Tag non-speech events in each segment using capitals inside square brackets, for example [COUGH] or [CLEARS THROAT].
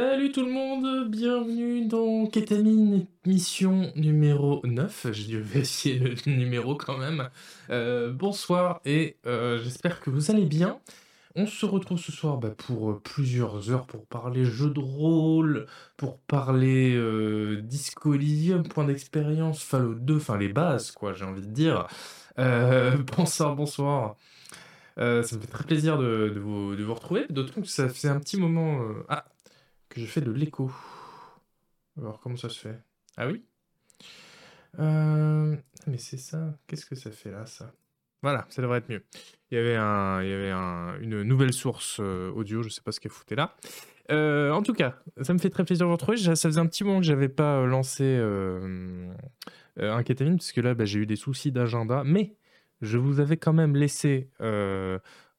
Salut tout le monde, bienvenue dans Kétamine, mission numéro 9. J'ai dû vérifier le [LAUGHS] numéro quand même. Euh, bonsoir et euh, j'espère que vous allez bien. On se retrouve ce soir bah, pour euh, plusieurs heures pour parler jeux de rôle, pour parler euh, point d'expérience, Fallout 2, enfin les bases quoi, j'ai envie de dire. [LAUGHS] Bonsoir, bonsoir. Ça me fait très plaisir de, vous, de vous retrouver, d'autant que ça fait un petit moment ah, que je fais de l'écho. Alors comment ça se fait? Ah oui? Euh, mais c'est ça, qu'est-ce que ça fait là ça? Voilà, ça devrait être mieux. Il y avait, un, il y avait un- une nouvelle source euh, audio, je sais pas ce qu'elle foutait là. Euh, en tout cas, ça me fait très plaisir de vous retrouver. Ça faisait un petit moment que j'avais pas lancé un kétamine, parce que là, bah, j'ai eu des soucis d'agenda. Mais je vous avais quand même laissé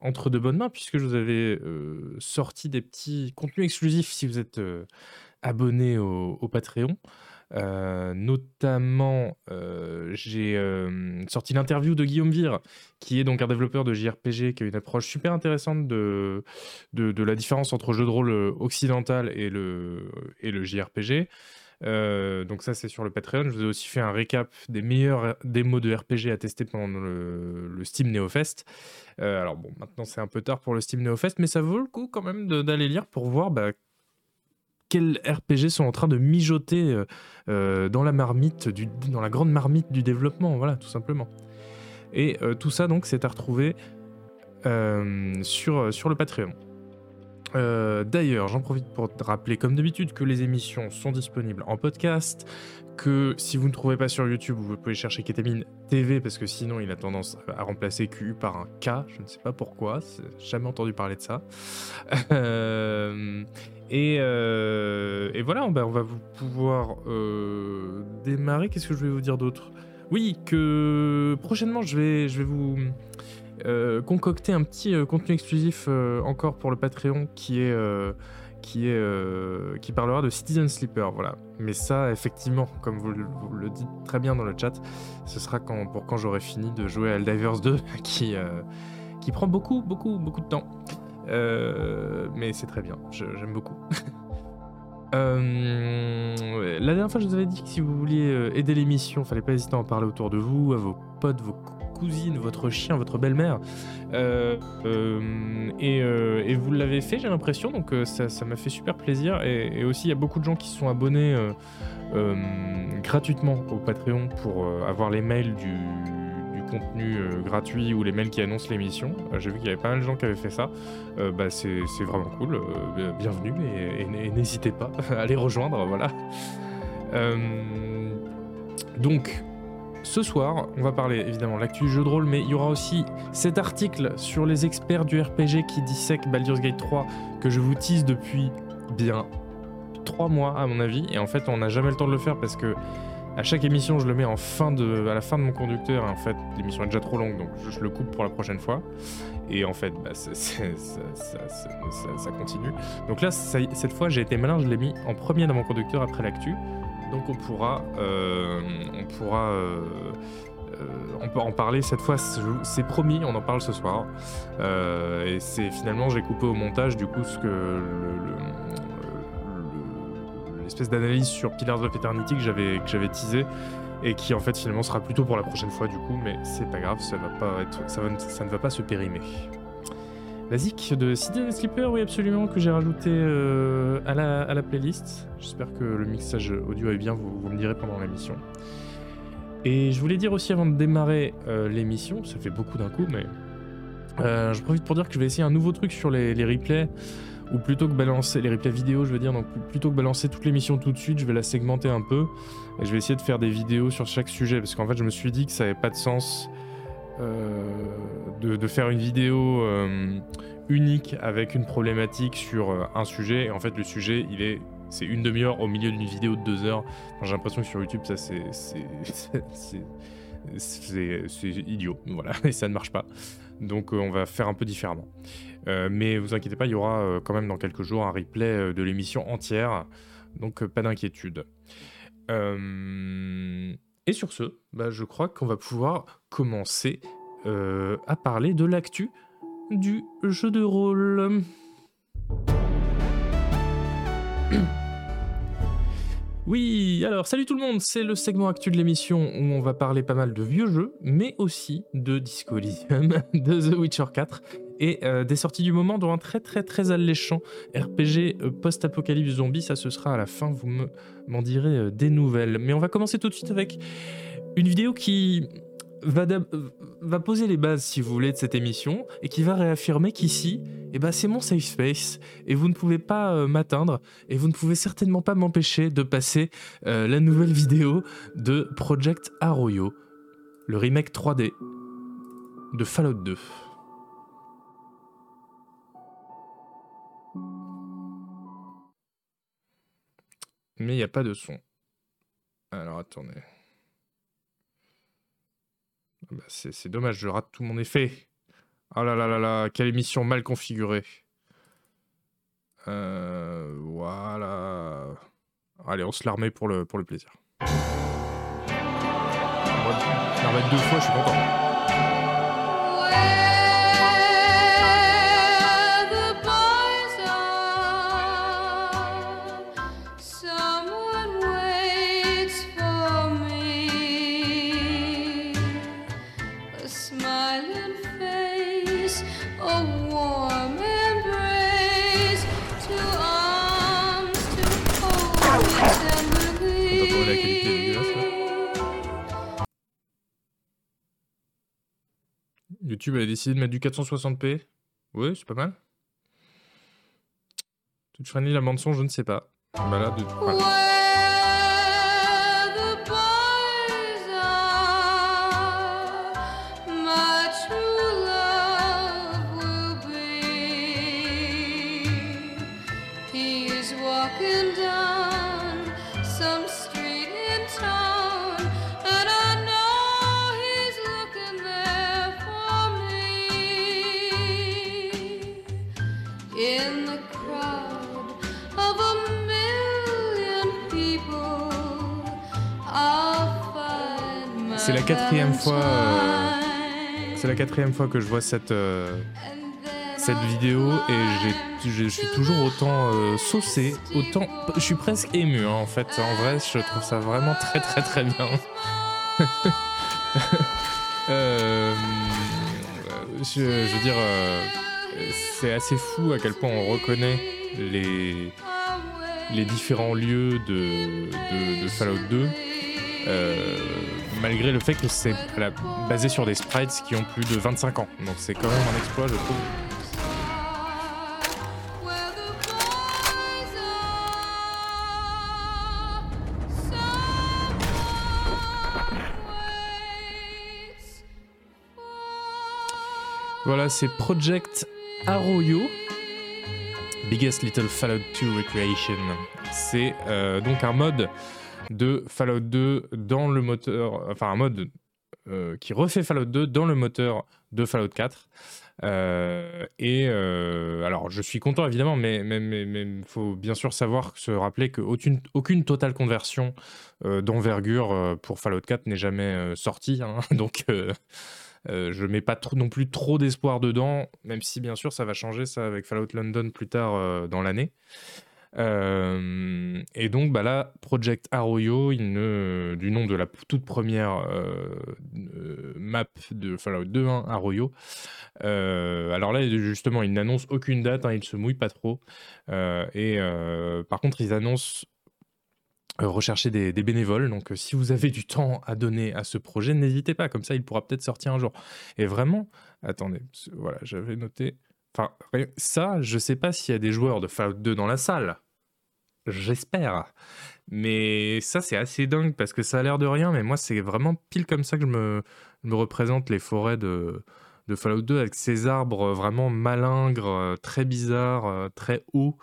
entre de bonnes mains, puisque je vous avais sorti des petits contenus exclusifs si vous êtes abonné au, Patreon. Notamment, j'ai sorti l'interview de Guillaume Vire, qui est donc un développeur de JRPG, qui a une approche super intéressante de, de, de la différence entre jeu de rôle occidental et le, et le JRPG. Euh, donc ça, c'est sur le Patreon. Je vous ai aussi fait un récap des meilleurs démos de RPG à tester pendant le, Steam NeoFest. Euh, alors bon, maintenant c'est un peu tard pour le Steam NeoFest, mais ça vaut le coup quand même d'aller lire pour voir bah, quels RPG sont en train de mijoter euh, dans la grande marmite du développement, voilà, tout simplement. Et tout ça, donc, c'est à retrouver sur, sur le Patreon. Euh, D'ailleurs, j'en profite pour rappeler, comme d'habitude, que les émissions sont disponibles en podcast, que si vous ne trouvez pas sur YouTube, vous pouvez chercher Ketamine TV, parce que sinon il a tendance à remplacer QU par un K, je ne sais pas pourquoi, jamais entendu parler de ça. [LAUGHS] Euh, et, euh, et voilà, on va vous pouvoir démarrer. Qu'est-ce que je vais vous dire d'autre? Oui, que prochainement je vais, je vais vous euh, concocter un petit euh, contenu exclusif euh, encore pour le Patreon qui est qui est qui parlera de Citizen Sleeper, voilà. Mais ça, effectivement, comme vous, le- dites très bien dans le chat, ce sera pour quand j'aurai fini de jouer à Eldivers 2, [LAUGHS] qui qui prend beaucoup beaucoup beaucoup de temps. Mais c'est très bien, j'aime beaucoup. [LAUGHS] La dernière fois, je vous avais dit que si vous vouliez aider l'émission, fallait pas hésiter à en parler autour de vous, à vos potes, vos votre chien, votre belle-mère. Euh, euh, et, euh, et vous l'avez fait, j'ai l'impression, donc ça ça m'a fait super plaisir. Et, aussi, il y a beaucoup de gens qui sont abonnés gratuitement au Patreon pour avoir les mails du, contenu gratuit ou les mails qui annoncent l'émission. J'ai vu qu'il y avait pas mal de gens qui avaient fait ça. Bah, c'est vraiment cool. bienvenue et, et- n'hésitez pas [LAUGHS] à les rejoindre. Voilà. Donc, ce soir, on va parler évidemment de l'actu jeu de rôle, mais il y aura aussi cet article sur les experts du RPG qui dissèquent Baldur's Gate 3 que je vous tease depuis bien trois mois à mon avis. Et en fait, on n'a jamais le temps de le faire parce que à chaque émission, je le mets en fin de, à la fin de mon conducteur. Et en fait, l'émission est déjà trop longue, donc je, le coupe pour la prochaine fois. Et en fait, bah, ça, ça- continue. Donc là, cette fois, j'ai été malin, je l'ai mis en premier dans mon conducteur après l'actu. Donc on pourra, euh, euh, euh, en parler cette fois. c'est- promis, on en parle ce soir. Et c'est finalement, j'ai coupé au montage du coup ce que le- le- le- l'espèce d'analyse sur Pillars of Eternity que j'avais que j'avais teasé et qui en fait finalement sera plutôt pour la prochaine fois du coup, mais c'est pas grave, ça ne va pas se périmer. Zik de Citizen Sleeper, oui absolument, que j'ai rajouté euh, à, la, playlist. J'espère que le mixage audio est bien, vous, me direz pendant l'émission. Et je voulais dire aussi avant de démarrer euh, l'émission, ça fait beaucoup d'un coup, mais euh, je profite pour dire que je vais essayer un nouveau truc sur les, les replays, ou plutôt que balancer les replays vidéo, je veux dire, donc plutôt que balancer toute l'émission tout de suite, je vais la segmenter un peu, et je vais essayer de faire des vidéos sur chaque sujet, parce qu'en fait je me suis dit que ça n'avait pas de sens de, de faire une vidéo euh, unique avec une problématique sur euh, un sujet, et en fait le sujet il est c'est une demi-heure au milieu d'une vidéo de deux heures. J'ai l'impression que sur YouTube ça c'est c'est idiot, voilà, [LAUGHS] et ça ne marche pas. Donc euh, on va faire un peu différemment. Euh, mais vous inquiétez pas, il y aura euh, quand même dans quelques jours un replay euh, de l'émission entière, donc euh, pas d'inquiétude. Euh, Et sur ce, bah, je crois qu'on va pouvoir commencer euh, à parler de l'actu du jeu de rôle. [CLEARS THROAT] Oui, alors salut tout le monde, c'est le segment actuel de l'émission où on va parler pas mal de vieux jeux, mais aussi de Disco Elysium, [LAUGHS] de The Witcher 4 et euh, des sorties du moment dont un très très très alléchant RPG euh, post-apocalypse zombie, ça ce sera à la fin, vous m'en direz euh, des nouvelles. Mais on va commencer tout de suite avec une vidéo qui va, poser les bases, si vous voulez, de cette émission et qui va réaffirmer qu'ici, eh ben, c'est mon safe space et vous ne pouvez pas m'atteindre et vous ne pouvez certainement pas m'empêcher de passer la nouvelle vidéo de Project Arroyo, le remake 3D de Fallout 2. Mais il n'y a pas de son. Alors attendez. Bah, c'est dommage, je rate tout mon effet. Oh là là là là, quelle émission mal configurée. Euh, voilà. Allez, on se l'armait pour le, pour le plaisir. On va deux fois, je suis content. YouTube a décidé de mettre du 460p. Oui, c'est pas mal. Toute friendly, la bande son, je ne sais pas. Là, de... voilà. C'est la quatrième fois. Euh, c'est la quatrième fois que je vois cette euh, cette vidéo et je suis toujours autant euh, saucé, autant. Je suis presque ému hein, en fait. En vrai, je trouve ça vraiment très très très bien. [LAUGHS] je, veux dire, c'est assez fou à quel point on reconnaît les les différents lieux de, Fallout 2. Euh, malgré le fait que c'est basé sur des sprites qui ont plus de 25 ans. Donc c'est quand même un exploit, je trouve. Voilà, c'est Project Arroyo, Biggest Little Fallout 2 Recreation. C'est euh, donc un mode de Fallout 2 dans le moteur, enfin un mode euh, qui refait Fallout 2 dans le moteur de Fallout 4. Euh, et euh, alors, je suis content évidemment, mais il faut bien sûr savoir, se rappeler qu'aucune aucune totale conversion d'envergure pour Fallout 4 n'est jamais sortie. Hein. [LAUGHS] donc, je mets pas non plus trop d'espoir dedans, même si bien sûr ça va changer ça avec Fallout London plus tard dans l'année. Euh, et donc, bah là, Project Arroyo, du nom de la toute première euh, euh, map de Fallout 2, hein, Arroyo. alors là, justement, il n'annonce aucune date, hein, il se mouille pas trop. et par contre, ils annoncent rechercher des, des, bénévoles. Donc, si vous avez du temps à donner à ce projet, n'hésitez pas. Comme ça, il pourra peut-être sortir un jour. Et vraiment, attendez, voilà, j'avais noté. Enfin, ça, je sais pas s'il y a des joueurs de Fallout 2 dans la salle. J'espère. Mais ça, c'est assez dingue parce que ça a l'air de rien, mais moi, c'est vraiment pile comme ça que je me, représente les forêts de, de Fallout 2 avec ces arbres vraiment malingres, très bizarres, très hauts.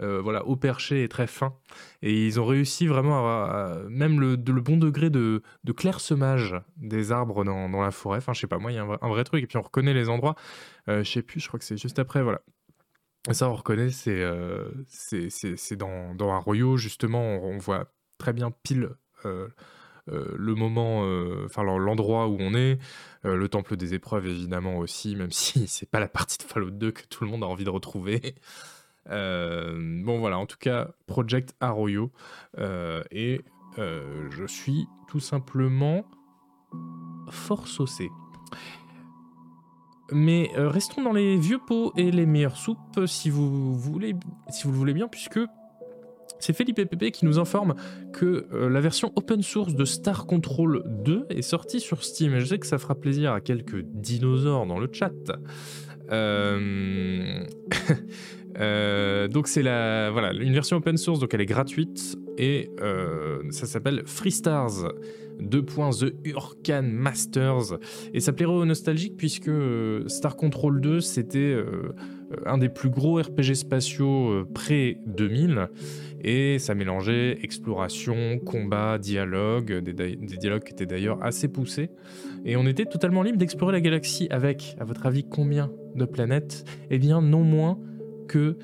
Euh, voilà, haut perché et très fin. Et ils ont réussi vraiment à, même le, bon degré de, clairsemage des arbres dans, la forêt. Enfin, je sais pas, moi, il y a un vrai, truc. Et puis on reconnaît les endroits. Euh, je sais plus, je crois que c'est juste après, voilà. Ça, on reconnaît, c'est euh, dans, dans royaume, justement, on, voit très bien pile euh, le moment, enfin l'endroit où on est, le temple des épreuves évidemment aussi, même [LAUGHS] si c'est pas la partie de Fallout 2 que tout le monde a envie de retrouver. Bon voilà, en tout cas, Project Arroyo. et je suis tout simplement fort saucé. Mais restons dans les vieux pots et les meilleures soupes si vous voulez, le voulez bien, puisque c'est Felipe Pepe qui nous informe que euh, la version open source de Star Control 2 est sortie sur Steam. Et je sais que ça fera plaisir à quelques dinosaures dans le chat. Euh, [LAUGHS] euh, donc c'est la voilà une version open source donc elle est gratuite et ça s'appelle Freestars 2. The Hurricane Masters et ça plairait aux nostalgiques puisque Star Control 2 c'était un des plus gros RPG spatiaux pré 2000 et ça mélangeait exploration, combat, dialogue, des, dialogues qui étaient d'ailleurs assez poussés. Et on était totalement libre d'explorer la galaxie avec, à votre avis, combien de planètes? Eh bien, non moins que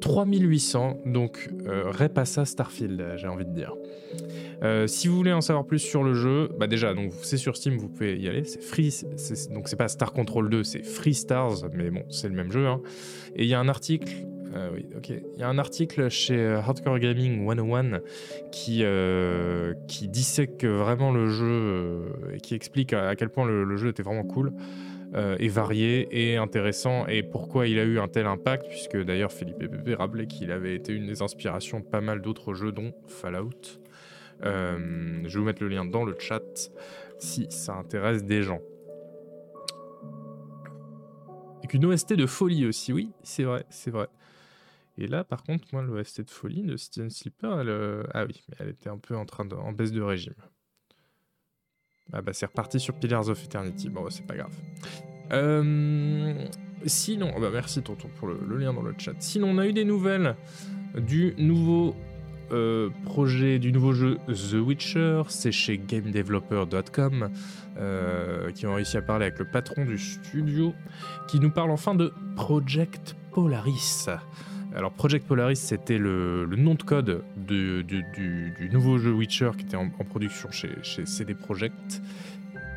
3800, donc euh, repassa Starfield, j'ai envie de dire. Euh, si vous voulez en savoir plus sur le jeu, bah déjà, donc c'est sur Steam, vous pouvez y aller. C'est free, donc c'est pas Star Control 2, c'est Free Stars, mais bon, c'est le même jeu. Hein. Et il y a un article euh, oui, ok. Il y a un article chez euh, Hardcore Gaming 101 qui, qui dissèque vraiment le jeu et qui explique à, quel point le, jeu était vraiment cool. Et varié et intéressant et pourquoi il a eu un tel impact? Puisque d'ailleurs Philippe Pepe rappelait qu'il avait été une des inspirations de pas mal d'autres jeux dont Fallout. je vais vous mettre le lien dans le chat si ça intéresse des gens. Et qu'une OST de folie aussi, oui, c'est vrai, c'est vrai. Et là, par contre, moi, l'OST de folie de Steven Slipper, elle, euh, ah oui, elle était un peu en train de, en baisse de régime. Ah bah c'est reparti sur Pillars of Eternity. Bon, c'est pas grave. Euh, sinon, bah merci Tonton pour le, lien dans le chat. Sinon, on a eu des nouvelles du nouveau euh, projet, du nouveau jeu The Witcher. C'est chez GameDeveloper.com qui ont réussi à parler avec le patron du studio, qui nous parle enfin de Project Polaris. Alors Project Polaris, c'était le, nom de code du, nouveau jeu Witcher qui était en, production chez, CD Projekt.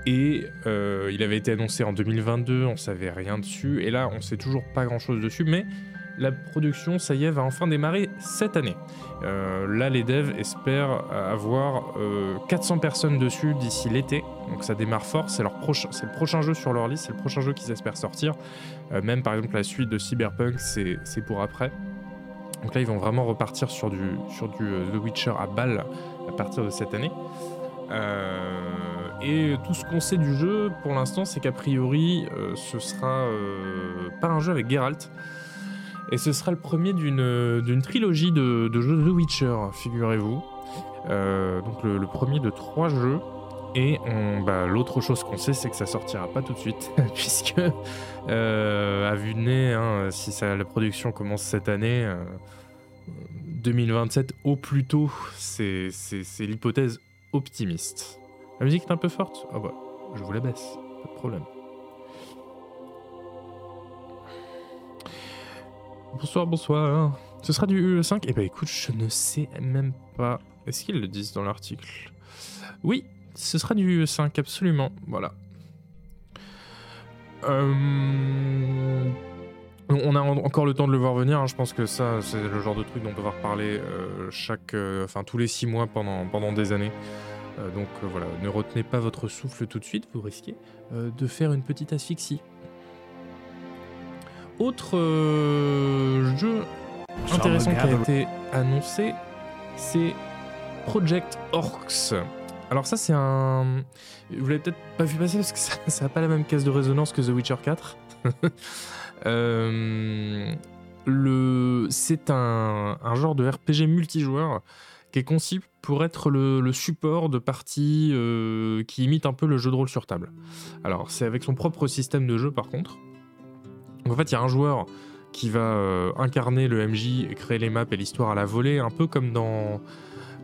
Et euh, il avait été annoncé en 2022, on savait rien dessus. Et là, on sait toujours pas grand chose dessus, mais la production, ça y est, va enfin démarrer cette année. Euh, là, les devs espèrent avoir 400 euh, personnes dessus d'ici l'été. Donc ça démarre fort. C'est, le prochain jeu sur leur liste. C'est le prochain jeu qu'ils espèrent sortir. Euh, même par exemple la suite de Cyberpunk, c'est, pour après. Donc là, ils vont vraiment repartir sur du, du The Witcher à balle à partir de cette année. et tout ce qu'on sait du jeu pour l'instant, c'est qu'a priori, ce sera pas un jeu avec Geralt. Et ce sera le premier d'une trilogie de, jeux The Witcher, figurez-vous. Euh, donc le, premier de trois jeux. Et bah, l'autre chose qu'on sait, c'est que ça sortira pas tout de suite, [LAUGHS] puisque euh, à vue de nez, hein, si la production commence cette année, 2027 euh, au plus tôt, c'est l'hypothèse optimiste. La musique est un peu forte? Ah bah, je vous la baisse, pas de problème. Bonsoir, bonsoir. Ce sera du UE5 Eh ben écoute, je ne sais même pas. Est-ce qu'ils le disent dans l'article? Oui, ce sera du UE5, absolument. Voilà. Euh, on a encore le temps de le voir venir. Hein. Je pense que ça, c'est le genre de truc dont on va reparler euh, chaque, euh, tous les six mois pendant des années. donc voilà, ne retenez pas votre souffle tout de suite, vous risquez de faire une petite asphyxie. Autre euh, jeu intéressant qui a été annoncé, c'est Project Orcs. Alors ça c'est un... Vous l'avez peut-être pas vu passer parce que [LAUGHS] ça n'a pas la même caisse de résonance que The Witcher 4. [LAUGHS] Euh, le... C'est un, genre de RPG multijoueur qui est conçu pour être le, support de parties euh, qui imitent un peu le jeu de rôle sur table. Alors c'est avec son propre système de jeu par contre en fait, il y a un joueur qui va euh, incarner le MJ et créer les maps et l'histoire à la volée, un peu comme dans,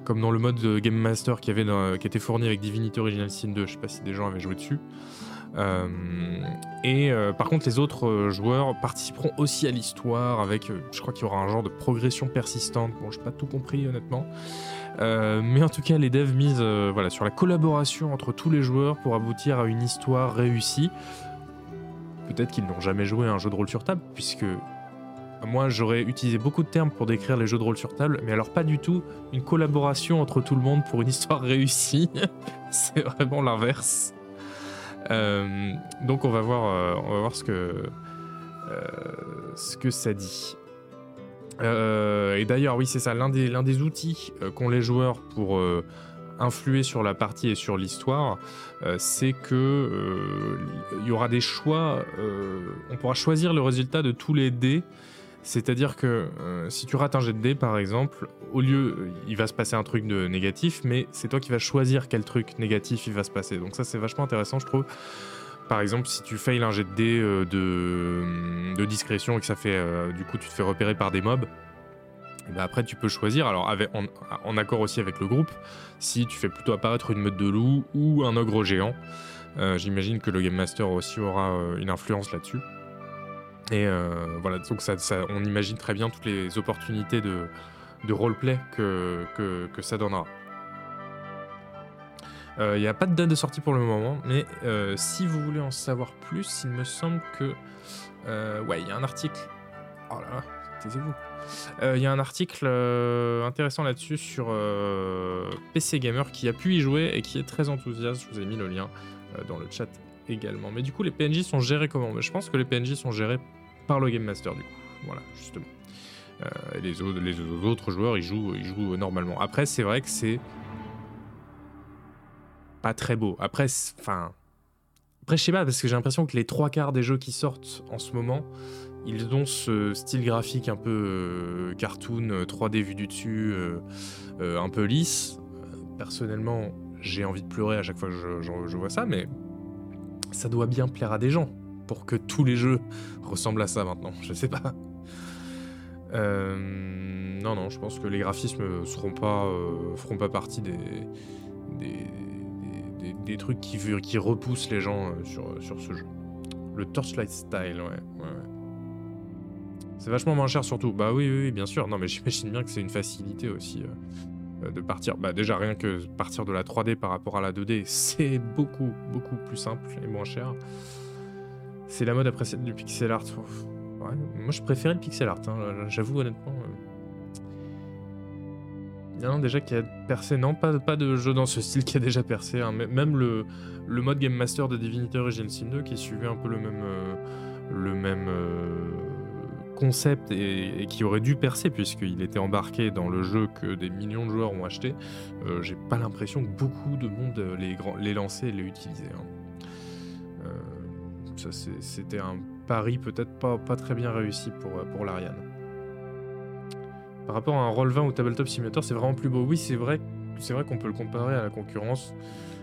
le mode Game Master qui, avait était fourni avec Divinity Original Sin 2. Je sais pas si des gens avaient joué dessus. Euh, et euh, par contre, les autres joueurs participeront aussi à l'histoire avec, je crois qu'il y aura un genre de progression persistante. Bon, j'ai pas tout compris honnêtement. mais en tout cas, les devs misent voilà, sur la collaboration entre tous les joueurs pour aboutir à une histoire réussie peut-être qu'ils n'ont jamais joué à un jeu de rôle sur table, puisque moi j'aurais utilisé beaucoup de termes pour décrire les jeux de rôle sur table, mais alors pas du tout une collaboration entre tout le monde pour une histoire réussie. [LAUGHS] c'est vraiment l'inverse. Euh, donc on va voir, euh, on va voir ce que, que ça dit. et d'ailleurs, oui, c'est ça, l'un des outils qu'ont les joueurs pour influer sur la partie et sur l'histoire, euh, c'est que euh, il y aura des choix. Euh, on pourra choisir le résultat de tous les dés. C'est-à-dire que si tu rates un jet de dés, par exemple, au lieu, il va se passer un truc de négatif, mais c'est toi qui vas choisir quel truc négatif il va se passer. Donc ça, c'est vachement intéressant, je trouve. Par exemple, si tu fails un jet de dés de, de discrétion et que ça fait, du coup, tu te fais repérer par des mobs, ben, après, tu peux choisir, alors avec, en, accord aussi avec le groupe, si tu fais plutôt apparaître une meute de loups ou un ogre géant. Euh, j'imagine que le Game Master aussi aura euh, une influence là-dessus. Et euh, voilà, donc ça, on imagine très bien toutes les opportunités de, roleplay que, que, que, ça donnera. Il n'y a pas de date de sortie pour le moment, mais si vous voulez en savoir plus, il me semble que... ouais, il y a un article... Oh là là, Euh, il y a un article euh, intéressant là-dessus sur euh, PC Gamer qui a pu y jouer et qui est très enthousiaste. Je vous ai mis le lien dans le chat également. Mais du coup, les PNJ sont gérés comment? Je pense que les PNJ sont gérés par le Game Master, du coup. Voilà, justement. et les autres, les autres joueurs, ils jouent, ils jouent normalement. Après, c'est vrai que c'est pas très beau. Après, enfin. Après, je sais pas, parce que j'ai l'impression que les trois quarts des jeux qui sortent en ce moment, ils ont ce style graphique un peu euh, cartoon, 3D euh, vu du dessus, euh, un peu lisse. Personnellement, j'ai envie de pleurer à chaque fois que je, vois ça, mais ça doit bien plaire à des gens pour que tous les jeux ressemblent à ça maintenant. [LAUGHS] Je sais pas. non, non, je pense que les graphismes seront feront pas partie des, trucs qui, repoussent les gens sur, ce jeu. Le Torchlight Style, ouais. C'est vachement moins cher surtout. Bah oui, oui, bien sûr. Non, mais j'imagine bien que c'est une facilité aussi euh, euh, de partir. Bah déjà, rien que partir de la 3D par rapport à la 2D, c'est beaucoup, beaucoup plus simple et moins cher. C'est la mode après celle du pixel art. Ouais, moi, je préférais le pixel art, hein, j'avoue honnêtement. Euh... Non, déjà qui a percé. Non, pas, de jeu dans ce style qui a déjà percé. Hein. Même le, mode Game Master de Divinity Original Sin 2 qui suivait un peu le même. Le même concept et, qui aurait dû percer puisqu'il était embarqué dans le jeu que des millions de joueurs ont acheté, euh, j'ai pas l'impression que beaucoup de monde les, les lançait et les utilisait. Hein. Euh, c'était un pari peut-être pas, très bien réussi pour, l'Ariane. Par rapport à un Roll20 ou Tabletop Simulator, c'est vraiment plus beau. Oui, c'est vrai, c'est vrai qu'on peut le comparer à la concurrence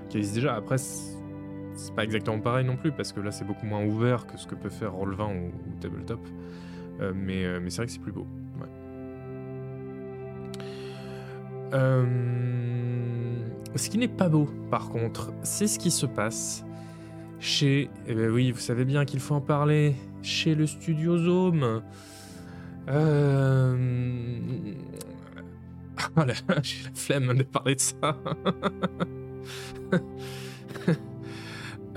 qui existe déjà. Après, c'est pas exactement pareil non plus parce que là c'est beaucoup moins ouvert que ce que peut faire Roll20 ou, ou Tabletop. Euh, mais, euh, mais c'est vrai que c'est plus beau. Euh, ce qui n'est pas beau, par contre, c'est ce qui se passe chez. Eh ben oui, vous savez bien qu'il faut en parler. Chez le studio. Euh... [LAUGHS] Oh là, j'ai la flemme de parler de ça.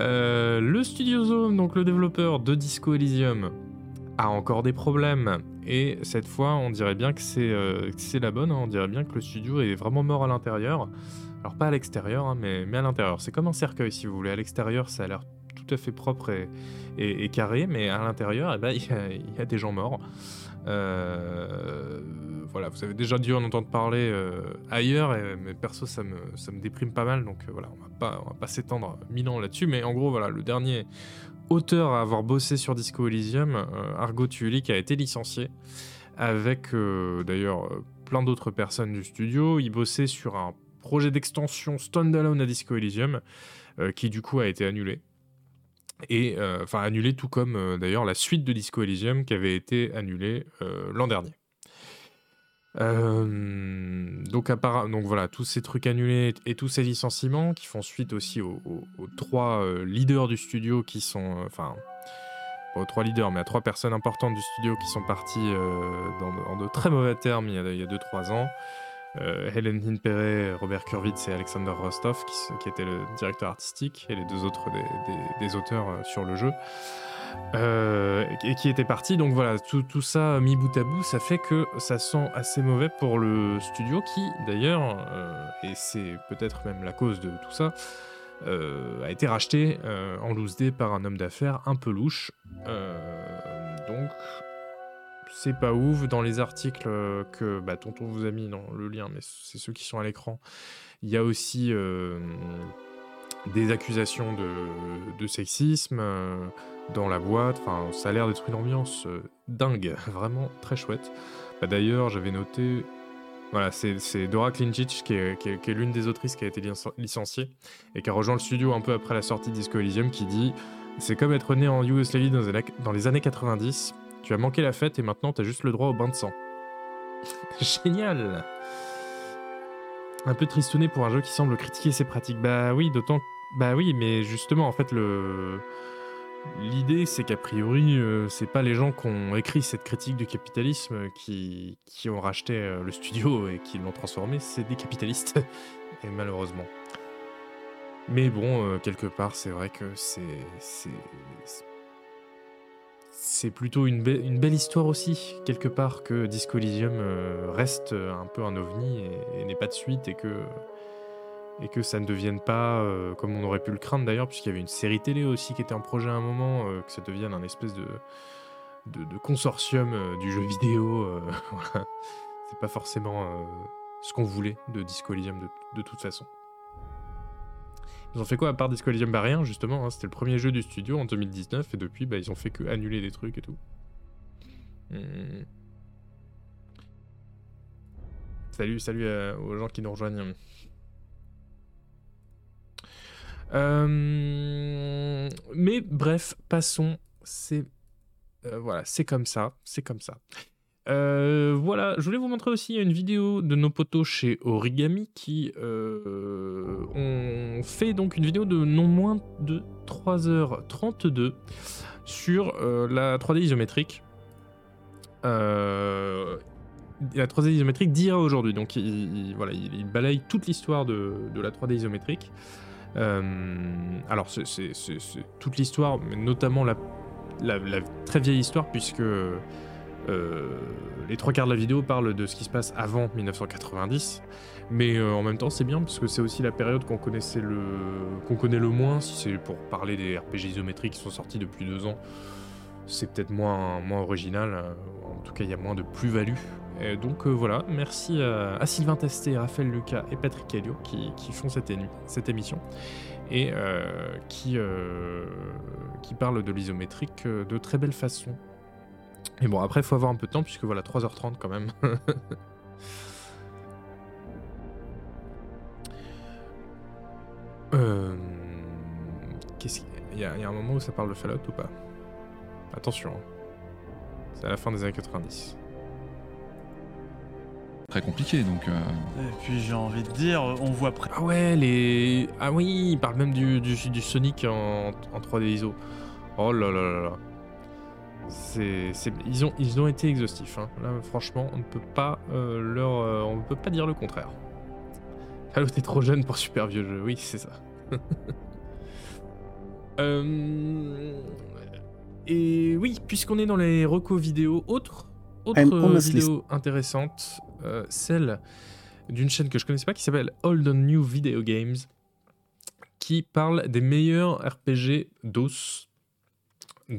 [LAUGHS] le studio Zome, donc le développeur de Disco Elysium, a encore des problèmes. Et cette fois, on dirait bien que c'est euh, la bonne, hein. on dirait bien que le studio est vraiment mort à l'intérieur. Alors pas à l'extérieur, hein, mais, mais à l'intérieur. C'est comme un cercueil si vous voulez. À l'extérieur, ça a l'air tout à fait propre et, carré, mais à l'intérieur, eh ben, [LAUGHS] il y, a des gens morts. Euh, voilà, vous avez déjà dû en entendre parler euh, ailleurs, et, mais perso, ça me, ça me déprime pas mal, donc voilà, on va pas, va pas s'étendre mille ans là-dessus, mais en gros, voilà, le dernier auteur à avoir bossé sur Disco Elysium, euh, Argo Tuuli, qui a été licencié, avec euh, d'ailleurs euh, plein d'autres personnes du studio. Il bossait sur un projet d'extension standalone à Disco Elysium, qui du coup a été annulé. Et enfin annulé tout comme d'ailleurs la suite de Disco Elysium qui avait été annulée l'an dernier. Euh, donc, donc voilà, tous ces trucs annulés et tous ces licenciements qui font suite aussi aux, trois euh, leaders du studio qui sont, euh, enfin, pas aux trois leaders, mais à trois personnes importantes du studio qui sont parties dans, de très mauvais termes il y a 2-3 ans. Helen Hinpere, Robert Kurwitz et Alexander Rostov, qui, était le directeur artistique, et les deux autres des, auteurs sur le jeu, et qui étaient partis. Donc voilà, tout, ça mis bout à bout, ça fait que ça sent assez mauvais pour le studio, qui d'ailleurs, et c'est peut-être même la cause de tout ça, a été racheté en loose day par un homme d'affaires un peu louche. donc c'est pas ouf. Dans les articles euh, que bah, Tonton vous a mis dans le lien, mais c'est ceux qui sont à l'écran, il y a aussi euh, des accusations de, sexisme euh, dans la boîte. Enfin, ça a l'air d'être une ambiance dingue, [LAUGHS] vraiment très chouette. Bah, d'ailleurs, j'avais noté. Voilà, c'est Dora Klinčić qui est, l'une des autrices qui a été licenciée et qui a rejoint le studio un peu après la sortie de Disco Elysium qui dit C'est comme être né en Yougoslavie dans les années 90 tu as manqué la fête et maintenant t'as juste le droit au bain de sang. [LAUGHS] Génial Un peu tristouné pour un jeu qui semble critiquer ses pratiques. Bah oui, d'autant... Bah oui, mais justement, en fait, le... L'idée, c'est qu'a priori, euh, c'est pas les gens qui ont écrit cette critique du capitalisme qui, qui ont racheté euh, le studio et qui l'ont transformé, c'est des capitalistes. [LAUGHS] et malheureusement. Mais bon, euh, quelque part, c'est vrai que c'est c'est plutôt une, belle histoire aussi, quelque part, que Disco Elysium euh, reste un peu un ovni et, n'ait pas de suite et que, et que ça ne devienne pas, euh, comme on aurait pu le craindre d'ailleurs, puisqu'il y avait une série télé aussi qui était en projet à un moment, euh, que ça devienne un espèce de, de, consortium du jeu vidéo. [LAUGHS] voilà. C'est pas forcément ce qu'on voulait de Disco Elysium de toute façon. Ils ont fait quoi à part Disco Elysium? Bah rien, justement. Hein, c'était le premier jeu du studio en 2019 et depuis, bah, ils ont fait que annuler des trucs et tout. Hmm. Salut, salut euh, aux gens qui nous rejoignent. Euh, mais bref, passons. C'est euh, voilà, c'est comme ça, c'est comme ça. Euh, voilà, je voulais vous montrer aussi une vidéo de nos potos chez Origami qui ont fait donc une vidéo de non moins de 3h32 sur la 3D isométrique. la 3D isométrique d'hier aujourd'hui. Donc il, voilà, il, balaye toute l'histoire de, la 3D isométrique. Alors c'est toute l'histoire, mais notamment la, très vieille histoire puisque euh, les trois quarts de la vidéo parlent de ce qui se passe avant 1990, mais euh, en même temps c'est bien parce que c'est aussi la période qu'on connaissait le qu'on connaît le moins. Si c'est pour parler des RPG isométriques qui sont sortis depuis deux ans, c'est peut-être moins moins original. Euh, en tout cas, il y a moins de plus-value. Donc voilà, merci à, Sylvain Testé, Raphaël Lucas et Patrick Helio qui, font cette, émission et qui, qui parlent de l'isométrique de très belle façon. Mais bon, après, il faut avoir un peu de temps, puisque voilà, 3h30 quand même. [LAUGHS] euh... Y, a, y a un moment où ça parle de Fallout ou pas? Attention. Hein. C'est à la fin des années 90 très compliqué donc. Euh... Et puis j'ai envie de dire, on voit. Ah ouais, les. Ah oui, il parle même du, du, du Sonic en, en 3D ISO. Oh là là là là ils, ont, ils ont été exhaustifs. Hein. Là, franchement, on ne peut pas euh, leur, euh, on ne peut pas dire le contraire. Halo, t'es trop jeune pour super vieux jeu. Oui, c'est ça. [LAUGHS] Euh, et oui, puisqu'on est dans les recos vidéo, autre, autre vidéo intéressante, celle d'une chaîne que je connaissais pas qui s'appelle Old and New Video Games, qui parle des meilleurs RPG DOS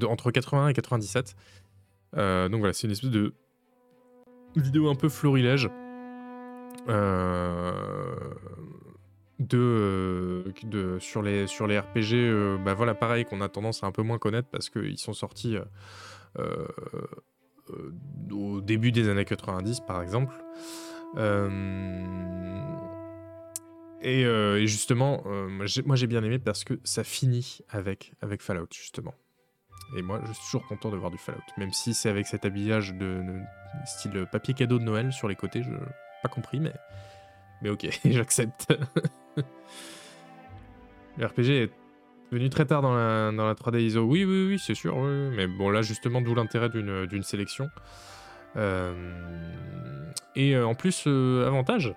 entre 81 et 97. Euh, donc voilà, c'est une espèce de vidéo un peu florilège. Euh, de, sur, les, sur les RPG, euh, bah voilà, pareil, qu'on a tendance à un peu moins connaître parce qu'ils sont sortis au début des années 90, par exemple. Et, et, justement, moi j'ai bien aimé parce que ça finit avec, avec Fallout, justement. Et moi, je suis toujours content de voir du Fallout. Même si c'est avec cet habillage de, style papier cadeau de Noël sur les côtés, je pas compris, mais, mais ok, [LAUGHS] j'accepte. le RPG est venu très tard dans la, dans la 3D ISO. Oui, oui, oui, c'est sûr. Mais bon, là, justement, d'où l'intérêt d'une sélection. et en plus, avantage,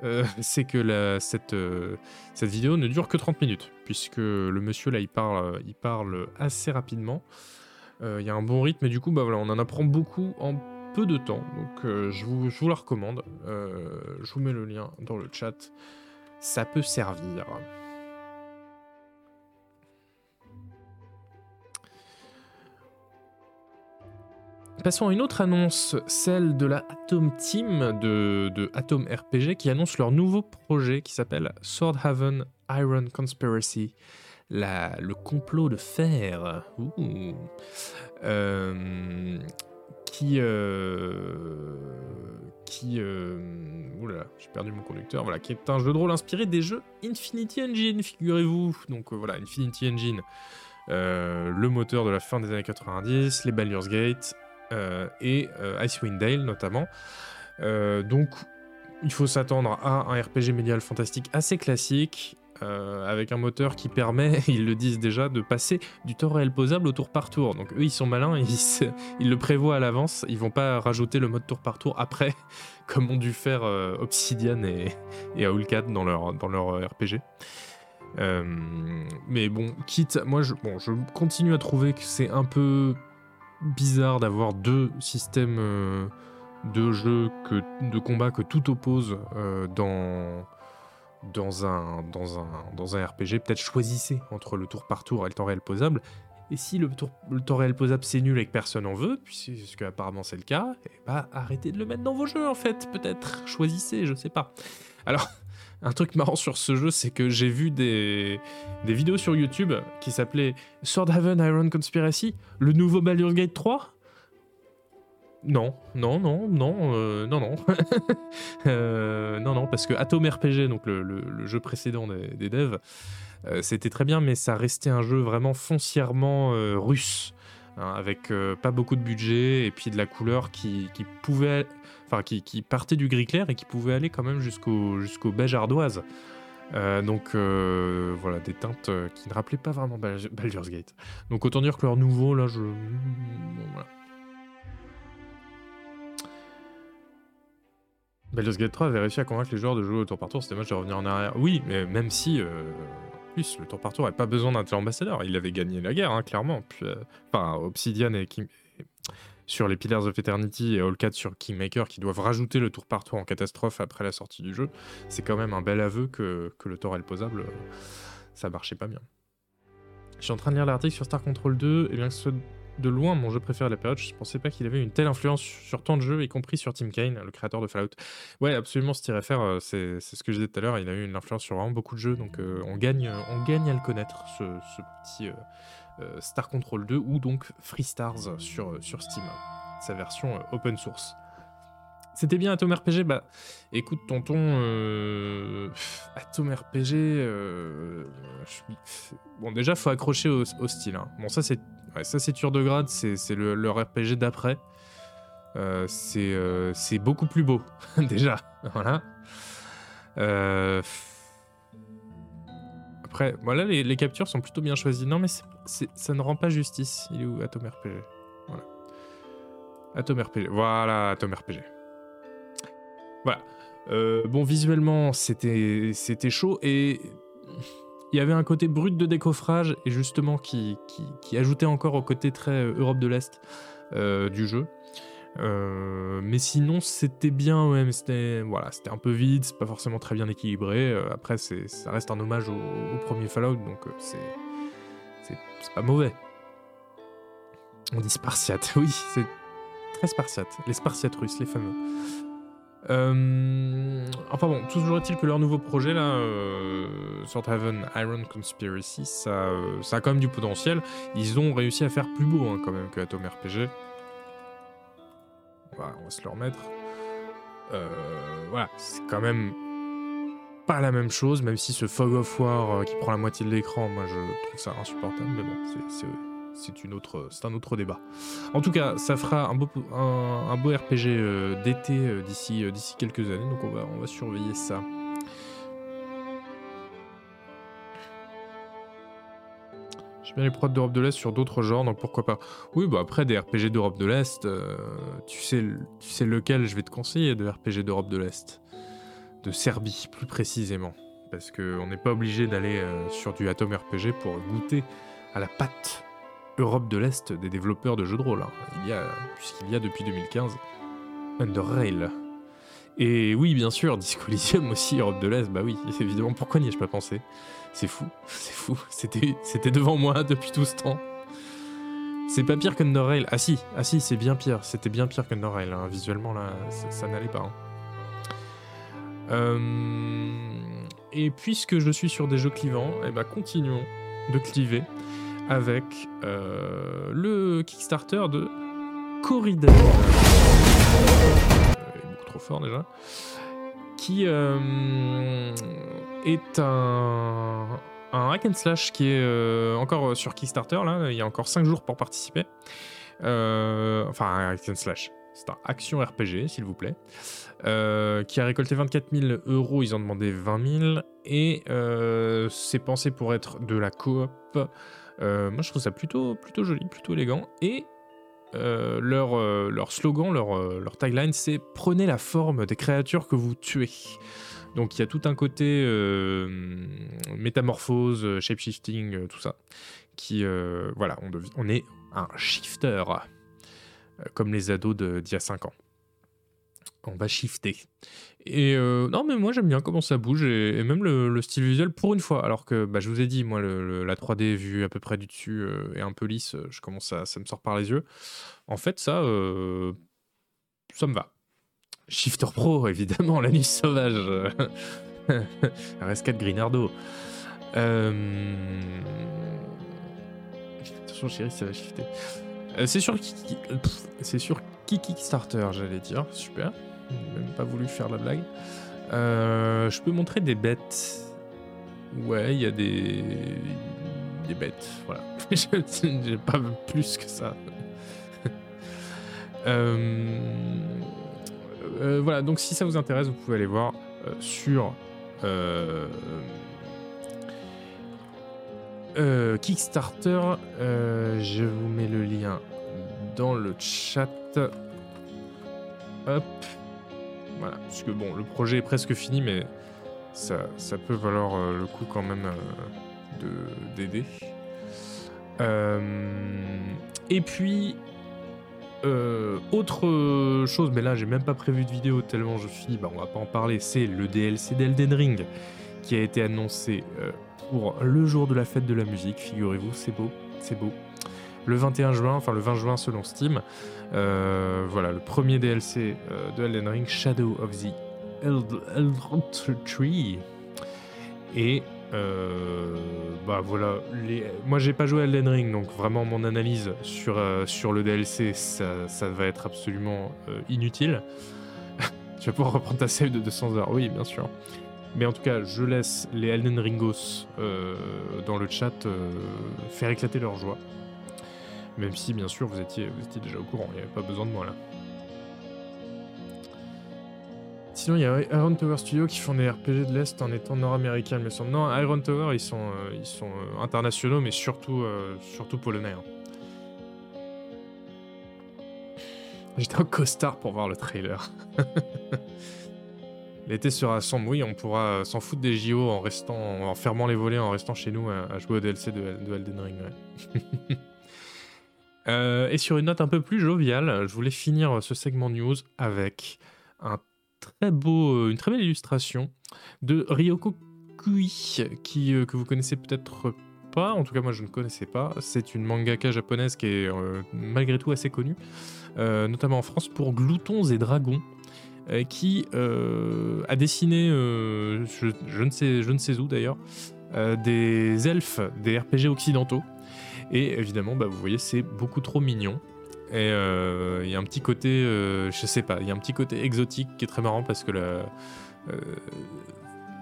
[LAUGHS] c'est que la, cette, cette vidéo ne dure que 30 minutes, puisque le monsieur là il parle, il parle assez rapidement. Il y a un bon rythme, et du coup, bah, voilà, on en apprend beaucoup en peu de temps. Donc je, vous, je vous la recommande. je vous mets le lien dans le chat. Ça peut servir. Passons à une autre annonce, celle de la Atom Team de, Atom RPG qui annonce leur nouveau projet qui s'appelle Swordhaven Iron Conspiracy, le complot de fer. Euh, qui. Euh, qui. Euh, j'ai perdu mon conducteur. Voilà, qui est un jeu de rôle inspiré des jeux Infinity Engine, figurez-vous. Donc voilà, Infinity Engine. le moteur de la fin des années 90, les Baldur's Gate, euh, et euh, Icewind Dale notamment. Euh, donc il faut s'attendre à un RPG médial fantastique assez classique, avec un moteur qui permet, [LAUGHS] ils le disent déjà, de passer du tour réel posable au tour par tour. Donc eux, ils sont malins, ils, ils le prévoient à l'avance, ils vont pas rajouter le mode tour par tour après, [LAUGHS] comme ont dû faire Obsidian et, et dans leur, dans leur RPG. mais bon, quitte, moi je, bon, je continue à trouver que c'est un peu bizarre d'avoir deux systèmes euh, de jeu de combat que tout oppose euh, dans, un, RPG. Peut-être choisissez entre le tour par tour et le temps réel posable. Et si le, tour, temps réel posable c'est nul et que personne en veut, puisque apparemment c'est le cas, bah arrêtez de le mettre dans vos jeux en fait, peut-être. Choisissez, je sais pas. Alors, un truc marrant sur ce jeu, c'est que j'ai vu des, des vidéos sur YouTube qui s'appelaient Swordhaven Iron Conspiracy, le nouveau Baldur's Gate 3 non, non, non, non, euh, non, non. [LAUGHS] Euh, non, non, parce que Atom RPG, donc le, jeu précédent des, devs, euh, c'était très bien, mais ça restait un jeu vraiment foncièrement russe, hein, avec pas beaucoup de budget et puis de la couleur qui, qui pouvait enfin qui, partait du gris clair et qui pouvait aller quand même jusqu'au jusqu'au beige ardoise. Euh, donc euh, voilà, des teintes euh, qui ne rappelaient pas vraiment Baldur's Gate. Donc autant dire que leur nouveau, là, je... voilà. Baldur's Gate 3 avait réussi à convaincre les joueurs de jouer au tour par tour, c'était match de revenir en arrière. Oui, mais même si, plus, le tour par tour n'avait pas besoin d'un tel ambassadeur, il avait gagné la guerre, hein, clairement. Puis, enfin, Obsidian et, Kim sur les Pillars of Eternity et All 4 sur Kingmaker qui doivent rajouter le tour par tour en catastrophe après la sortie du jeu, c'est quand même un bel aveu que, que le Torel posable, ça marchait pas bien. Je suis en train de lire l'article sur Star Control 2, et bien que ce soit de loin mon jeu préféré de la période, je pensais pas qu'il avait une telle influence sur tant de jeux, y compris sur Tim Kaine, le créateur de Fallout. Ouais, absolument, ce tirer faire, euh, c'est ce que je disais tout à l'heure, il a eu une influence sur vraiment beaucoup de jeux, donc euh, on, gagne, on gagne à le connaître, ce, petit, euh, euh, Star Control 2 ou donc Free Stars sur, euh, sur Steam, sa version euh, open source. C'était bien Atom RPG Bah écoute tonton, euh, Atom RPG, bon déjà faut accrocher au, style. Hein. Bon ça c'est ça c'est de Grade, c'est le, leur RPG d'après. c'est beaucoup plus beau [LAUGHS] déjà, voilà. Voilà, les, les, captures sont plutôt bien choisies. Non mais ça ne rend pas justice. Il est où? Atom RPG Voilà. Atom RPG. Voilà, Atom RPG. Voilà. Euh, bon, visuellement, c'était chaud et il y avait un côté brut de décoffrage et justement qui, qui, ajoutait encore au côté très euh, Europe de l'Est euh, du jeu. Mais sinon, c'était bien, ouais, mais c'était voilà, un peu vide, c'est pas forcément très bien équilibré. après, ça reste un hommage au, au premier Fallout, donc c'est c'est pas mauvais. On dit Spartiate, [LAUGHS] oui, c'est très Spartiate. Les Spartiates russes, les fameux. Euh, enfin bon, toujours est-il que leur nouveau projet là, euh, Heaven Iron Conspiracy, ça, euh, ça a quand même du potentiel. Ils ont réussi à faire plus beau hein, quand même que Atom RPG. Voilà, on va se le remettre. Euh, voilà, c'est quand même pas la même chose, même si ce Fog of War euh, qui prend la moitié de l'écran, moi je trouve ça insupportable, mais bon, c'est un autre débat. En tout cas, ça fera un beau, RPG euh, d'été d'ici, d'ici quelques années, donc on va, on va surveiller ça. J'aime bien les prods d'Europe de l'Est sur d'autres genres, donc pourquoi pas. Oui, bah après, des RPG d'Europe de l'Est, euh, tu, sais, lequel je vais te conseiller de RPG d'Europe de l'Est? De Serbie, plus précisément. Parce qu'on n'est pas obligé d'aller euh, sur du Atom RPG pour goûter à la patte Europe de l'Est des développeurs de jeux de rôle. Hein. Il y a, puisqu'il y a depuis 2015 Underrail. Et oui, bien sûr, Disco Elysium [LAUGHS] aussi, Europe de l'Est, bah oui, évidemment, pourquoi n'y ai-je pas pensé? C'est fou, [LAUGHS] c'est fou, c'était, devant moi depuis tout ce temps. C'est pas pire qu'Underrail. Ah si, ah si, c'est bien pire, c'était bien pire qu'Underrail, hein. visuellement là, ça, n'allait pas. Hein. Euh, et puisque je suis sur des jeux clivants, eh ben continuons de cliver avec euh, le Kickstarter de Corridor trop fort déjà, qui euh, est un, un hack and slash qui est euh, encore sur Kickstarter, là, il y a encore 5 jours pour participer. Euh, enfin, un hack and slash, c'est un action RPG, s'il vous plaît, qui a récolté 24 000 euros, ils ont demandé 20 000, et c'est pensé pour être de la coop. moi, je trouve ça plutôt, plutôt joli, plutôt élégant, et euh, leur, euh, leur, slogan, leur, euh, leur tagline, c'est Prenez la forme des créatures que vous tuez. Donc il y a tout un côté métamorphose, shapeshifting, tout ça. Qui, voilà, on, on, est un shifter, comme les ados d'il y a 5 ans on va shifter. Et euh, non, mais moi j'aime bien comment ça bouge et, même le, style visuel pour une fois. Alors que bah, je vous ai dit, moi la 3D vue à peu près du dessus euh, est un peu lisse, je commence à, ça me sort par les yeux. En fait, ça, euh, ça me va. Shifter Pro, [LAUGHS] évidemment, la nuit sauvage. [LAUGHS] RS4 Greenardo. Attention, chérie, ça va shifter. c'est sur, c'est sur Kickstarter, j'allais dire. Super même pas voulu faire la blague. Euh, je peux montrer des bêtes. Ouais, il y a des. des bêtes, voilà. [LAUGHS] J'ai pas plus que ça. [LAUGHS] Euh, euh, voilà, donc si ça vous intéresse, vous pouvez aller voir sur Kickstarter. je vous mets le lien dans le chat. Hop. Voilà, puisque bon, le projet est presque fini, mais ça, ça peut valoir euh, le coup quand même euh, de d'aider. Euh, et puis, autre chose, mais là j'ai même pas prévu de vidéo tellement je suis, bah on va pas en parler, c'est le DLC d'Elden Ring qui a été annoncé pour le jour de la fête de la musique, figurez-vous, c'est beau, c'est beau. Le 21 juin, enfin le 20 juin selon Steam. Euh, voilà, le premier DLC euh, de Elden Ring, Shadow of the Elden Tree. Et euh, bah voilà, moi j'ai pas joué à Elden Ring, donc vraiment mon analyse sur, le DLC, ça, ça va être absolument inutile. [LAUGHS] tu vas pouvoir reprendre ta save de 200 heures, oui bien sûr. Mais en tout cas, je laisse les Elden Ringos dans le chat faire éclater leur joie. Même si, bien sûr, vous étiez, vous étiez déjà au courant, il n'y avait pas besoin de moi là. Sinon, il y a Iron Tower Studio qui font des RPG de l'Est en étant nord-américain, mais Non, Iron Tower, ils sont, euh, ils sont euh, internationaux, mais surtout, euh, surtout polonais. Hein. J'étais en costard pour voir le trailer. [LAUGHS] L'été sera sombre, oui, on pourra s'en foutre des JO en restant, en fermant les volets, en restant chez nous à, jouer au DLC de, de Elden Ring. Ouais. [LAUGHS] Euh, et sur une note un peu plus joviale, je voulais finir ce segment news avec un très beau, euh, une très belle illustration de Ryoko Kui, qui, euh, que vous connaissez peut-être pas, en tout cas moi je ne connaissais pas. C'est une mangaka japonaise qui est malgré tout assez connue, notamment en France pour Gloutons et Dragons. qui a dessiné, je, ne sais, je ne sais où d'ailleurs, des elfes des RPG occidentaux. Et évidemment, bah, vous voyez, c'est beaucoup trop mignon. Et euh, il y a un petit côté, euh, je sais pas, il y a un petit côté exotique qui est très marrant parce que la. Euh,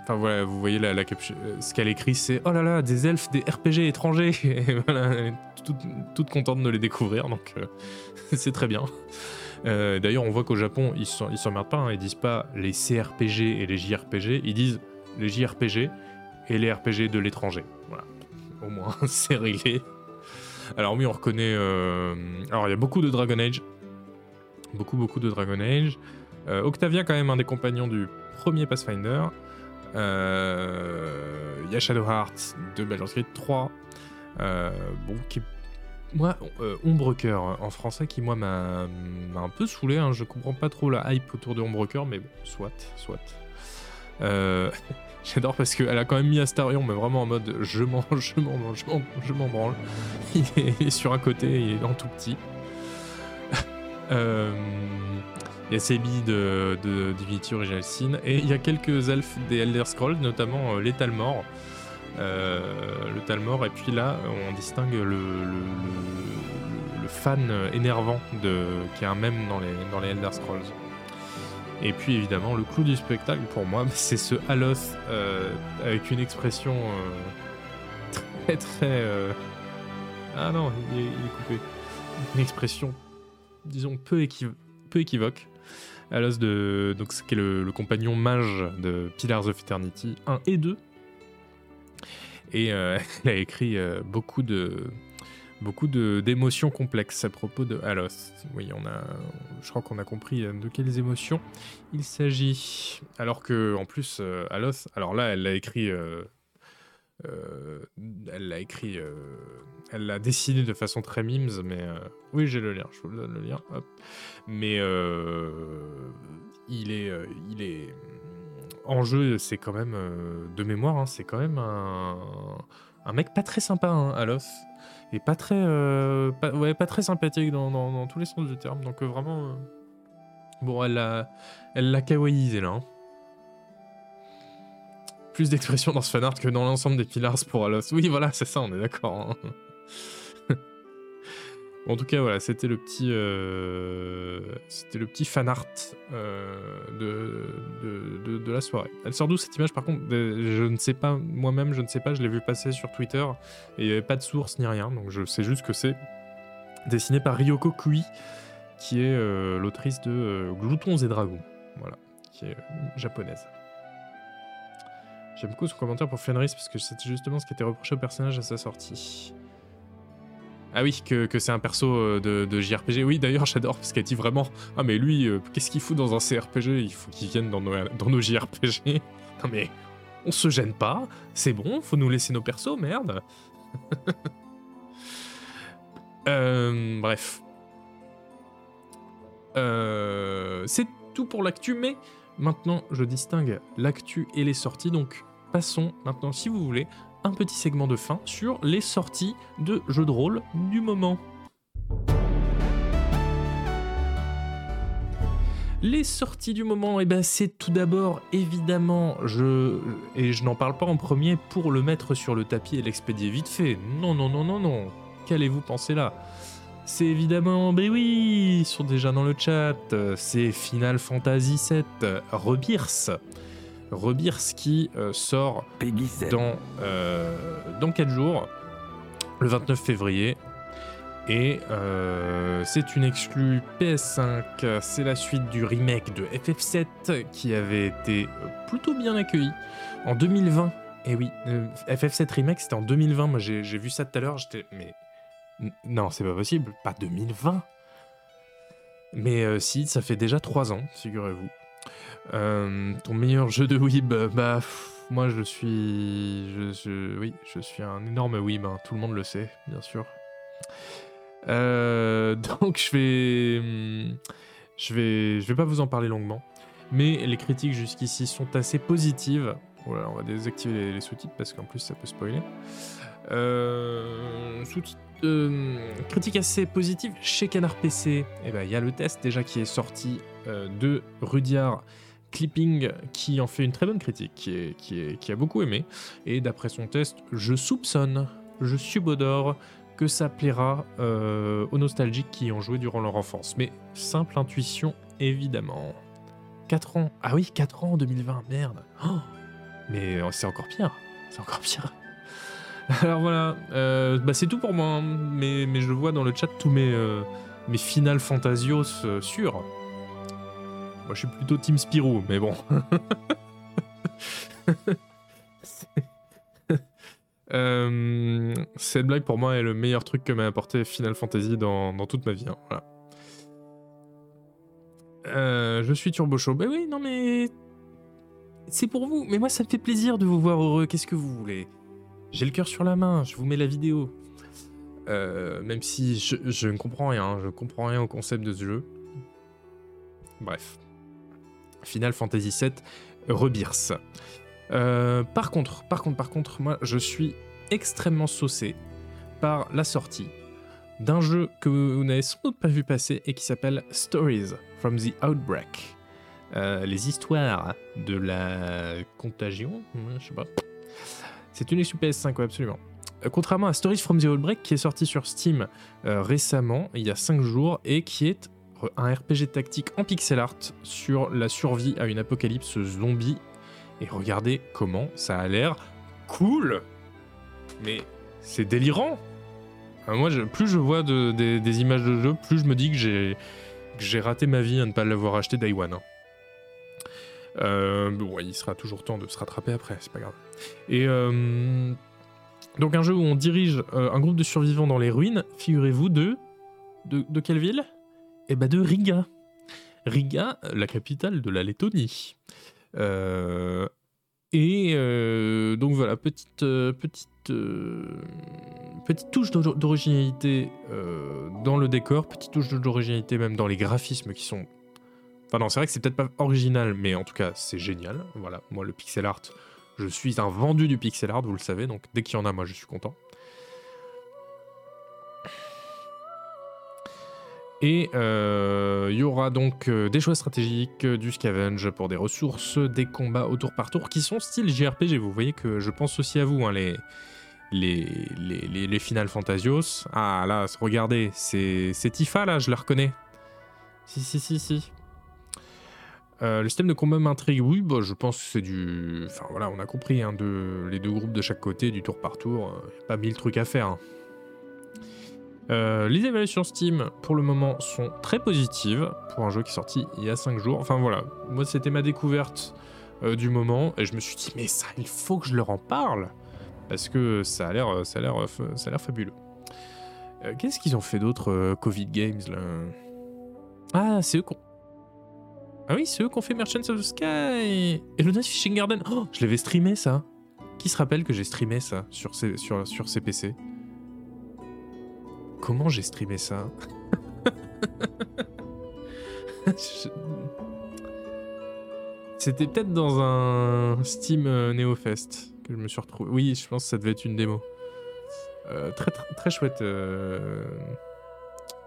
enfin voilà, vous voyez la ce qu'elle écrit, c'est oh là là, des elfes, des RPG étrangers. [LAUGHS] Et voilà, elle est toute, contente de les découvrir, donc [LAUGHS] c'est très bien. D'ailleurs, on voit qu'au Japon, ils s'emmerdent pas, hein, ils disent pas les CRPG et les JRPG, ils disent les JRPG et les RPG de l'étranger. Voilà, au moins [LAUGHS] c'est réglé. Alors oui, on reconnaît... euh, Alors il y a beaucoup de Dragon Age. Beaucoup, beaucoup de Dragon Age. Euh, Octavia, quand même, un des compagnons du premier Pathfinder. Euh, Il y a Shadow Heart de Baldur's Gate 3. Euh, bon, qui Moi, euh, en français, qui moi m'a un peu saoulé. hein. Je comprends pas trop la hype autour de Ombrecoeur, mais bon, soit, soit. [LAUGHS] J'adore parce qu'elle a quand même mis Astarion, mais vraiment en mode je m'en [LAUGHS] je m'en je m'en je m'en branle. [LAUGHS] Il est, sur un côté, il est en tout petit. [LAUGHS] Euh, il y a Sebi de, de Divinity Original Sin et il y a quelques elfes des Elder Scrolls, notamment euh, les Talmor. Euh, le Talmor, et puis là, on distingue le, fan énervant qui est un mème dans les, dans les Elder Scrolls. Et puis évidemment, le clou du spectacle pour moi, [LAUGHS] c'est ce Aloth euh, avec une expression euh, très très. euh, Ah non, il est, il est coupé. Une expression, disons, peu, peu équivoque. Aloth, de, donc, qui est le, le compagnon mage de Pillars of Eternity 1 et 2. Et [LAUGHS] elle a écrit beaucoup de beaucoup d'émotions complexes à propos de Alos. Oui, je crois qu'on a compris euh, de quelles émotions il s'agit. Alors que, en plus, euh, Alos, alors là, elle l'a écrit, euh, elle l'a écrit, dessiné de façon très mimes, mais oui, j'ai le lien, je vous donne le lien. Mais il est, il est en jeu, c'est quand même de mémoire, hein, c'est quand même un, un mec pas très sympa, hein, Alos et pas très, euh, ouais, pas très sympathique dans, tous les sens du terme. Donc euh, vraiment, euh, bon, elle l'a, elle l'a kawaïisé là. hein. Plus d'expression dans ce fanart que dans l'ensemble des Pillars pour Alos. Oui, voilà, c'est ça, on est d'accord. hein. En tout cas, voilà, c'était le petit, euh, c'était le petit fanart euh, de, de, de- la soirée. Elle sort d'où cette image Par contre, je ne sais pas, moi-même, je ne sais pas. Je l'ai vu passer sur Twitter et il n'y avait pas de source ni rien, donc je sais juste que c'est dessiné par Ryoko Kui, qui est euh, l'autrice de euh, Gloutons et Dragons, voilà, qui est japonaise. J'aime beaucoup son commentaire pour Fenris parce que c'était justement ce qui était reproché au personnage à sa sortie. Ah oui, que, que c'est un perso euh, de, de JRPG. Oui, d'ailleurs, [LAUGHS] j'adore parce qu'elle dit vraiment Ah, mais lui, euh, qu'est-ce qu'il fout dans un CRPG Il faut qu'il vienne dans nos, dans nos JRPG. [LAUGHS] Non, mais on se gêne pas, c'est bon, faut nous laisser nos persos, merde. [LAUGHS] Euh, bref. C'est tout pour l'actu, mais maintenant je distingue l'actu et les sorties, donc passons maintenant, si vous voulez, un petit segment de fin sur les sorties de jeux de rôle du moment. Les sorties du moment, eh ben c'est tout d'abord évidemment, je et je n'en parle pas en premier pour le mettre sur le tapis et l'expédier vite fait. Non, non, non, non, non. Qu'allez-vous penser là? C'est évidemment, ben oui, sont déjà dans le chat. C'est Final Fantasy VII Rebirth. Rebirth qui euh, sort Peggy 7. dans, euh, dans 4 jours, le 29 février. Et euh, c'est une exclue PS5, c'est la suite du remake de FF7 qui avait été plutôt bien accueilli en 2020. Et oui, euh, FF7 remake c'était en 2020, moi j'ai vu ça tout à l'heure, j'étais... Mais non, c'est pas possible, pas 2020. Mais euh, si, ça fait déjà 3 ans, figurez-vous. Euh, ton meilleur jeu de Weeb, euh, bah moi je suis, je, oui, je suis un énorme Weeb, hein, tout le monde le sait, bien sûr. Euh, [LAUGHS] donc je vais, hum, je vais, je vais pas vous en parler longuement, mais les critiques jusqu'ici sont assez positives. Voilà, on va désactiver les, sous-titres parce qu'en plus ça peut spoiler. Critique assez positive chez Canard PC. Et ben il y a le test déjà qui est sorti de Rudyard Clipping qui en fait une très bonne critique, qui, qui, a beaucoup aimé. Et d'après son test, je soupçonne, je subodore que ça plaira euh, aux nostalgiques qui y ont joué durant leur enfance. Mais simple intuition, évidemment. 4 ans. Ah oui, 4 ans en 2020, merde. Oh mais euh, c'est encore pire. C'est encore pire. [LAUGHS] Alors voilà, euh, bah c'est tout pour moi. hein. Mais, je vois dans le chat tous mes, mes Final Fantasios sûrs. Moi je suis plutôt Team Spirou, mais bon. [LAUGHS] Euh, cette blague pour moi est le meilleur truc que m'a apporté Final Fantasy dans, toute ma vie. hein. Euh, je suis turbo chaud. Bah oui, non mais c'est pour vous. Mais moi, ça me fait plaisir de vous voir heureux. Qu'est-ce que vous voulez? J'ai le cœur sur la main. Je vous mets la vidéo. Euh, même si je, je ne comprends rien. hein, Je comprends rien au concept de ce jeu. Bref. Final Fantasy VII Rebirth. Euh, par contre, par contre, par contre, moi, je suis extrêmement saucé par la sortie d'un jeu que vous n'avez sans doute pas vu passer et qui s'appelle Stories from the Outbreak. Euh, les histoires de la contagion, je sais pas. C'est une exclu PS5, ouais, absolument. Euh, contrairement à Stories from the Outbreak qui est sorti sur Steam récemment, il y a 5 jours, et qui est un RPG tactique en pixel art sur la survie à une apocalypse zombie. Et regardez comment ça a l'air cool Mais c'est délirant Moi, plus je vois de- des, images de jeu, plus je me dis que j'ai raté ma vie à ne pas l'avoir acheté Day hein. Euh, bon, il sera toujours temps de se rattraper après, c'est pas grave. Et euh, donc un jeu où on dirige euh, un groupe de survivants dans les ruines, figurez-vous, de... de quelle ville? Eh ben de Riga. Riga, la capitale de la Lettonie. Euh, et euh, donc voilà, petite, euh, petite, petite touche d'or- d'originalité dans le décor, petite touche d'originalité même dans les graphismes qui sont... Enfin non, c'est vrai que c'est peut-être pas original, mais en tout cas c'est génial. Voilà, moi le pixel art, je suis un vendu du pixel art, vous le savez, donc dès qu'il y en a, moi je suis content. Et euh, il y aura donc euh, des choix stratégiques, euh, du scavenge pour des ressources, des combats au tour par tour qui sont style JRPG. Vous voyez que je pense aussi à vous, hein, les, les, les, les, Final Fantasios. Ah là, regardez, c'est Tifa là, je la reconnais. Si, si, si, si. Le système de combat m'intrigue, oui, bah, je pense que c'est du. Enfin voilà, on a compris, hein, de... les deux groupes de chaque côté, du tour par tour, euh, pas mille trucs à faire. hein. Euh, les évaluations Steam, pour le moment, sont très positives pour un jeu qui est sorti il y a 5 jours. Enfin voilà, moi c'était ma découverte euh, du moment et je me suis dit, mais ça, il faut que je leur en parle parce que ça a l'air, ça a l'air, euh, ça a l'air fabuleux. Qu'est-ce qu'ils ont fait d'autre, Covid Games là? Ah, c'est eux qu'on. Ah oui, c'est eux qui ont fait Merchants of the Sky et le Fishing Garden. Oh, je l'avais streamé ça. Qui se rappelle que j'ai streamé ça sur sur, sur ces PC Comment j'ai streamé ça [LAUGHS] C'était peut-être dans un Steam euh, NeoFest que je me suis retrouvé. Oui, je pense que ça devait être une démo. Euh, très, très, très chouette. euh,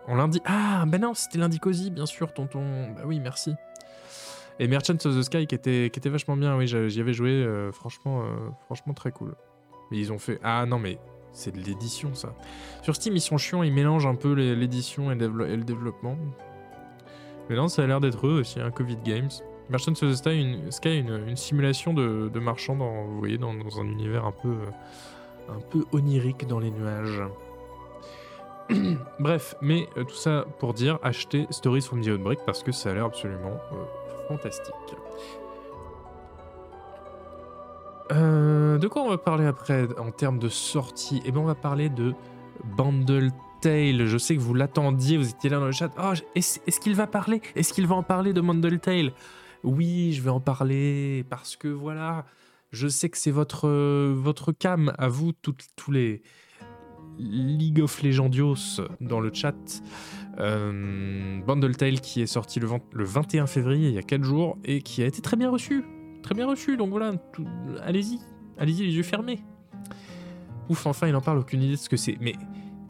En lundi. Ah, ben non, c'était lundi cosy, bien sûr, tonton. Bah oui, merci. Et Merchants of the Sky qui était, qui était vachement bien, oui, j'y avais joué, euh, franchement, franchement très cool. Mais ils ont fait. Ah non, mais c'est de l'édition ça. Sur Steam, ils sont chiants, ils mélangent un peu l'édition et, le développement. Mais non, ça a l'air d'être eux aussi, un Covid Games. Merchants of the Sky, une, Sky, une, simulation de, marchand dans, vous un univers un peu, euh, un peu onirique dans les nuages. [CLEARS THROAT] Bref, mais euh, tout ça pour dire, achetez Stories from the Outbreak parce que ça a l'air absolument euh, fantastique. Euh, de quoi on va parler après en termes de sortie? Eh bien, on va parler de Bundle Tale. Je sais que vous l'attendiez, vous étiez là dans le chat. Oh, est-ce qu'il va parler? Est-ce qu'il va en parler de Bundle Tale? Oui, je vais en parler parce que voilà, je sais que c'est votre, euh, votre cam à vous, tous les League of Legendios dans le chat. Euh, Bundle Tale qui est sorti le, 20 le 21 février, il y a 4 jours, et qui a été très bien reçu. Très bien reçu, donc voilà, allez-y, allez-y les yeux fermés. Ouf, enfin il en parle, aucune idée de ce que c'est. Mais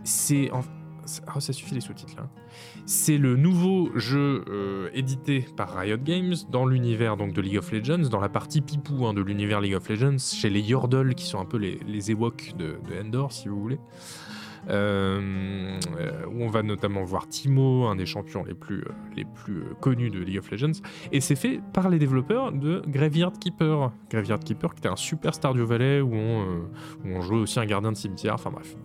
c'est... en- Oh, ça suffit les sous-titres là. C'est le nouveau jeu euh, édité par Riot Games dans l'univers donc de League of Legends, dans la partie pipou hein, de l'univers League of Legends, chez les Yordle qui sont un peu les, les Ewoks de Endor si vous voulez. Euh, où on va notamment voir Timo, un des champions les plus, euh, euh, connus de League of Legends. Et c'est fait par les développeurs de Graveyard Keeper. Graveyard Keeper qui était un super Stardew Valley où on, où on jouait aussi un gardien de cimetière, enfin bref.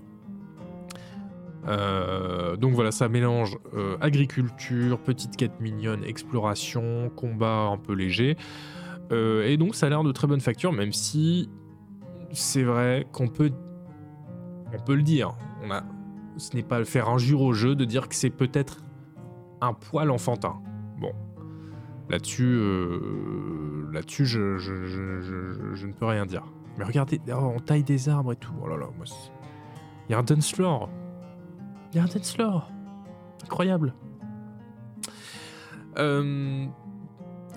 Donc voilà, ça mélange agriculture, petite quête mignonne, exploration, combat un peu léger. Et donc ça a l'air de très bonne facture, même si c'est vrai qu'on peut on peut le dire. A, ce n'est pas faire injure au jeu de dire que c'est peut-être un poil enfantin. Bon, là-dessus, euh, là-dessus, je, ne peux rien dire. Mais regardez, oh, on taille des arbres et tout. Oh là là, moi, il y a un dance floor. Il y a un dance floor. Incroyable. Euh,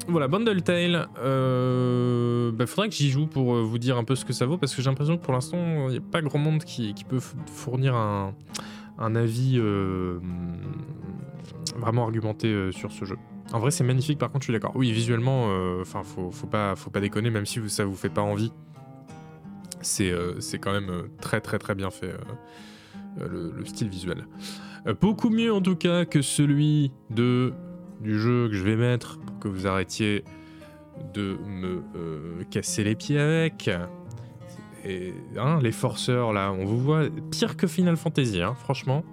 voilà, Bundle Tale. Euh, bah, faudrait que j'y joue pour euh, vous dire un peu ce que ça vaut, parce que j'ai l'impression que pour l'instant, il n'y a pas grand monde qui, peut fournir un, avis euh, vraiment argumenté sur ce jeu. En vrai, c'est magnifique, par contre, je suis d'accord. Oui, visuellement, enfin, pas, faut pas déconner, même si ça vous fait pas envie. C'est quand même très, très, très bien fait, le, style visuel. beaucoup mieux, en tout cas, que celui de du jeu que je vais mettre pour que vous arrêtiez de me euh, casser les pieds avec. Hein, les forceurs là, on vous voit pire que Final Fantasy, hein, franchement.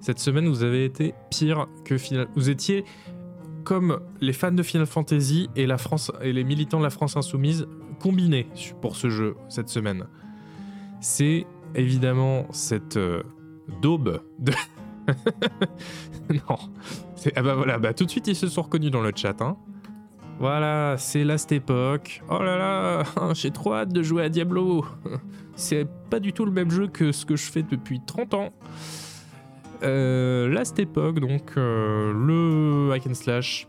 Cette semaine, vous avez été pire que Final. Vous étiez comme les fans de Final Fantasy et la les militants de la France insoumise combinés pour ce jeu cette semaine. C'est évidemment cette euh, daube de [LAUGHS] [LAUGHS] non, ah bah voilà, bah tout de suite ils se sont reconnus dans le chat. Hein. Voilà, c'est Last Epoch. Oh là là, [LAUGHS] j'ai trop hâte de jouer à Diablo. [LAUGHS] C'est pas du tout le même jeu que ce que je fais depuis 30 ans. Euh, Last Epoch, donc euh, le hack and slash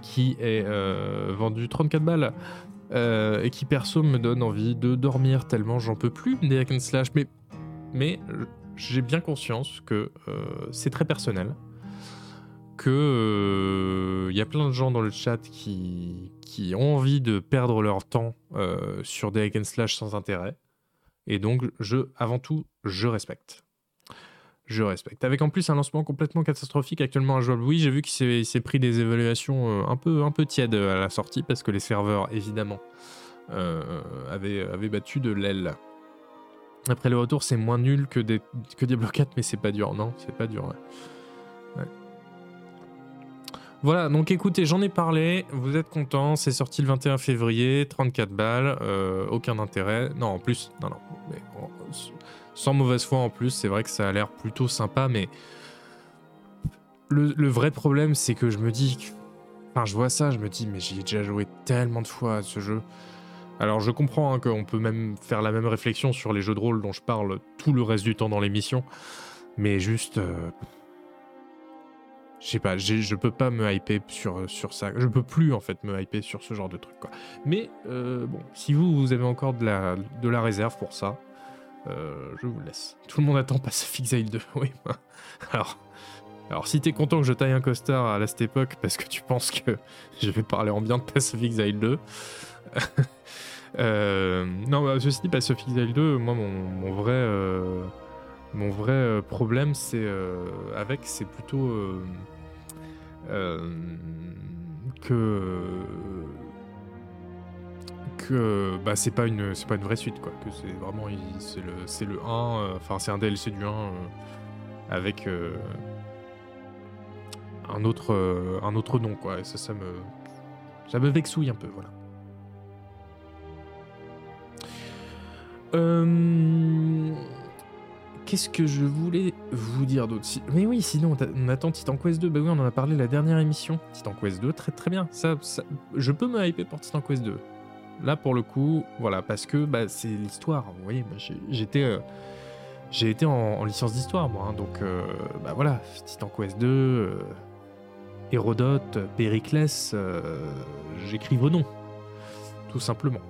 qui est euh, vendu 34 balles et qui perso me donne envie de dormir tellement j'en peux plus des hack and slash. Mais, mais j'ai bien conscience que c'est très personnel que il euh, y a plein de gens dans le chat qui, qui ont envie de perdre leur temps euh, sur des hack and slash sans intérêt. Et donc, je, avant tout, je respecte. Je respecte. Avec en plus un lancement complètement catastrophique actuellement à jouable. Oui, j'ai vu qu'il s'est pris des évaluations euh, un peu, un peu tièdes à la sortie parce que les serveurs, évidemment, avaient, avaient, battu de l'aile. Après le retour, c'est moins nul que, des, que Diablo 4, mais c'est pas dur. Non, c'est pas dur. ouais. Voilà, donc écoutez, j'en ai parlé, vous êtes contents, c'est sorti le 21 février, 34 balles, euh, aucun intérêt. Non, en plus, non, non, sans mauvaise foi en plus, c'est vrai que ça a l'air plutôt sympa, mais le, vrai problème, c'est que je me dis, enfin, je vois ça, je me dis, mais j'y ai déjà joué tellement de fois à ce jeu. Alors je comprends hein, qu'on peut même faire la même réflexion sur les jeux de rôle dont je parle tout le reste du temps dans l'émission, mais juste... Euh, je sais pas, je peux pas me hyper sur, ça. Je peux plus en fait me hyper sur ce genre de truc quoi. Mais euh, bon, si vous, avez encore de la, de la réserve pour ça, euh, je vous laisse. Tout le monde attend Pacific Exile 2, [LAUGHS] oui. Alors, alors si t'es content que je taille un costard à cette époque parce que tu penses que je vais parler en bien de Pacific Exile 2. [LAUGHS] euh, non, bah, ceci dit, Pacific Exile 2, moi mon, mon vrai... mon vrai problème c'est avec c'est plutôt euh, que que bah, c'est pas une c'est pas une vraie suite quoi. Que c'est vraiment c'est le c'est le 1 euh, enfin c'est un DLC du 1 euh, avec un autre un autre nom quoi. Et ça ça me ça me vexouille un peu voilà euh Qu'est-ce que je voulais vous dire d'autre Mais oui, sinon, on attend Titan Quest 2. Bah oui, on en a parlé la dernière émission. Titan Quest 2, très très bien. Ça, je peux me hyper pour Titan Quest 2. Là, pour le coup, voilà, parce que bah, c'est l'histoire. Vous voyez, j'étais. Euh, j'ai été en, licence d'histoire, moi. Hein, donc, euh, bah voilà, Titan Quest 2, euh, Hérodote, Périclès, j'écris vos noms. Tout simplement.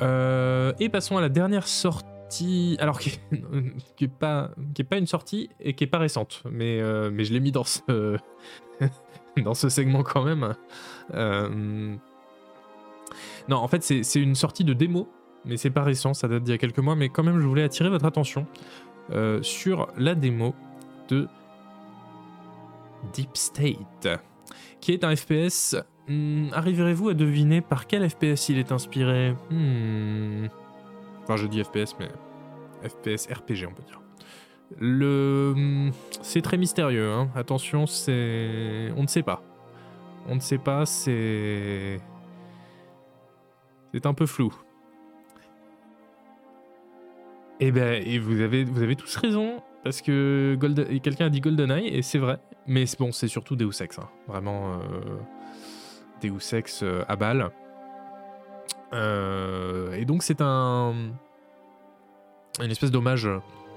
Euh, et passons à la dernière sortie, alors qui [LAUGHS] n'est pas, une sortie et qui est pas récente, mais, euh, mais je l'ai mis dans ce, [LAUGHS] dans ce segment quand même. Euh, non, en fait, c'est une sortie de démo, mais c'est pas récent, ça date d'il y a quelques mois, mais quand même, je voulais attirer votre attention sur la démo de Deep State, qui est un FPS Hmm, arriverez-vous à deviner par quel FPS il est inspiré hmm. Enfin, je dis FPS, mais FPS RPG, on peut dire. Hmm, c'est très mystérieux. Hein. Attention, c'est, on ne sait pas. On ne sait pas. C'est, c'est un peu flou. Et ben, et vous avez, tous raison, parce que quelqu'un a dit GoldenEye, et c'est vrai. Mais bon, c'est surtout Deus Ex, hein. vraiment euh, Deus Ex euh, à balle. Euh, et donc c'est un une espèce d'hommage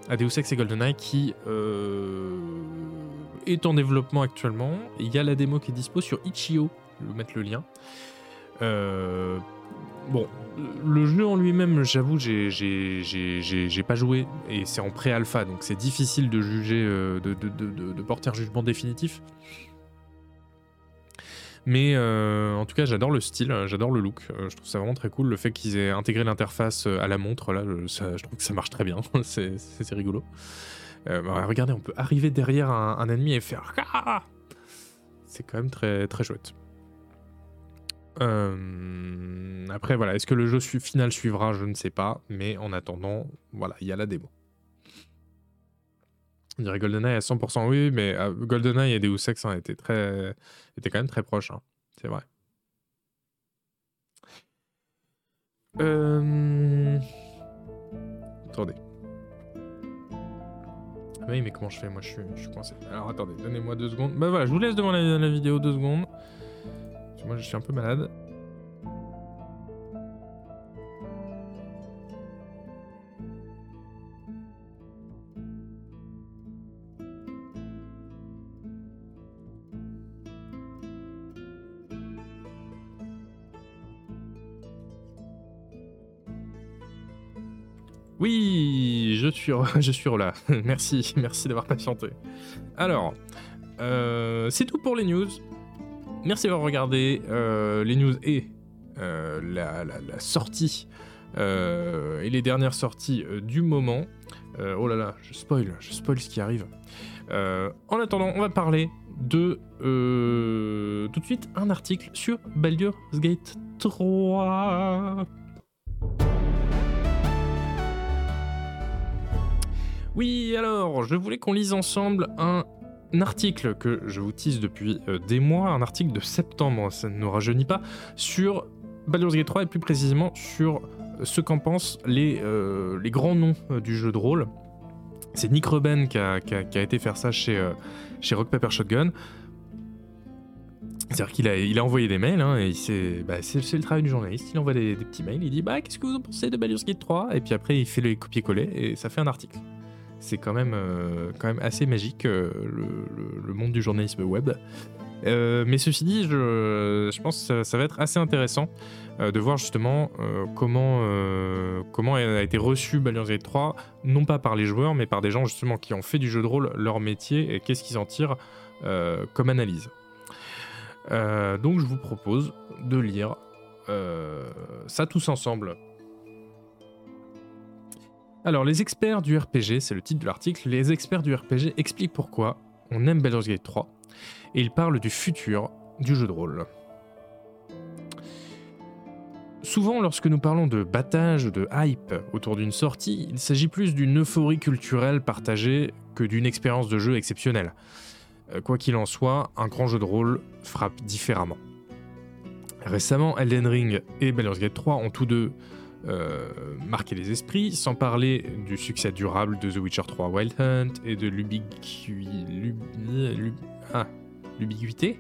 à Deus Ex et GoldenEye qui euh, est en développement actuellement. Il y a la démo qui est dispo sur Itch.io, je vais vous mettre le lien. Bon, le jeu en lui-même, j'avoue, j'ai- pas joué et c'est en pré-alpha, donc c'est difficile de juger, de- de porter un jugement définitif. Mais euh, en tout cas, j'adore le style, euh, j'adore le look. euh, je trouve ça vraiment très cool. Le fait qu'ils aient intégré l'interface à la montre, là, je, ça- je trouve que ça marche très bien. [LAUGHS] c'est rigolo. Bah, regardez, on peut arriver derrière un, ennemi et faire. Ah C'est quand même très, très chouette. Après, voilà, est-ce que le jeu final suivra? Je ne sais pas. Mais en attendant, voilà, il y a la démo. On dirait GoldenEye à 100%, oui, mais euh, GoldenEye et Deus Ex hein, étaient, très, étaient quand même très proches, hein, c'est vrai. Euh... Attendez. Ah Oui, mais comment je fais? Moi, je suis, je suis coincé. Alors, attendez, donnez-moi deux secondes. Bah voilà, je vous laisse devant la, vidéo deux secondes. Moi, je suis un peu malade. Je suis là. [LAUGHS] [LAUGHS] merci, merci d'avoir patienté. Alors, euh, c'est tout pour les news. Merci d'avoir regardé euh, les news et euh, la, la- sortie et les dernières sorties du moment. Oh là là, je spoil, je spoil ce qui arrive. En attendant, on va parler de tout de suite un article sur Baldur's Gate 3. Oui, alors, je voulais qu'on lise ensemble un article que je vous tease depuis euh, des mois, un article de septembre, ça ne nous rajeunit pas, sur Baldur's Gate 3 et plus précisément sur ce qu'en pensent les, euh, grands noms euh, du jeu de rôle. C'est Nick Reuben qui a, été faire ça chez, euh, Rock Paper Shotgun. C'est-à-dire qu'il a, envoyé des mails, hein, et bah, c'est le travail du journaliste. Il envoie des, des petits mails, il dit bah, Qu'est-ce que vous en pensez de Baldur's Gate 3 Et puis après, il fait les copier-coller et ça fait un article. C'est quand même, euh, quand même assez magique, euh, le, monde du journalisme web. Euh, mais ceci dit, je, pense que ça, va être assez intéressant de voir justement comment, comment a été reçu Baldur's Gate 3, non pas par les joueurs, mais par des gens justement qui ont fait du jeu de rôle leur métier et qu'est-ce qu'ils en tirent comme analyse. Donc je vous propose de lire ça tous ensemble. Alors, les experts du RPG, c'est le titre de l'article, les experts du RPG expliquent pourquoi on aime Baldur's Gate 3 et ils parlent du futur du jeu de rôle. Souvent, lorsque nous parlons de battage, de hype autour d'une sortie, il s'agit plus d'une euphorie culturelle partagée que d'une expérience de jeu exceptionnelle. Euh, Quoi qu'il en soit, un grand jeu de rôle frappe différemment. Récemment, Elden Ring et Baldur's Gate 3 ont tous deux euh, marqué les esprits, sans parler du succès durable de The Witcher 3 Wild Hunt et de ah, l'ubiquité?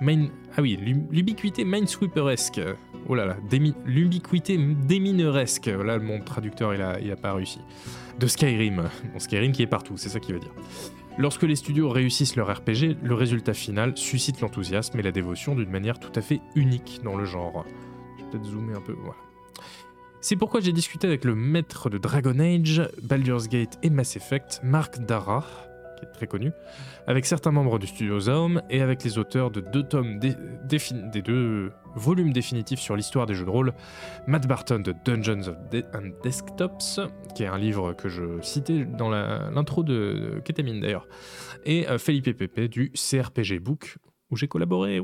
Main... Ah oui, l'u- l'ubiquité minesweeperesque. Oh là là, l'ubiquité démineresque. Là, mon traducteur, il a pas réussi. De Skyrim. Bon, Skyrim qui est partout, c'est ça qu'il veut dire. Lorsque les studios réussissent leur RPG, le résultat final suscite l'enthousiasme et la dévotion d'une manière tout à fait unique dans le genre. Je vais peut-être zoomer un peu, voilà. C'est pourquoi j'ai discuté avec le maître de Dragon Age, Baldur's Gate et Mass Effect, Marc Dara, qui est très connu, avec certains membres du studio Zaum et avec les auteurs de deux tomes des deux volumes définitifs sur l'histoire des jeux de rôle, Matt Barton de Dungeons of and Desktops, qui est un livre que je citais dans l'intro de, de Ketamine d'ailleurs, et euh, Felipe Pepe du CRPG Book, où j'ai collaboré.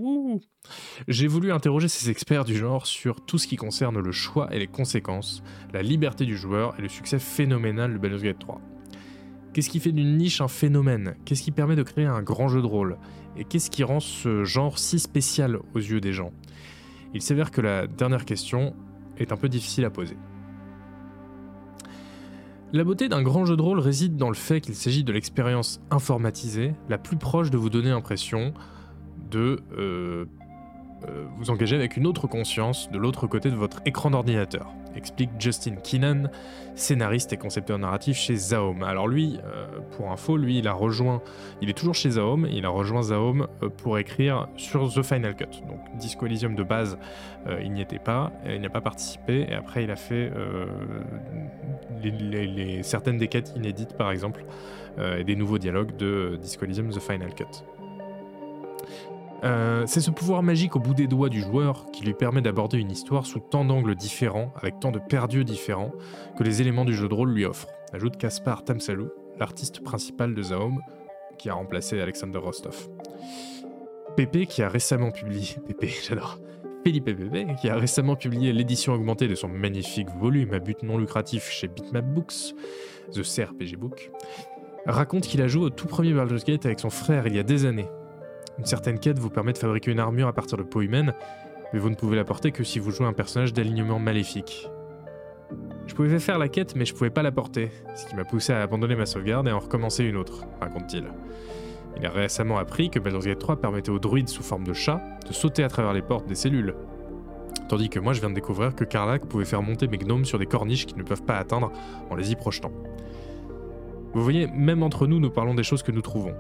J'ai voulu interroger ces experts du genre sur tout ce qui concerne le choix et les conséquences, la liberté du joueur et le succès phénoménal de Baldur's Gate 3. Qu'est-ce qui fait d'une niche un phénomène? Qu'est-ce qui permet de créer un grand jeu de rôle? Et qu'est-ce qui rend ce genre si spécial aux yeux des gens? Il s'avère que la dernière question est un peu difficile à poser. La beauté d'un grand jeu de rôle réside dans le fait qu'il s'agit de l'expérience informatisée la plus proche de vous donner l'impression de euh, euh, vous engager avec une autre conscience de l'autre côté de votre écran d'ordinateur, explique Justin Keenan, scénariste et concepteur narratif chez Zaom. Alors lui, euh, pour info, lui, il a rejoint, il est toujours chez Zaom, il a rejoint Zaom pour écrire sur The Final Cut. Donc Disco Elysium de base, il n'y était pas, il n'a pas participé, et après il a fait certaines des quêtes inédites par exemple, et des nouveaux dialogues de Disco Elysium The Final Cut. Euh, c'est ce pouvoir magique au bout des doigts du joueur qui lui permet d'aborder une histoire sous tant d'angles différents, avec tant de perdus différents, que les éléments du jeu de rôle lui offrent, ajoute Kaspar Tamsalou, l'artiste principal de Zaom, qui a remplacé Alexander Rostov. Pépé qui a récemment publié... [LAUGHS] Pépé, j'adore. Philippe Pépé, qui a récemment publié l'édition augmentée de son magnifique volume à but non lucratif chez Bitmap Books, The CRPG Book, raconte qu'il a joué au tout premier Baldur's Gate avec son frère il y a des années, une certaine quête vous permet de fabriquer une armure à partir de peau humaine, mais vous ne pouvez la porter que si vous jouez un personnage d'alignement maléfique. Je pouvais faire la quête, mais je pouvais pas la porter, ce qui m'a poussé à abandonner ma sauvegarde et à en recommencer une autre, raconte-t-il. Il a récemment appris que Baldur's Gate 3 permettait aux druides sous forme de chat de sauter à travers les portes des cellules. Tandis que moi je viens de découvrir que Karlak pouvait faire monter mes gnomes sur des corniches qu'ils ne peuvent pas atteindre en les y projetant. Vous voyez, même entre nous, nous parlons des choses que nous trouvons.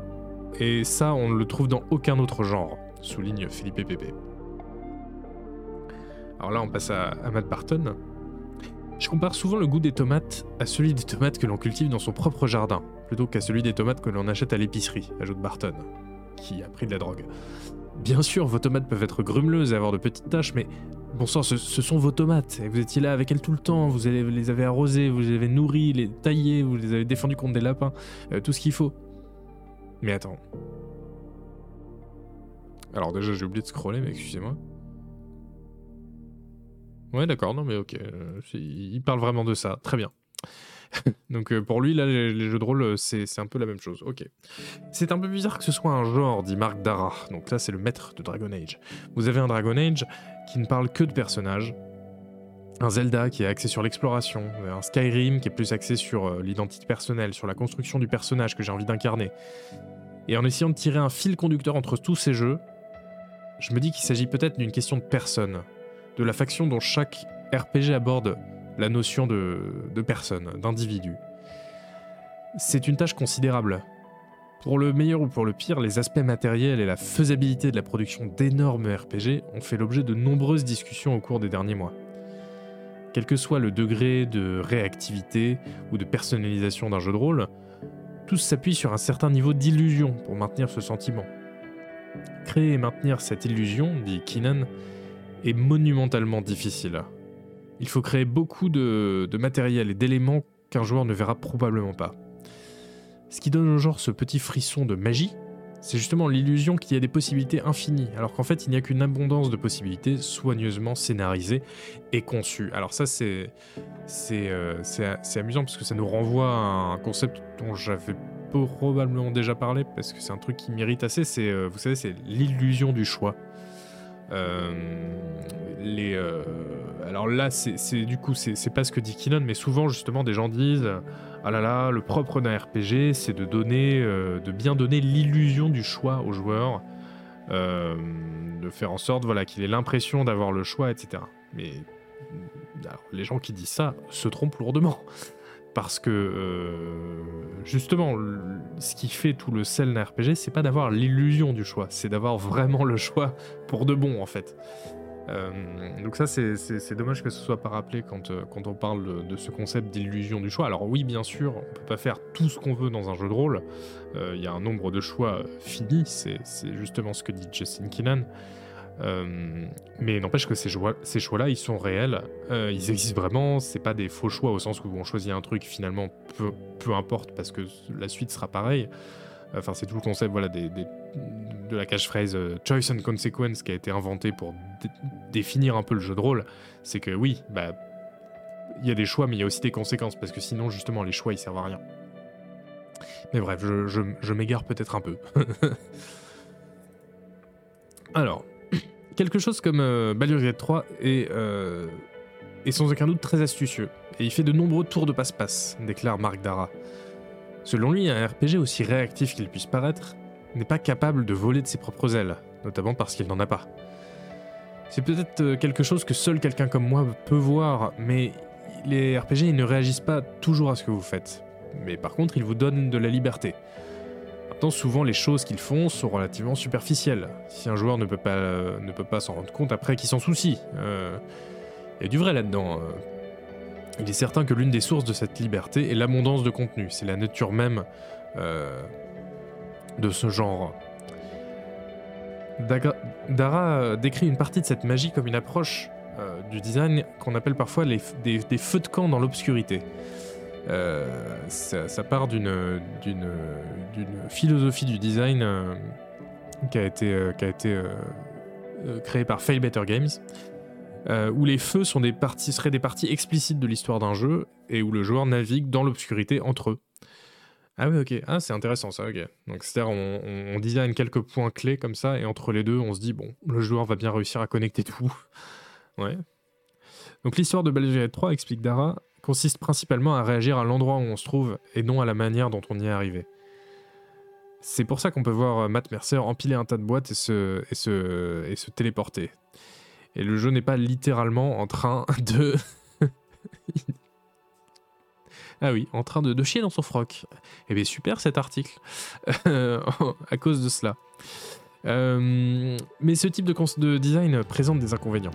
Et ça, on ne le trouve dans aucun autre genre, souligne Philippe Pépé. Alors là, on passe à, Matt Barton. Je compare souvent le goût des tomates à celui des tomates que l'on cultive dans son propre jardin, plutôt qu'à celui des tomates que l'on achète à l'épicerie, ajoute Barton, qui a pris de la drogue. Bien sûr, vos tomates peuvent être grumeleuses et avoir de petites taches, mais bon sang, ce, sont vos tomates. Et vous étiez là avec elles tout le temps, vous les avez arrosées, vous les avez nourries, les taillées, vous les avez défendues contre des lapins, euh, tout ce qu'il faut. Mais attends. Alors déjà j'ai oublié de scroller, mais excusez-moi. Ouais d'accord, non mais ok. Euh, il parle vraiment de ça, très bien. [LAUGHS] Donc euh, pour lui, là, les, jeux de rôle, c'est un peu la même chose. Ok. C'est un peu bizarre que ce soit un genre, dit Marc Dara. Donc là, c'est le maître de Dragon Age. Vous avez un Dragon Age qui ne parle que de personnages. Un Zelda qui est axé sur l'exploration. Un Skyrim qui est plus axé sur euh, l'identité personnelle, sur la construction du personnage que j'ai envie d'incarner. Et en essayant de tirer un fil conducteur entre tous ces jeux, je me dis qu'il s'agit peut-être d'une question de personne, de la faction dont chaque RPG aborde la notion de, personne, d'individu. C'est une tâche considérable. Pour le meilleur ou pour le pire, les aspects matériels et la faisabilité de la production d'énormes RPG ont fait l'objet de nombreuses discussions au cours des derniers mois. Quel que soit le degré de réactivité ou de personnalisation d'un jeu de rôle, tous s'appuient sur un certain niveau d'illusion pour maintenir ce sentiment. Créer et maintenir cette illusion, dit Keenan, est monumentalement difficile. Il faut créer beaucoup de, de matériel et d'éléments qu'un joueur ne verra probablement pas. Ce qui donne au genre ce petit frisson de magie, c'est justement l'illusion qu'il y a des possibilités infinies, alors qu'en fait il n'y a qu'une abondance de possibilités soigneusement scénarisées et conçues. Alors ça c'est euh, c'est amusant parce que ça nous renvoie à un concept dont j'avais probablement déjà parlé parce que c'est un truc qui m'irrite assez. C'est euh, vous savez c'est l'illusion du choix. Euh, les, alors là, c'est du coup, c'est pas ce que dit Kinon, mais souvent justement des gens disent ah là là, le propre d'un RPG, c'est euh, de bien donner l'illusion du choix au joueur, euh, de faire en sorte voilà, qu'il ait l'impression d'avoir le choix, etc. Mais les gens qui disent ça se trompent lourdement. Parce que euh, justement, ce qui fait tout le sel d'un RPG, c'est pas d'avoir l'illusion du choix, c'est d'avoir vraiment le choix pour de bon en fait. Euh, donc ça, c'est dommage que ce soit pas rappelé quand, euh, quand on parle de, ce concept d'illusion du choix. Alors oui, bien sûr, on peut pas faire tout ce qu'on veut dans un jeu de rôle. Euh, il y a un nombre de choix finis, c'est justement ce que dit Justin Keenan. mais n'empêche que ces choix-là, ils sont réels, ils existent vraiment, c'est pas des faux choix au sens où on choisit un truc finalement peu, peu importe parce que la suite sera pareille. Enfin, c'est tout le concept voilà, des, de la cache-phrase euh, Choice and Consequence qui a été inventé pour définir un peu le jeu de rôle. C'est que oui, bah, il y a des choix, mais il y a aussi des conséquences, parce que sinon, justement, les choix, ils servent à rien. Mais bref, je, m'égare peut-être un peu. [LAUGHS] Alors, [CLEARS THROAT] quelque chose comme euh, Baldur's Gate 3 est euh, est sans aucun doute très astucieux, et il fait de nombreux tours de passe-passe, déclare Marc Dara. Selon lui, un RPG aussi réactif qu'il puisse paraître n'est pas capable de voler de ses propres ailes, notamment parce qu'il n'en a pas. C'est peut-être euh, quelque chose que seul quelqu'un comme moi peut voir, mais les RPG ils ne réagissent pas toujours à ce que vous faites. Mais par contre, ils vous donnent de la liberté. Maintenant, souvent, les choses qu'ils font sont relativement superficielles. Si un joueur ne peut pas, euh, s'en rendre compte après, qu'il s'en soucie. Euh, il y a du vrai là-dedans. Il est certain que l'une des sources de cette liberté est l'abondance de contenu. C'est la nature même de ce genre. Dara euh, décrit une partie de cette magie comme une approche euh, du design qu'on appelle parfois des, feux de camp dans l'obscurité. Euh, ça, part d'une philosophie du design qui a été créée par Fail Better Games, où les feux sont des parties seraient des parties explicites de l'histoire d'un jeu et où le joueur navigue dans l'obscurité entre eux. Ah oui, ok. Ah, c'est intéressant ça, ok. Donc, c'est-à-dire, on, on, design quelques points clés comme ça, et entre les deux, on se dit, bon, le joueur va bien réussir à connecter tout. [LAUGHS] ouais. Donc, l'histoire de Baldur's Gate 3, explique Dara, consiste principalement à réagir à l'endroit où on se trouve et non à la manière dont on y est arrivé. C'est pour ça qu'on peut voir euh, Matt Mercer empiler un tas de boîtes et se, et se téléporter. Et le jeu n'est pas littéralement en train [LAUGHS] de. Ah oui, en train de, chier dans son froc. Eh bien, super cet article. Euh, [LAUGHS] à cause de cela. Euh, mais ce type de, design présente des inconvénients.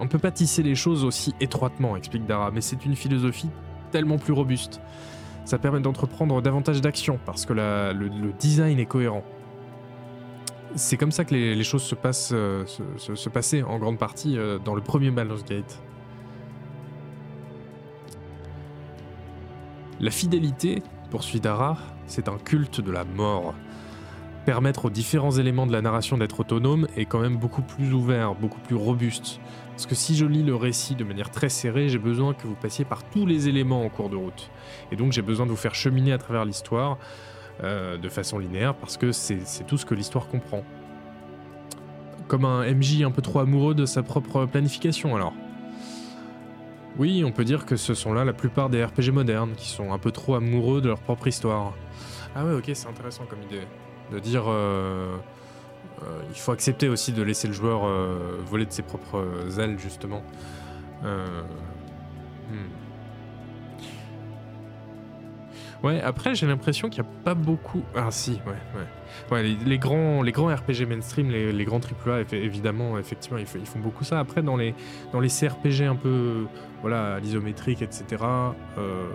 On ne peut pas tisser les choses aussi étroitement, explique Dara, mais c'est une philosophie tellement plus robuste. Ça permet d'entreprendre davantage d'actions parce que le, design est cohérent. C'est comme ça que les, choses se, passent, euh, passaient en grande partie dans le premier Baldur's Gate. La fidélité, poursuit Dara, c'est un culte de la mort. Permettre aux différents éléments de la narration d'être autonomes est quand même beaucoup plus ouvert, beaucoup plus robuste. Parce que si je lis le récit de manière très serrée, j'ai besoin que vous passiez par tous les éléments en cours de route. Et donc j'ai besoin de vous faire cheminer à travers l'histoire euh, de façon linéaire, parce que c'est c'est tout ce que l'histoire comprend. Comme un MJ un peu trop amoureux de sa propre planification alors. Oui, on peut dire que ce sont là la plupart des RPG modernes, qui sont un peu trop amoureux de leur propre histoire. Ah ouais, ok, c'est intéressant comme idée. De dire... euh, euh, il faut accepter aussi de laisser le joueur euh, voler de ses propres ailes, justement. Hmm. Ouais, après, j'ai l'impression qu'il n'y a pas beaucoup... Ah si, ouais, ouais. Les, grands, les grands RPG mainstream, les, grands AAA, évidemment, effectivement, ils, font beaucoup ça. Après, dans les, dans les CRPG un peu, voilà, l'isométrique, etc., euh,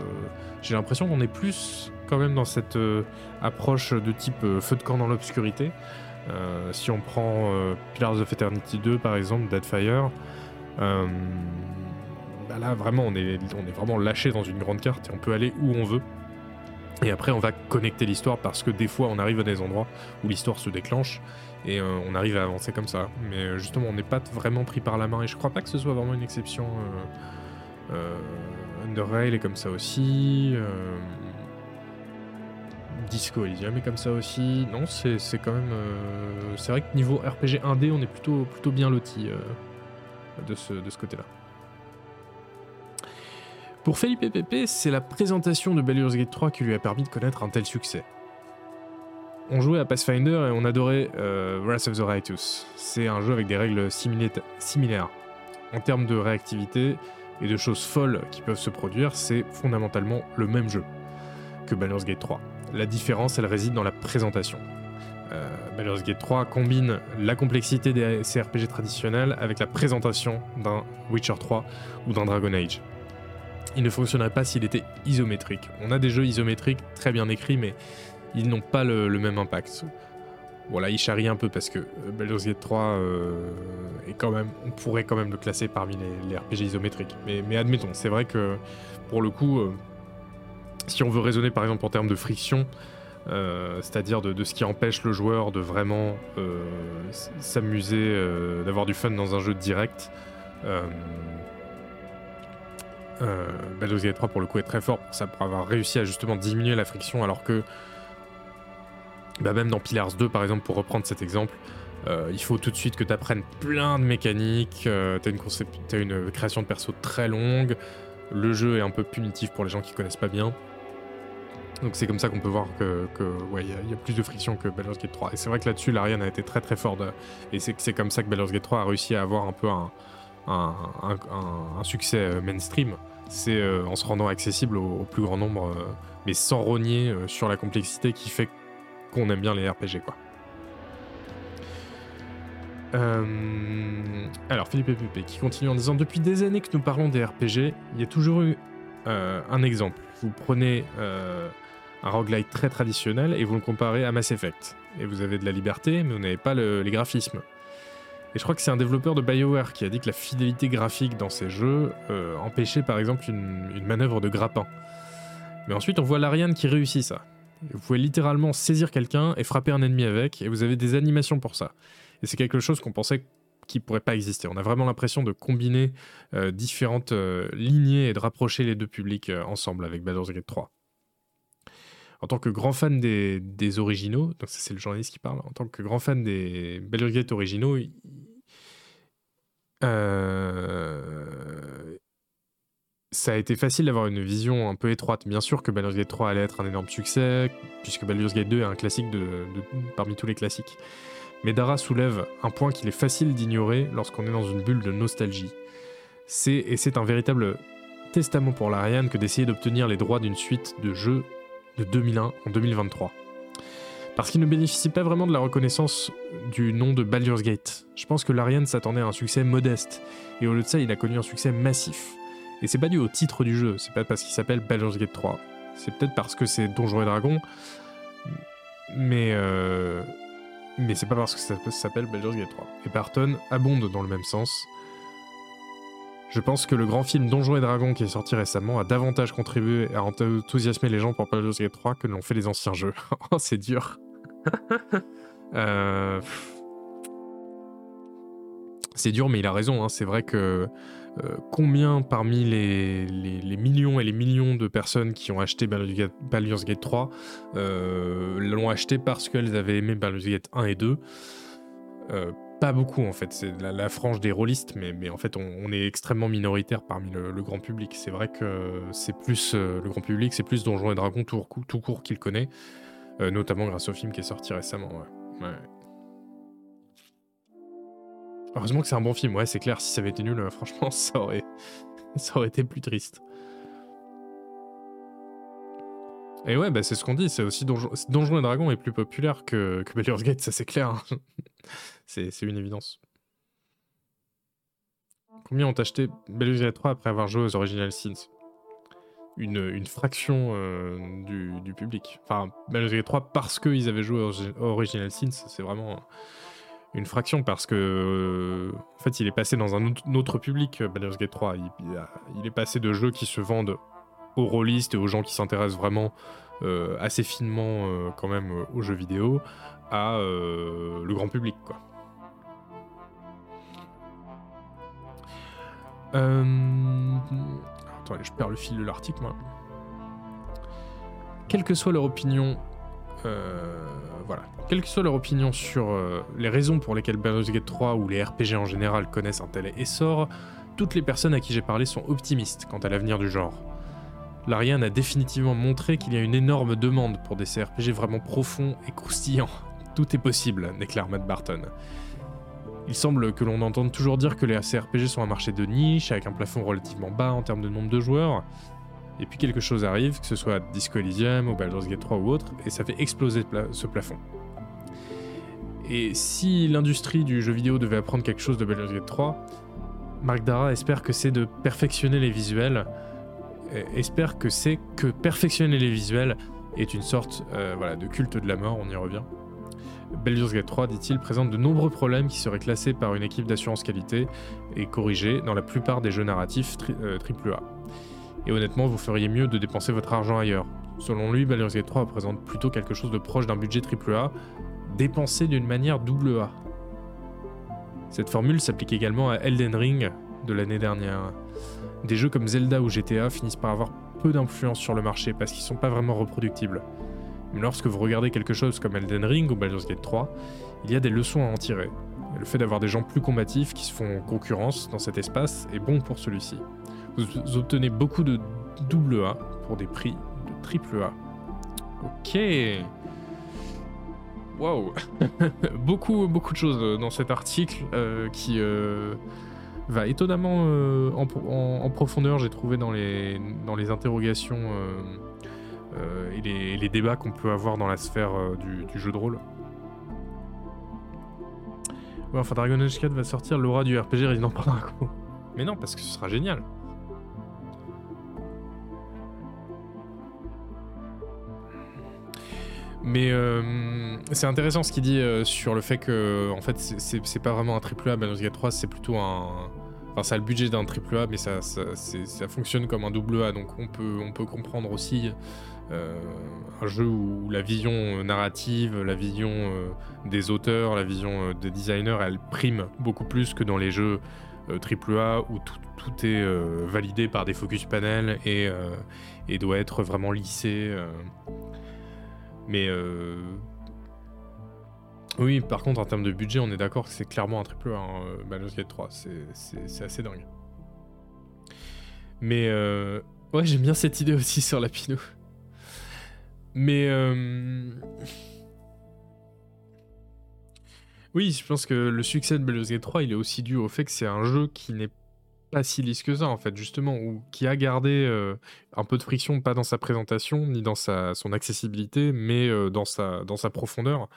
j'ai l'impression qu'on est plus quand même dans cette euh, approche de type euh, feu de camp dans l'obscurité. Si on prend Pillars of Eternity 2 par exemple, Deadfire, bah là vraiment on est, on est vraiment lâché dans une grande carte et on peut aller où on veut. Et après on va connecter l'histoire parce que des fois on arrive à des endroits où l'histoire se déclenche et euh, on arrive à avancer comme ça. Mais euh, justement on n'est pas vraiment pris par la main et je crois pas que ce soit vraiment une exception. Euh, euh, Underrail est comme ça aussi. Disco Elysium est comme ça aussi. Non, c'est quand même. c'est vrai que niveau RPG 1D, on est plutôt, plutôt bien loti de ce, de ce côté-là. Pour Felipe Pepe, c'est la présentation de Baldur's Gate 3 qui lui a permis de connaître un tel succès. On jouait à Pathfinder et on adorait euh, Wrath of the Righteous. C'est un jeu avec des règles similaires. En termes de réactivité et de choses folles qui peuvent se produire, c'est fondamentalement le même jeu que Baldur's Gate 3. La différence, elle réside dans la présentation. Euh, Gate 3 combine la complexité des CRPG traditionnels avec la présentation d'un Witcher 3 ou d'un Dragon Age. Il ne fonctionnerait pas s'il était isométrique. On a des jeux isométriques très bien écrits, mais ils n'ont pas le, même impact. Voilà, il charrie un peu parce que euh, Baldur's Gate 3 euh, est quand même, on pourrait quand même le classer parmi les, RPG isométriques. Mais, admettons, c'est vrai que pour le coup, euh, si on veut raisonner par exemple en termes de friction, c'est-à-dire de, ce qui empêche le joueur de vraiment s'amuser, d'avoir du fun dans un jeu direct. Euh, euh, Baldur's Gate 3 pour le coup est très fort pour ça, pour avoir réussi à justement diminuer la friction alors que bah, même dans Pillars 2 par exemple pour reprendre cet exemple Euh, il faut tout de suite que tu apprennes plein de mécaniques, euh, une création de perso très longue, le jeu est un peu punitif pour les gens qui connaissent pas bien. Donc c'est comme ça qu'on peut voir que, ouais, il y, a plus de friction que Baldur's Gate 3. Et c'est vrai que là-dessus, l'Ariane a été très très fort. et c'est comme ça que Baldur's Gate 3 a réussi à avoir un peu un, un, succès euh, mainstream. C'est euh, en se rendant accessible au, plus grand nombre, euh, mais sans rogner sur la complexité qui fait qu'on aime bien les RPG, alors, Philippe Pépé qui continue en disant Depuis des années que nous parlons des RPG, il y a toujours eu un exemple. Vous prenez un roguelite très traditionnel et vous le comparez à Mass Effect. Et vous avez de la liberté, mais vous n'avez pas les graphismes. Et je crois que c'est un développeur de BioWare qui a dit que la fidélité graphique dans ces jeux euh, empêchait par exemple une, manœuvre de grappin. Mais ensuite, on voit l'Ariane qui réussit ça. Vous pouvez littéralement saisir quelqu'un et frapper un ennemi avec, et vous avez des animations pour ça. Et c'est quelque chose qu'on pensait qui pourrait pas exister. On a vraiment l'impression de combiner euh, différentes euh, lignées et de rapprocher les deux publics ensemble avec Baldur's Gate 3 en tant que grand fan des, originaux, donc c'est le journaliste qui parle, en tant que grand fan des Baldur's Gate originaux, euh, ça a été facile d'avoir une vision un peu étroite. Bien sûr que Baldur's Gate 3 allait être un énorme succès, puisque Baldur's Gate 2 est un classique de, parmi tous les classiques. Mais Dara soulève un point qu'il est facile d'ignorer lorsqu'on est dans une bulle de nostalgie. C'est, et c'est un véritable testament pour l'Ariane que d'essayer d'obtenir les droits d'une suite de jeux de 2001 en 2023. Parce qu'il ne bénéficie pas vraiment de la reconnaissance du nom de Baldur's Gate. Je pense que l'Ariane s'attendait à un succès modeste, et au lieu de ça, il a connu un succès massif. Et c'est pas dû au titre du jeu, c'est pas parce qu'il s'appelle Baldur's Gate 3. C'est peut-être parce que c'est Donjons et Dragons, mais euh, mais c'est pas parce que ça s'appelle Baldur's Gate 3. Et Barton abonde dans le même sens. Je pense que le grand film Donjons et Dragons qui est sorti récemment a davantage contribué à enthousiasmer les gens pour Baldur's Gate 3 que l'ont fait les anciens jeux. [LAUGHS] oh, c'est dur. [LAUGHS] Euh, c'est dur, mais il a raison. Hein. C'est vrai que euh, combien parmi les, millions et les millions de personnes qui ont acheté Baldur's Gate, 3 euh, l'ont acheté parce qu'elles avaient aimé Baldur's Gate 1 et 2 pas beaucoup en fait, c'est la, frange des rôlistes, mais, en fait on, est extrêmement minoritaire parmi le, grand public. C'est vrai que c'est plus le grand public, c'est plus Donjons et Dragons tout court qu'il connaît, euh, notamment grâce au film qui est sorti récemment. Heureusement que c'est un bon film, ouais c'est clair, si ça avait été nul, euh, franchement [LAUGHS] ça aurait, ça aurait été plus triste. Et ouais, bah c'est ce qu'on dit, c'est aussi Donjons et Dragons est plus populaire que, que Baldur's Gate, ça c'est clair. Hein. [LAUGHS] c'est une évidence. Combien ont acheté Baldur's Gate 3 après avoir joué aux Original Sins une, fraction euh, du, public. Enfin, Baldur's Gate 3 parce qu'ils avaient joué Original Sins, c'est vraiment une fraction parce que euh, en fait il est passé dans un autre public Baldur's Gate 3 il, est passé de jeux qui se vendent aux rôlistes et aux gens qui s'intéressent vraiment euh, assez finement quand même aux jeux vidéo à le grand public quoi. Attends, je perds le fil de l'article moi. Quelle que soit leur opinion, sur les raisons pour lesquelles Baldur's Gate 3 ou les RPG en général connaissent un tel essor, toutes les personnes à qui j'ai parlé sont optimistes quant à l'avenir du genre. L'Ariane a définitivement montré qu'il y a une énorme demande pour des CRPG vraiment profonds et croustillants. Tout est possible, déclare Matt Barton. Il semble que l'on entende toujours dire que les CRPG sont un marché de niche, avec un plafond relativement bas en termes de nombre de joueurs. Et puis quelque chose arrive, que ce soit Disco Elysium ou Baldur's Gate 3 ou autre, et ça fait exploser ce plafond. Et si l'industrie du jeu vidéo devait apprendre quelque chose de Baldur's Gate 3, Mark Dara espère que c'est de perfectionner les visuels espère que c'est que perfectionner les visuels est une sorte euh, voilà, de culte de la mort, on y revient. Baldur's Gate 3, dit-il, présente de nombreux problèmes qui seraient classés par une équipe d'assurance qualité et corrigés dans la plupart des jeux narratifs AAA. Euh, et honnêtement, vous feriez mieux de dépenser votre argent ailleurs. Selon lui, Baldur's Gate 3 représente plutôt quelque chose de proche d'un budget AAA, dépensé d'une manière double A. Cette formule s'applique également à Elden Ring de l'année dernière des jeux comme Zelda ou GTA finissent par avoir peu d'influence sur le marché parce qu'ils sont pas vraiment reproductibles. Lorsque vous regardez quelque chose comme Elden Ring ou Baldur's Gate 3, il y a des leçons à en tirer. Le fait d'avoir des gens plus combatifs qui se font concurrence dans cet espace est bon pour celui-ci. Vous obtenez beaucoup de double A pour des prix de triple A. Ok. Wow. [LAUGHS] beaucoup, beaucoup de choses dans cet article euh, qui euh, va étonnamment euh, en, profondeur, j'ai trouvé dans les, dans les interrogations et les, les, débats qu'on peut avoir dans la sphère du, du, jeu de rôle. Ouais, enfin, Dragon Age 4 va sortir l'aura du RPG Resident Evil Mais non, parce que ce sera génial. Mais euh, c'est intéressant ce qu'il dit euh, sur le fait que en fait c'est pas vraiment un triple A, Baldur's Gate 3 c'est plutôt un... Enfin ça a le budget d'un triple A mais ça, ça, ça, fonctionne comme un double A donc on peut, on peut comprendre aussi euh, un jeu où la vision narrative, la vision des auteurs, la vision des designers elle prime beaucoup plus que dans les jeux triple A où tout, est validé par des focus panels et, et doit être vraiment lissé. Mais euh... oui, par contre, en termes de budget, on est d'accord que c'est clairement un triple A, hein, Baldur's Gate 3. C'est assez dingue. Mais euh... ouais, j'aime bien cette idée aussi sur la Pinot. Mais euh... oui, je pense que le succès de Baldur's Gate 3, il est aussi dû au fait que c'est un jeu qui n'est pas si lisse que ça en fait justement ou qui a gardé euh, un peu de friction pas dans sa présentation ni dans sa son accessibilité mais euh, dans sa dans sa profondeur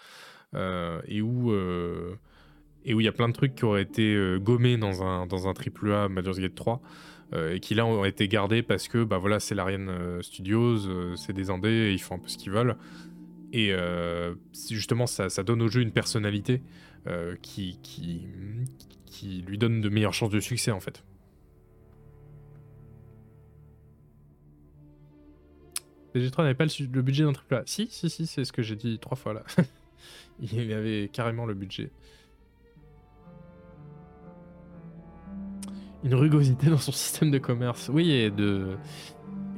et où et où il y a plein de trucs qui auraient été gommés dans un dans un triple A Baldur's Gate 3 et qui là ont été gardés parce que bah voilà c'est l'Ariane Studios c'est des indés et ils font un peu ce qu'ils veulent et justement ça, donne au jeu une personnalité qui, lui donne de meilleures chances de succès en fait PG3 n'avait pas le, budget d'un triple A. Si, si, si, c'est ce que j'ai dit trois fois là. [LAUGHS] Il avait carrément le budget. Une rugosité dans son système de commerce. Oui, et de,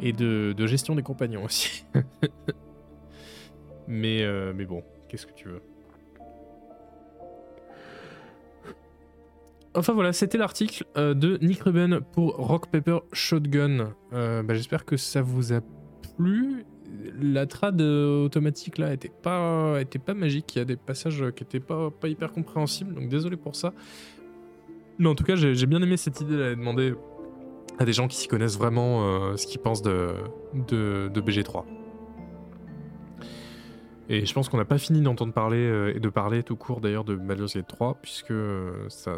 et de, gestion des compagnons aussi. [LAUGHS] mais, euh, mais bon, qu'est-ce que tu veux Enfin voilà, c'était l'article euh, de Nick Ruben pour Rock Paper Shotgun. Euh, bah, j'espère que ça vous a plus. La trad automatique là était pas, était pas magique. Il y a des passages qui étaient pas, pas hyper compréhensibles, donc désolé pour ça. Mais en tout cas, j'ai bien aimé cette idée d'aller demander à des gens qui s'y connaissent vraiment euh, ce qu'ils pensent de, de, BG3. Et je pense qu'on n'a pas fini d'entendre parler euh, et de parler tout court d'ailleurs de Baldur's Gate 3, puisque ça.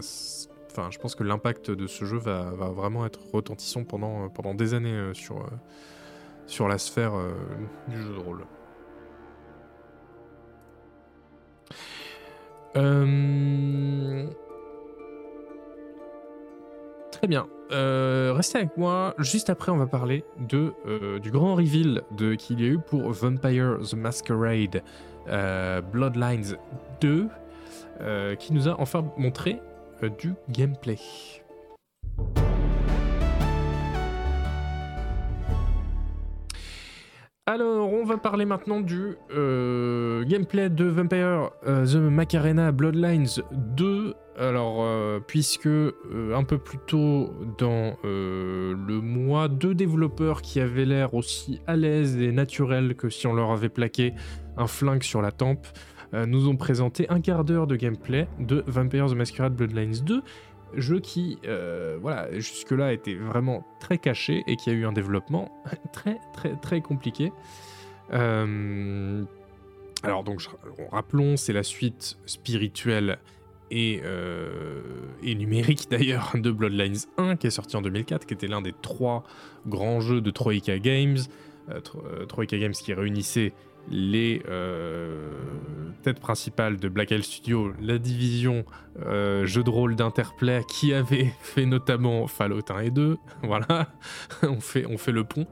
Enfin, je pense que l'impact de ce jeu va, vraiment être retentissant pendant, pendant des années sur, sur la sphère euh, du jeu de rôle. Euh, très bien. Euh, restez avec moi. Juste après, on va parler de, du grand reveal de, qu'il y a eu pour Vampire the Masquerade Bloodlines 2, qui nous a enfin montré du gameplay. Alors, on va parler maintenant du euh, gameplay de Vampire euh, The Macarena Bloodlines 2. Alors, euh, puisque un peu plus tôt dans le mois, deux développeurs qui avaient l'air aussi à l'aise et naturels que si on leur avait plaqué un flingue sur la tempe, nous ont présenté un quart d'heure de gameplay de Vampire The Masquerade Bloodlines 2 jeu qui, euh, voilà, jusque-là était vraiment très caché et qui a eu un développement [LAUGHS] très, très, très compliqué. Euh, alors, donc, rappelons, c'est la suite spirituelle et, euh, numérique d'ailleurs [LAUGHS] de Bloodlines 1 qui est sorti en 2004, qui était l'un des trois grands jeux de Troika Games. Troika Games qui réunissait les euh, têtes principales de Black Isle Studio, la division euh, jeu de rôle d'Interplay qui avait [LAUGHS] fait notamment Fallout 1 et 2. [LAUGHS] Voilà, on, fait, on fait le pont.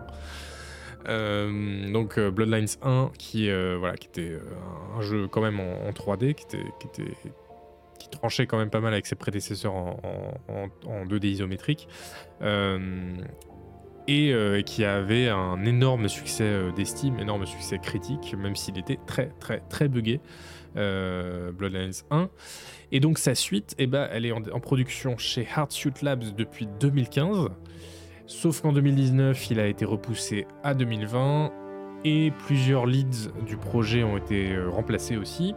Euh, donc Bloodlines 1 qui, voilà, qui était un jeu quand même en, 3D, qui, était, qui, tranchait quand même pas mal avec ses prédécesseurs en, en 2D isométrique et qui avait un énorme succès d'estime, énorme succès critique, même s'il était très très très buggé. Bloodlines 1. Et donc sa suite, eh ben, elle est en, production chez Hardsuit Labs depuis 2015. Sauf qu'en 2019, il a été repoussé à 2020 et plusieurs leads du projet ont été remplacés aussi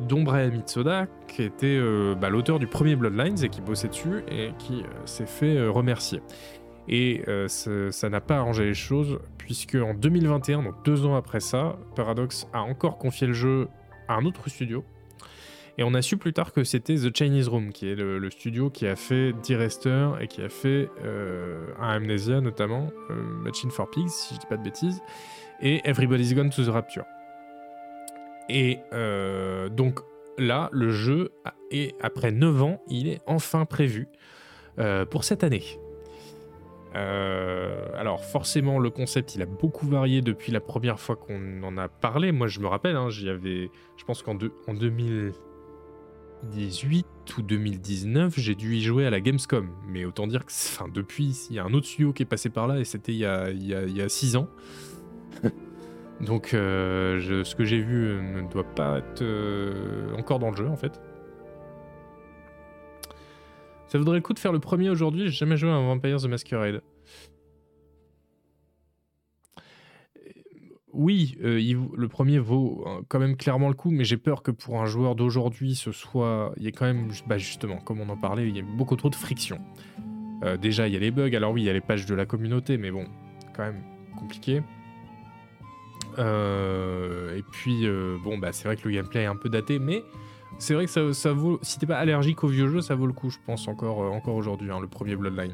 dont Brian Mitsoda, qui était euh, bah, l'auteur du premier Bloodlines et qui bossait dessus et qui euh, s'est fait euh, remercier. Et ça n'a pas arrangé les choses, puisque en 2021, donc deux ans après ça, Paradox a encore confié le jeu à un autre studio. Et on a su plus tard que c'était The Chinese Room, qui est le, studio qui a fait D-Rester et qui a fait un Amnesia notamment, Machine for Pigs, si je dis pas de bêtises, et Everybody's Gone to the Rapture. Et euh, donc là, le jeu, est, après 9 ans, il est enfin prévu euh, pour cette année. Euh, alors forcément, le concept, il a beaucoup varié depuis la première fois qu'on en a parlé. Moi, je me rappelle, hein, j'y avais, je pense qu'en en 2018 ou 2019, j'ai dû y jouer à la Gamescom. Mais autant dire que, enfin, depuis, il y a un autre studio qui est passé par là et c'était il y a, il y a 6 ans. [LAUGHS] Donc euh, ce que j'ai vu ne doit pas être euh, encore dans le jeu en fait. Ça vaudrait le coup de faire le premier aujourd'hui, j'ai jamais joué à un Vampire the Masquerade. Oui, le premier vaut quand même clairement le coup, mais j'ai peur que pour un joueur d'aujourd'hui, ce soit. Il y ait quand même, bah justement, comme on en parlait, il y a beaucoup trop de friction. déjà, il y a les bugs, alors oui, il y a les pages de la communauté, mais bon, quand même compliqué. Euh, et puis, euh, bon, bah, c'est vrai que le gameplay est un peu daté, mais c'est vrai que ça, ça, vaut. Si t'es pas allergique aux vieux jeux, ça vaut le coup, je pense, encore, euh, encore aujourd'hui, hein, le premier Bloodlines.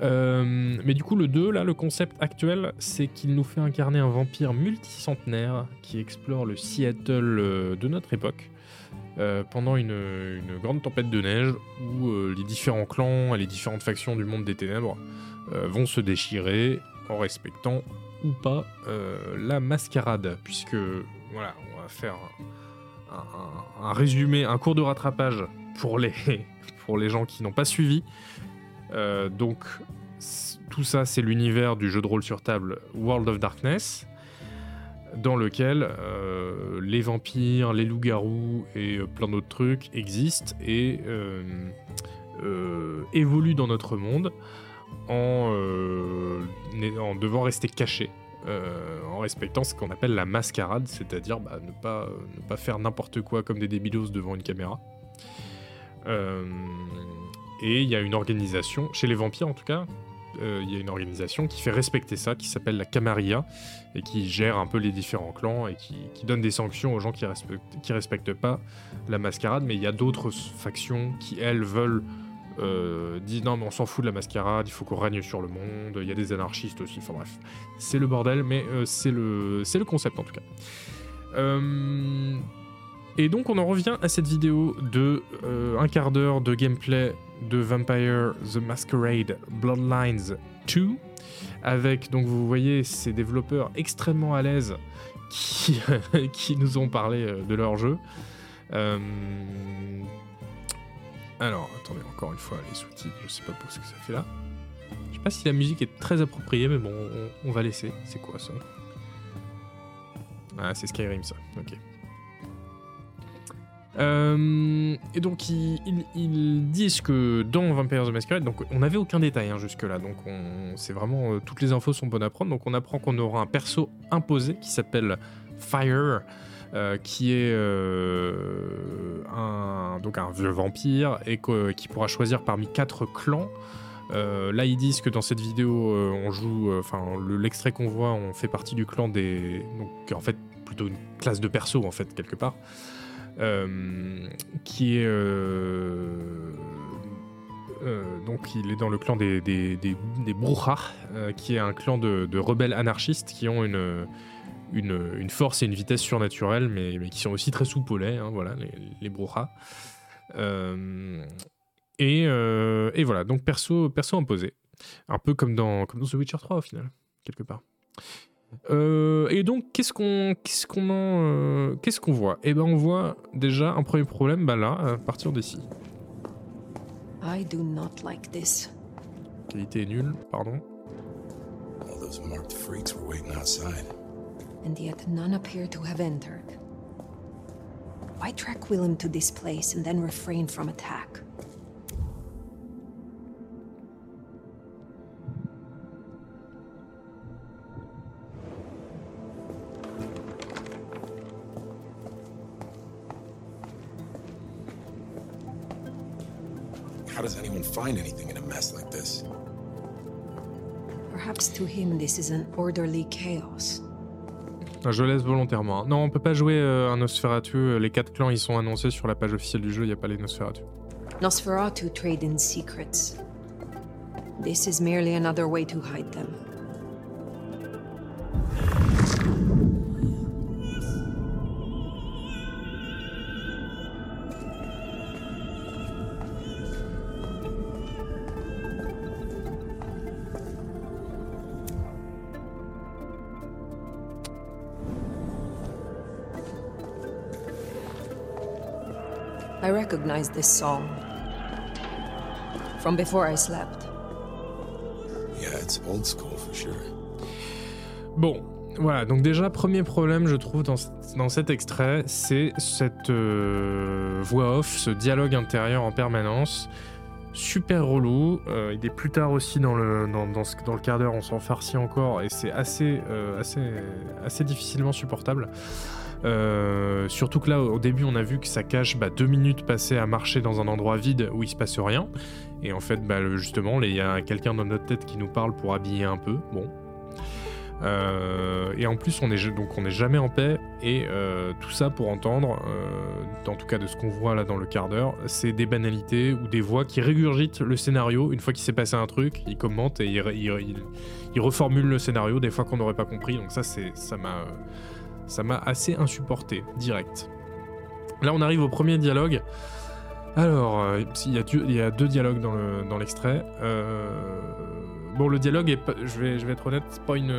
mais du coup, le 2, là, le concept actuel, c'est qu'il nous fait incarner un vampire multicentenaire qui explore le Seattle de notre époque. pendant une, grande tempête de neige où les différents clans et les différentes factions du monde des ténèbres vont se déchirer en respectant ou pas euh, la mascarade, puisque voilà, on va faire un, résumé, un cours de rattrapage pour les, [LAUGHS] pour les gens qui n'ont pas suivi. Euh, donc tout ça, c'est l'univers du jeu de rôle sur table World of Darkness, dans lequel euh, les vampires, les loups-garous et plein d'autres trucs existent et évoluent dans notre monde en, euh, en devant rester caché. Euh, en respectant ce qu'on appelle la mascarade, c'est-à-dire bah, ne, pas, ne pas faire n'importe quoi comme des débilos devant une caméra. Euh, et il y a une organisation, chez les vampires en tout cas, il y a une organisation qui fait respecter ça, qui s'appelle la Camarilla, et qui gère un peu les différents clans et qui, qui donne des sanctions aux gens qui respectent, qui respectent pas la mascarade. Mais il y a d'autres factions qui, elles, veulent euh, disent non mais on s'en fout de la mascarade, il faut qu'on règne sur le monde, il y a des anarchistes aussi, enfin bref. C'est le bordel, mais euh, c'est le, concept en tout cas. Euh, et donc on en revient à cette vidéo de un quart d'heure de gameplay de Vampire The Masquerade Bloodlines 2, avec donc vous voyez ces développeurs extrêmement à l'aise qui [LAUGHS] nous ont parlé de leur jeu. Alors, attendez, encore une fois, les sous-titres, je sais pas pour ce que ça fait là. Je sais pas si la musique est très appropriée, mais bon, on, va laisser. C'est quoi ça? Ah, c'est Skyrim ça, ok. Euh, et donc ils, disent que dans Vampire the Masquerade, donc on n'avait aucun détail hein, jusque là, donc c'est vraiment euh, toutes les infos sont bonnes à prendre. Donc on apprend qu'on aura un perso imposé qui s'appelle Fire, euh, qui est euh, un, donc un vieux vampire et qui pourra choisir parmi quatre clans. Euh, là, ils disent que dans cette vidéo, on joue, enfin, l'extrait qu'on voit, on fait partie du clan des, donc en fait plutôt une classe de perso en fait quelque part, qui est donc il est dans le clan des, des, des, qui est un clan de, rebelles anarchistes qui ont une, une, force et une vitesse surnaturelles, mais, mais qui sont aussi très soupolés, hein, voilà, les, les euh, et, euh, et, voilà, donc perso, perso imposé. Un peu comme dans, comme dans The Witcher 3 au final, quelque part. Euh, et donc, qu'est-ce qu'on qu'est-ce qu'on qu'est-ce qu'on voit? Eh ben, on voit déjà un premier problème, bah là, à partir d'ici. I do not like this. qualité est nulle, pardon. All those marked freaks were waiting outside. And yet none appear to have entered. Why track Willem to this place and then refrain from attack? How does anyone find anything in a mess like this? Perhaps to him this is an orderly chaos. Ah, Je laisse volontairement. hein. Non, on peut pas jouer euh, un Nosferatu. euh, Les quatre clans, ils sont annoncés sur la page officielle du jeu, il n'y a pas les Nosferatu. Nosferatu trade in secrets. This is merely another way to hide them. Recognize this song from before I slept. Yeah, it's old school for sure. Bon, voilà, donc déjà, premier problème, je trouve, dans, dans cet extrait, c'est cette euh, voix off, ce dialogue intérieur en permanence. Super relou. Euh, il est plus tard aussi dans le, dans, dans ce- dans le quart d'heure, on s'en farcit encore, et c'est assez, euh, assez, assez difficilement supportable. Euh, surtout que là, au début, on a vu que ça cache bah, deux minutes passées à marcher dans un endroit vide où il se passe rien. Et en fait, bah, justement, il y a quelqu'un dans notre tête qui nous parle pour habiller un peu. Bon, euh, et en plus, on est n'est jamais en paix. Et euh, tout ça pour entendre, en tout cas de ce qu'on voit là dans le quart d'heure, c'est des banalités ou des voix qui régurgitent le scénario. Une fois qu'il s'est passé un truc, ils commentent et ils, re- ils, ils- ils reformulent le scénario des fois qu'on n'aurait pas compris. Donc ça, ça m'a ça m'a assez insupporté direct. Là, on arrive au premier dialogue. Alors, euh, il y, a deux- dialogues dans le- dans l'extrait. Euh, bon, le dialogue je vais, être honnête, c'est pas une,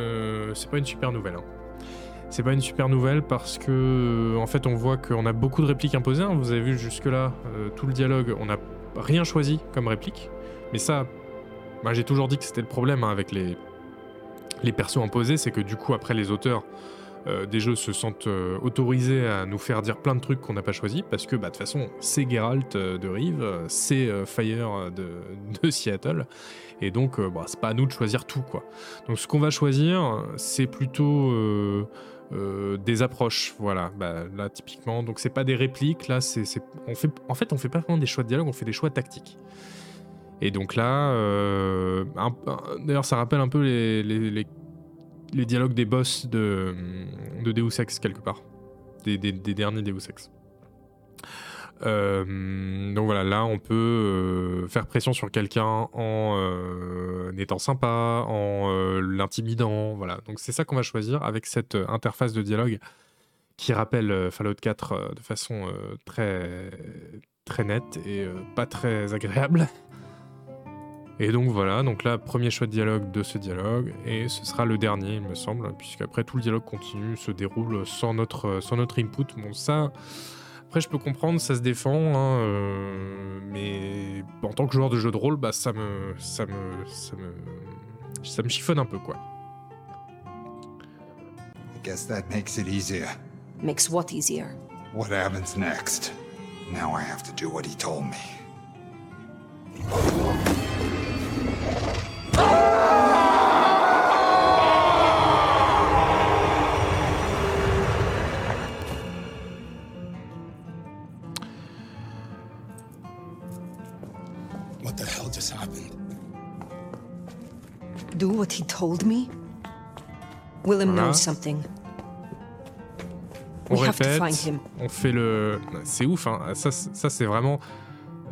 pas une super nouvelle. hein. C'est pas une super nouvelle parce que, euh, en fait, on voit qu'on a beaucoup de répliques imposées. hein. Vous avez vu jusque-là tout le dialogue, on n'a rien choisi comme réplique. Mais ça, j'ai toujours dit que c'était le problème hein, avec les, les persos imposés, c'est que du coup, après, les auteurs euh, des jeux se sentent euh, autorisés à nous faire dire plein de trucs qu'on n'a pas choisi parce que bah, de toute façon c'est Geralt euh, de Rive, c'est Fire [LAUGHS] de, Seattle et donc bah, c'est pas à nous de choisir tout quoi. Donc ce qu'on va choisir c'est plutôt des approches voilà bah, là typiquement donc c'est pas des répliques là c'est on fait en fait on fait pas vraiment des choix de dialogue on fait des choix tactiques. Et donc là, d'ailleurs, ça rappelle un peu les- les dialogues des boss de, de Deus Ex, quelque part. Des, des- derniers Deus Ex. Euh, donc voilà, là, on peut euh, faire pression sur quelqu'un en euh, étant sympa, en l'intimidant. Voilà, donc c'est ça qu'on va choisir avec cette interface de dialogue qui rappelle Fallout 4 euh, de façon très, nette et pas très agréable. Et donc voilà, donc là, premier choix de dialogue de ce dialogue, et ce sera le dernier, il me semble, puisqu'après tout le dialogue continue, se déroule sans notre, sans notre input. Bon, ça, après je peux comprendre, ça se défend, hein, euh, mais en tant que joueur de jeu de rôle, bah, ça me, ça me, ça me, ça me chiffonne un peu, quoi. I guess that makes it easier. Makes what easier? What happens next? Now I have to do what he told me. Do what he told me? Willem Voilà. knows something. On We répète, fait le. C'est ouf, hein. ça, c'est- ça c'est vraiment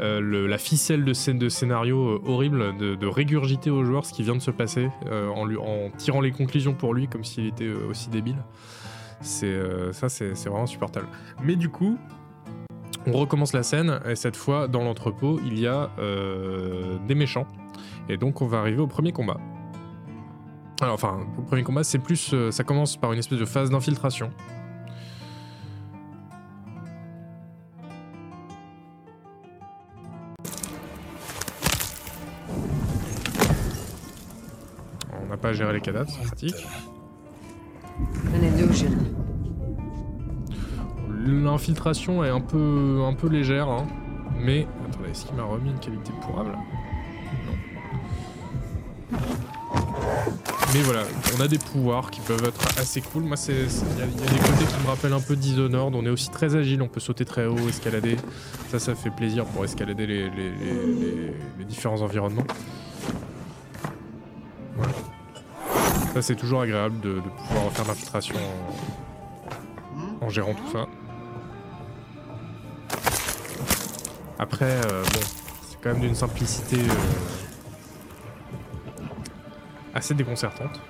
euh, le- la ficelle de, scène de scénario euh, horrible de, de régurgiter au joueur ce qui vient de se passer euh, en, lui, en tirant les conclusions pour lui comme s'il était aussi débile. C'est ça, c'est c'est vraiment supportable. Mais du coup, on recommence la scène et cette fois dans l'entrepôt il y a euh, des méchants et donc on va arriver au premier combat. Alors enfin, le premier combat c'est plus, euh, ça commence par une espèce de phase d'infiltration. n'a pas à gérer les cadavres, c'est pratique. L'infiltration est un peu, un peu légère, hein. mais... Attendez, est-ce qu'il m'a remis une qualité pourrable? Non. Mais voilà, on a des pouvoirs qui peuvent être assez cool. Moi, il y, a- des côtés qui me rappellent un peu Dishonored. On est aussi très agile, on peut sauter très haut, escalader. Ça, ça fait plaisir pour escalader les, différents environnements. Ça, c'est toujours agréable de, pouvoir faire l'infiltration en, en gérant tout ça. Après, euh, bon, c'est quand même d'une simplicité euh, assez déconcertante.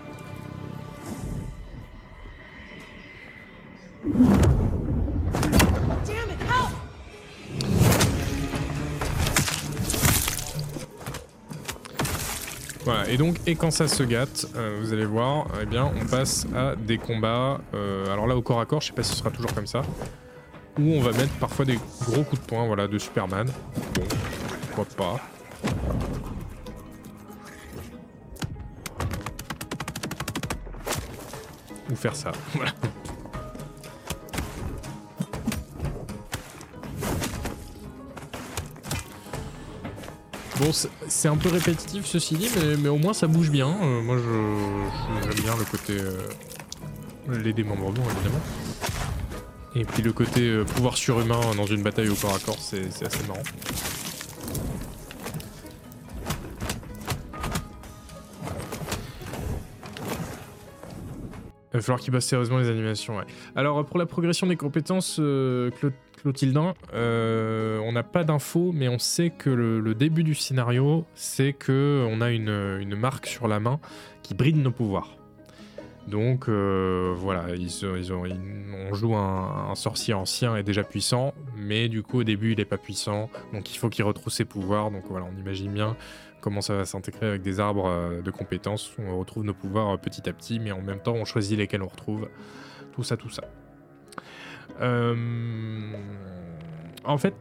Voilà, et donc, et quand ça se gâte, euh, vous allez voir, eh bien, on passe à des combats. euh, alors là, au corps à corps, je sais pas si ce sera toujours comme ça. Où on va mettre parfois des gros coups de poing, voilà, de Superman. Bon, pourquoi pas. Ou faire ça, voilà. Bon, c'est- un peu répétitif ceci dit, mais, mais au moins ça bouge bien. Euh, moi, je je- bien le côté euh, les démembrements évidemment. Et puis le côté euh, pouvoir surhumain dans une bataille au corps à corps, c'est assez marrant. Il va falloir qu'il bosse sérieusement les animations. Alors pour la progression des compétences, euh, Clo- Clotilde, euh, on n'a pas d'infos, mais on sait que le, début du scénario, c'est que on a une, marque sur la main qui bride nos pouvoirs. Donc euh, voilà, ils, ont, on joue un, sorcier ancien et déjà puissant, mais du coup au début il est pas puissant, donc il faut qu'il retrouve ses pouvoirs. Donc voilà, on imagine bien comment ça va s'intégrer avec des arbres euh, de compétences on retrouve nos pouvoirs euh, petit à petit, mais en même temps on choisit lesquels on retrouve. Tout ça, tout ça. Euh, En fait,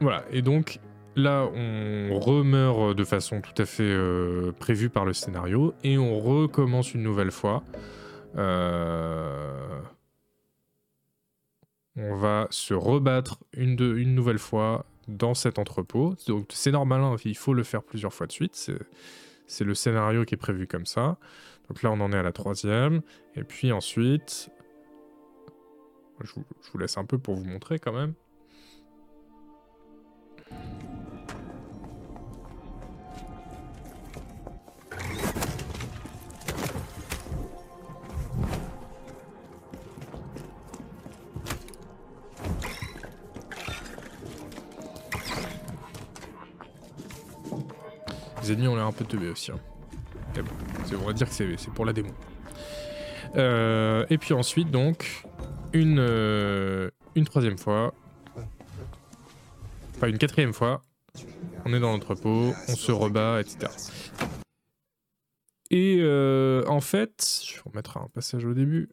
voilà, et donc là on remeurt de façon tout à fait prévue par le scénario et on recommence une nouvelle fois. On va se rebattre une nouvelle fois dans cet entrepôt. Donc c'est normal, hein, il faut le faire plusieurs fois de suite. C'est, le scénario qui est prévu comme ça. Donc là on en est à la troisième. Et puis ensuite... Je je vous laisse un peu pour vous montrer quand même. Ennemis ont un peu teubés aussi. hein. On va dire que c'est pour la démo. Euh, et puis ensuite, donc, une, euh, une troisième fois. Enfin, une quatrième fois. On est dans l'entrepôt, on se rebat, etc. Et euh, en fait, je vais remettre un passage au début.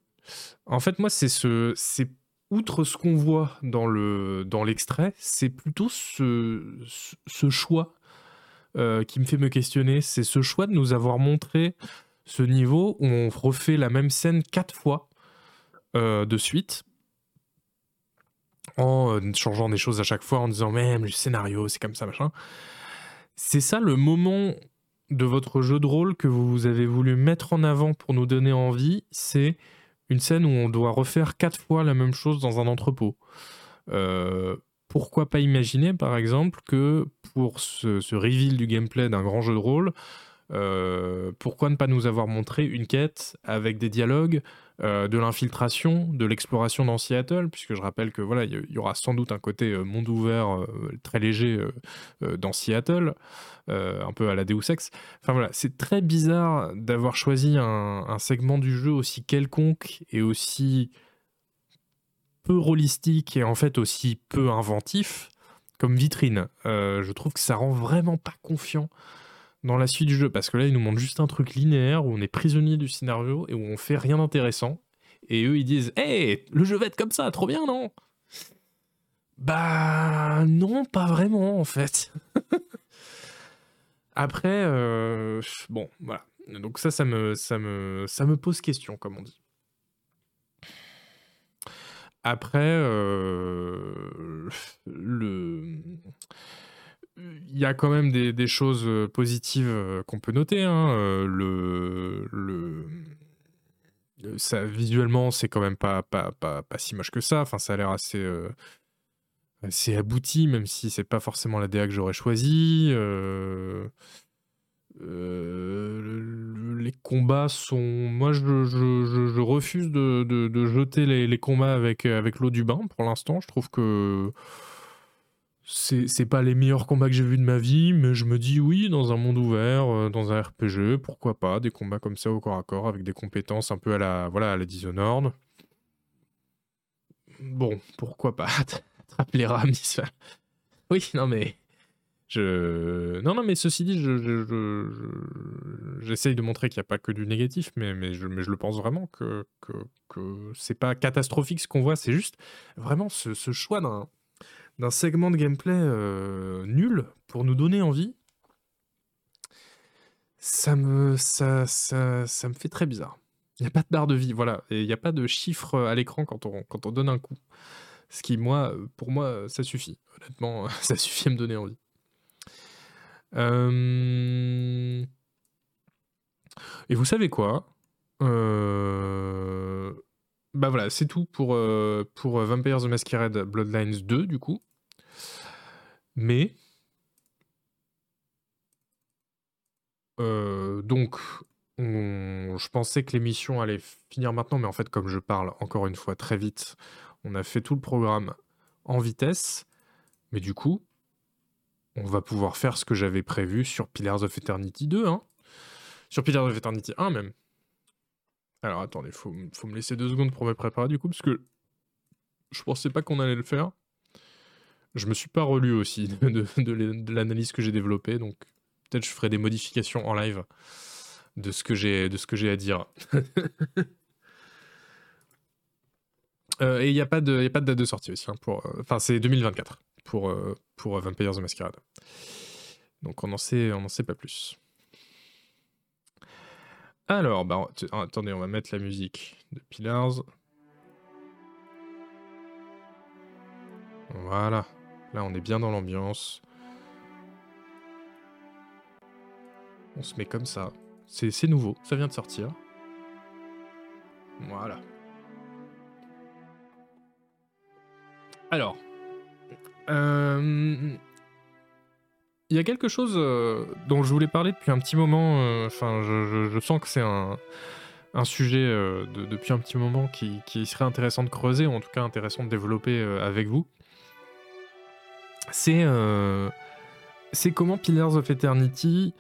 En fait, moi, c'est ce, c'est outre ce qu'on voit dans le dans l'extrait, c'est plutôt ce, ce choix euh, qui me fait me questionner. C'est ce choix de nous avoir montré ce niveau où on refait la même scène quatre fois euh, de suite en euh, changeant des choses à chaque fois, en disant même le scénario, c'est comme ça, machin. C'est ça le moment de votre jeu de rôle que vous avez voulu mettre en avant pour nous donner envie, c'est une scène où on doit refaire quatre fois la même chose dans un entrepôt. Pourquoi pas imaginer, par exemple, que pour ce, reveal du gameplay d'un grand jeu de rôle, euh, pourquoi ne pas nous avoir montré une quête avec des dialogues, euh, de l'infiltration, de l'exploration dans Seattle, puisque je rappelle que voilà, il y, aura sans doute un côté euh, monde ouvert très léger dans Seattle, un peu à la Deus Ex. Enfin voilà, c'est très bizarre d'avoir choisi un segment du jeu aussi quelconque et aussi peu rôlistique et en fait aussi peu inventif comme vitrine. Euh, je trouve que ça rend vraiment pas confiant dans la suite du jeu parce que là, ils nous montrent juste un truc linéaire où on est prisonnier du scénario et où on fait rien d'intéressant. Et eux, ils disent Hé, le jeu va être comme ça, trop bien, non? Bah, non, pas vraiment en fait. [LAUGHS] Après, euh, bon, voilà. Donc ça, ça me pose question, comme on dit. Après, euh, il y a quand même des, choses positives euh, qu'on peut noter. hein. Euh, Le, ça, visuellement, c'est quand même pas, pas, pas, pas si moche que ça. Enfin, ça a l'air assez, euh, assez abouti, même si c'est pas forcément la DA que j'aurais choisi. Euh, euh, le- les combats sont. Moi, je, refuse de, jeter les, combats avec, l'eau du bain pour l'instant. Je trouve que c'est pas les meilleurs combats que j'ai vus de ma vie, mais je me dis oui, dans un monde ouvert, euh, dans un RPG, pourquoi pas, des combats comme ça au corps à corps avec des compétences un peu à la, voilà, à la Dishonored. Bon, pourquoi pas [LAUGHS] Attrape les rames. Oui, non mais. Non, non, mais ceci dit, je, je- j'essaye de montrer qu'il n'y a pas que du négatif, mais, je, le pense vraiment que, c'est pas catastrophique ce qu'on voit, c'est juste vraiment ce, choix d'un, segment de gameplay euh, nul pour nous donner envie. Ça me, ça, me fait très bizarre. Il n'y a pas de barre de vie, voilà, et il n'y a pas de chiffre à l'écran quand on, quand on donne un coup. Ce qui, moi, pour moi, ça suffit. Honnêtement, [LAUGHS] ça suffit à me donner envie. Euh, Et vous savez quoi Euh, Bah voilà, c'est tout pour, euh, Vampires the Masquerade Bloodlines 2, du coup. Mais... donc, on- je pensais que l'émission allait finir maintenant, mais en fait, comme je parle encore une fois très vite, on a fait tout le programme en vitesse. Mais du coup, on va pouvoir faire ce que j'avais prévu sur Pillars of Eternity 2, hein. Sur Pillars of Eternity 1 même. Alors attendez, faut, faut me laisser deux secondes pour me préparer du coup, parce que je pensais pas qu'on allait le faire. Je me suis pas relu aussi de, [LAUGHS] de- de l'é- de l'analyse que j'ai développée, donc peut-être je ferai des modifications en live de ce que j'ai de ce que j'ai à dire. [LAUGHS] Euh, et il n'y a, pas de- y a pas de date de sortie aussi. hein, pour, euh, Enfin, c'est 2024 pour, euh, pour euh, Vampires the Masquerade. Donc on n'en sait, on sait pas plus. Alors, bah, ah, attendez, on va mettre la musique de Pillars. Voilà. Là, on est bien dans l'ambiance. On se met comme ça. C'est nouveau, ça vient de sortir. Voilà. Alors, euh, il y a quelque chose euh, dont je voulais parler depuis un petit moment. euh, Enfin, je, sens que c'est un, sujet de- depuis un petit moment qui, serait intéressant de creuser, ou en tout cas intéressant de développer avec vous. C'est comment Pillars of Eternity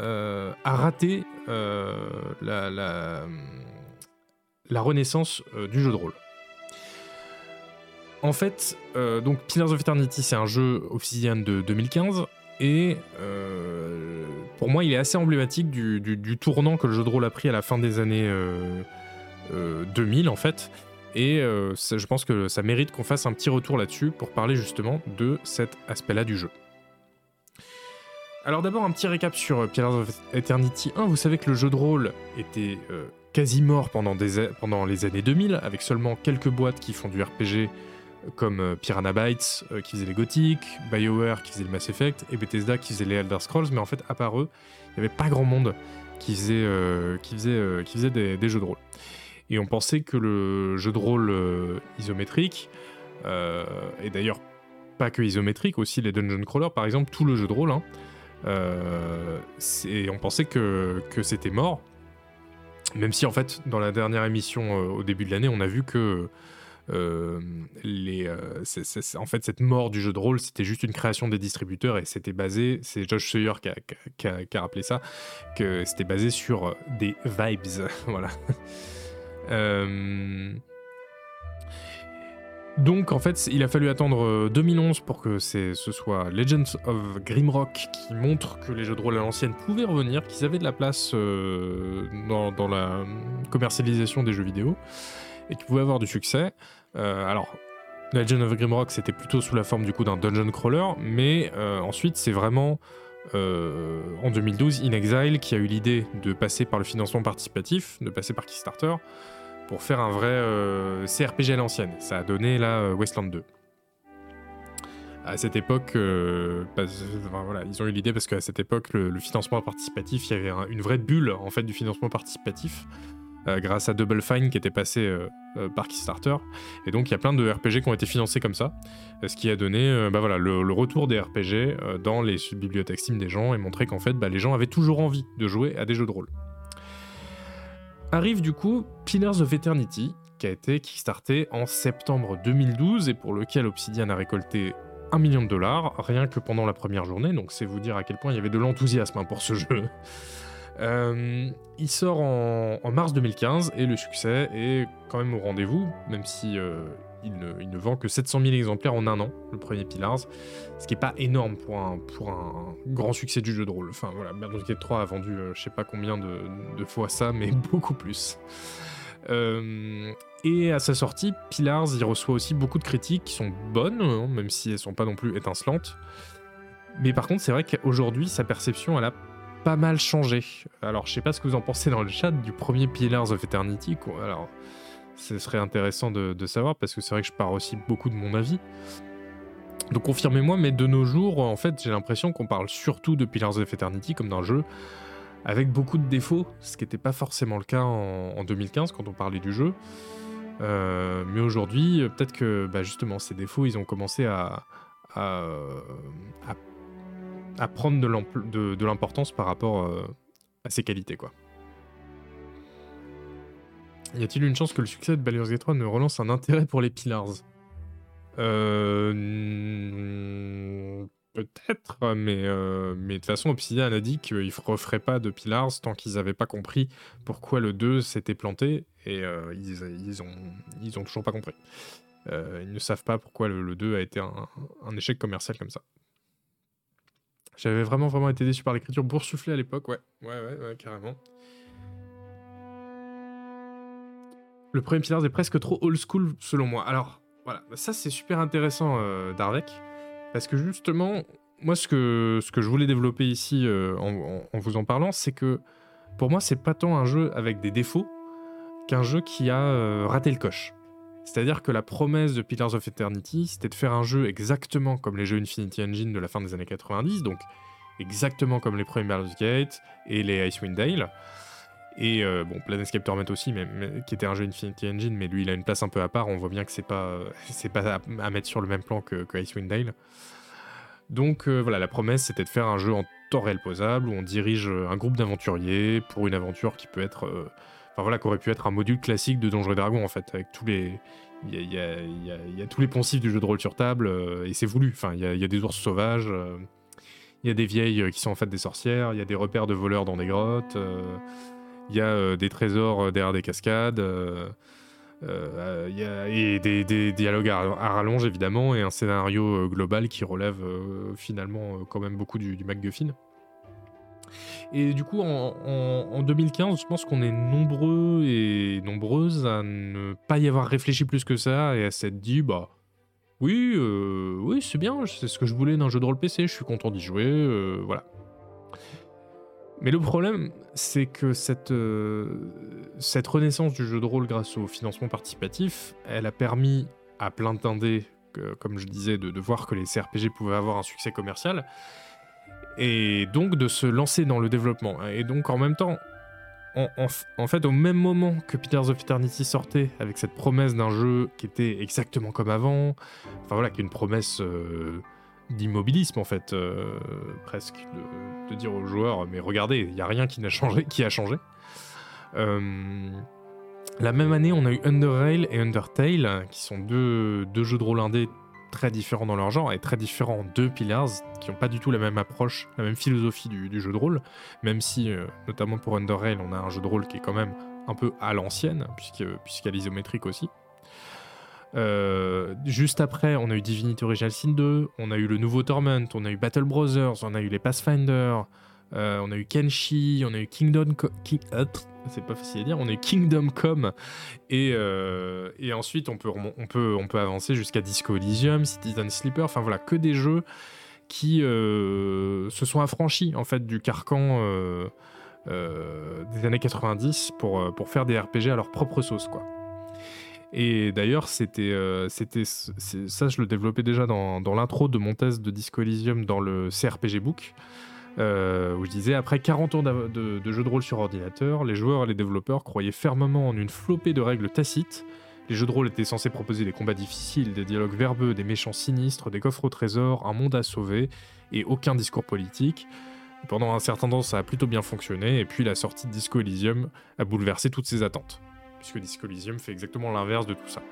a raté la, renaissance du jeu de rôle. En fait, euh, donc Pillars of Eternity, c'est un jeu Obsidian de 2015 et euh, pour moi, il est assez emblématique du, tournant que le jeu de rôle a pris à la fin des années euh, euh, 2000 en fait. Et je pense que ça mérite qu'on fasse un petit retour là-dessus pour parler justement de cet aspect-là du jeu. Alors d'abord un petit récap sur Pillars of Eternity 1. Vous savez que le jeu de rôle était quasi mort pendant, pendant les années 2000, avec seulement quelques boîtes qui font du RPG comme euh, Piranha Bytes euh, qui faisait les Gothic, BioWare qui faisait le Mass Effect et Bethesda qui faisait les Elder Scrolls. Mais en fait, à part eux, il n'y avait pas grand monde qui faisait, euh, des, jeux de rôle. Et on pensait que le jeu de rôle isométrique, et d'ailleurs pas que isométrique, aussi les dungeon crawlers par exemple, tout le jeu de rôle, hein, c'est- on pensait que, c'était mort. Même si en fait, dans la dernière émission au début de l'année, on a vu que euh, c'est- en fait, cette mort du jeu de rôle, c'était juste une création des distributeurs et c'était basé, c'est Josh Sawyer qui a, rappelé ça, que c'était basé sur euh, des vibes. [LAUGHS] voilà. Euh, donc en fait, il a fallu attendre euh, 2011 pour que ce soit Legends of Grimrock qui montre que les jeux de rôle à l'ancienne pouvaient revenir, qu'ils avaient de la place euh, dans la commercialisation des jeux vidéo et qu'ils pouvaient avoir du succès. Euh, alors, Legend of Grimrock, c'était plutôt sous la forme du coup d'un dungeon crawler, mais euh, ensuite c'est vraiment euh, en 2012, In Exile, qui a eu l'idée de passer par le financement participatif, de passer par Kickstarter, pour faire un vrai CRPG à l'ancienne. Ça a donné là Wasteland 2. À cette époque, ils ont eu l'idée parce qu'à cette époque, le, financement participatif, il y avait un- une vraie bulle en fait du financement participatif euh, grâce à Double Fine qui était passé euh, euh, par Kickstarter. Et donc, il y a plein de RPG qui ont été financés comme ça, ce qui a donné bah, voilà, le, retour des RPG dans les bibliothèques Steam des gens et montré qu'en fait, bah, les gens avaient toujours envie de jouer à des jeux de rôle. Arrive du coup Pillars of Eternity, qui a été kickstarté en septembre 2012 et pour lequel Obsidian a récolté 1 million de dollars rien que pendant la première journée, donc c'est vous dire à quel point il y avait de l'enthousiasme hein, pour ce jeu. Euh, il sort en, mars 2015 et le succès est quand même au rendez-vous, même si euh, il, ne, vend que 700 000 exemplaires en un an, le premier Pillars, ce qui est pas énorme pour un, grand succès du jeu de rôle. Enfin voilà, Baldur's Gate 3 a vendu euh, je sais pas combien de, de fois ça, mais [LAUGHS] beaucoup plus. Euh, et à sa sortie, Pillars, il reçoit aussi beaucoup de critiques qui sont bonnes, hein, même si elles sont pas non plus étincelantes. Mais par contre, c'est vrai qu'aujourd'hui, sa perception, elle a pas mal changé. Alors, je sais pas ce que vous en pensez dans le chat du premier Pillars of Eternity. Quoi. Alors, ce serait intéressant de, savoir parce que c'est vrai que je pars aussi beaucoup de mon avis. Donc confirmez-moi, mais de nos jours, en fait, j'ai l'impression qu'on parle surtout de Pillars of Eternity comme d'un jeu avec beaucoup de défauts, ce qui n'était pas forcément le cas en, en 2015 quand on parlait du jeu. Euh, mais aujourd'hui, peut-être que bah, justement ces défauts, ils ont commencé à- à prendre de l'importance par rapport euh, à ses qualités. Quoi. Y a-t-il une chance que le succès de Baldur's Gate 3 ne relance un intérêt pour les Pillars? Euh, Peut-être, mais, euh, mais de toute façon, Obsidian a dit qu'ils ne referaient pas de Pillars tant qu'ils n'avaient pas compris pourquoi le 2 s'était planté, et ils, ils, ont, toujours pas compris. Ils ne savent pas pourquoi le, le 2 a été un échec commercial comme ça. J'avais vraiment, vraiment été déçu par l'écriture boursouflée à l'époque, ouais. Ouais, ouais, ouais, carrément. Le premier Pillars est presque trop old school selon moi. Alors, voilà, bah, ça c'est super intéressant, euh, Darvek, parce que justement, moi ce que, ce que je voulais développer ici euh, en vous en parlant, c'est que pour moi c'est pas tant un jeu avec des défauts qu'un jeu qui a euh, raté le coche. C'est-à-dire que la promesse de Pillars of Eternity, c'était de faire un jeu exactement comme les jeux Infinity Engine de la fin des années 90, donc exactement comme les premiers Baldur's Gate et les Icewind Dale. Et euh, bon, Planescape Torment aussi, mais, qui était un jeu Infinity Engine, mais lui il a une place un peu à part. On voit bien que c'est pas, [LAUGHS] pas à, mettre sur le même plan que, que Icewind Dale. Donc euh, voilà, la promesse c'était de faire un jeu en temps réel posable où on dirige un groupe d'aventuriers pour une aventure qui peut être, euh, enfin voilà, qui aurait pu être un module classique de Donjons et Dragons en fait, avec tous les, il y y y y a tous les poncifs du jeu de rôle sur table euh, et c'est voulu. Enfin, il y a, des ours sauvages, euh, il y a des vieilles euh, qui sont en fait des sorcières, il y a des repères de voleurs dans des grottes. euh, il y a euh, des trésors euh, derrière des cascades, euh, euh, y a, et des, dialogues à, rallonge évidemment, et un scénario euh, global qui relève euh, finalement euh, quand même beaucoup du, du MacGuffin. Et du coup, en, en- en 2015, je pense qu'on est nombreux et nombreuses à ne pas y avoir réfléchi plus que ça et à s'être dit, bah oui, euh, oui, c'est bien, c'est ce que je voulais d'un jeu de rôle PC, je suis content d'y jouer, euh, voilà. Mais le problème, c'est que cette, euh, cette renaissance du jeu de rôle grâce au financement participatif, elle a permis à plein d'indés, comme je disais, de, de voir que les CRPG pouvaient avoir un succès commercial, et donc de se lancer dans le développement. Et donc en même temps, en, fait, au même moment que Pillars of Eternity sortait, avec cette promesse d'un jeu qui était exactement comme avant, enfin voilà, qui est une promesse euh, d'immobilisme en fait, euh, presque, de, dire aux joueurs, mais regardez, il n'y a rien qui n'a changé, qui a changé. Euh, la même année, on a eu Underrail et Undertale, qui sont deux, deux jeux de rôle indés très différents dans leur genre et très différents de Pillars, qui n'ont pas du tout la même approche, la même philosophie du, jeu de rôle, même si, euh, notamment pour Underrail, on a un jeu de rôle qui est quand même un peu à l'ancienne, puisque- puisqu'il y a l'isométrique aussi. Euh, juste après, on a eu Divinity Original Sin 2, on a eu le nouveau Torment, on a eu Battle Brothers, on a eu les Pathfinder, euh, on a eu Kenshi, on a eu Kingdom c'est pas facile à dire, on eu Kingdom Come et, euh, ensuite on peut, on peut, on peut avancer jusqu'à Disco Elysium, Citizen Sleeper, enfin voilà, que des jeux qui se sont affranchis en fait du carcan des années 90 pour, pour faire des RPG à leur propre sauce quoi. Et d'ailleurs, c'était, c'était, ça, je le développais déjà dans, dans l'intro de mon test de Disco Elysium dans le CRPG Book. Euh, où je disais après 40 ans de, jeux de rôle sur ordinateur, les joueurs et les développeurs croyaient fermement en une flopée de règles tacites. Les jeux de rôle étaient censés proposer des combats difficiles, des dialogues verbeux, des méchants sinistres, des coffres au trésor, un monde à sauver et aucun discours politique. pendant un certain temps, ça a plutôt bien fonctionné, et puis la sortie de Disco Elysium a bouleversé toutes ces attentes, puisque Disco Elysium fait exactement l'inverse de tout ça.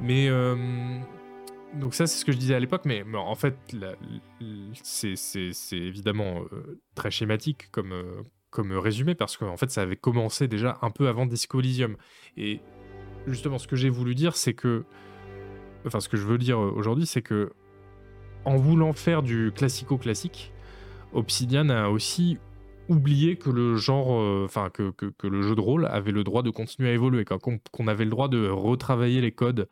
Mais euh, donc ça, c'est ce que je disais à l'époque, mais, en fait, c'est évidemment euh, très schématique comme, euh, comme résumé, parce qu'en fait, ça avait commencé déjà un peu avant Disco Elysium. Et justement, ce que j'ai voulu dire, c'est que... Enfin, ce que je veux dire euh, aujourd'hui, c'est que en voulant faire du classico-classique, Obsidian a aussi oublié que le genre, enfin que, le jeu de rôle avait le droit de continuer à évoluer, qu'on avait le droit de retravailler les codes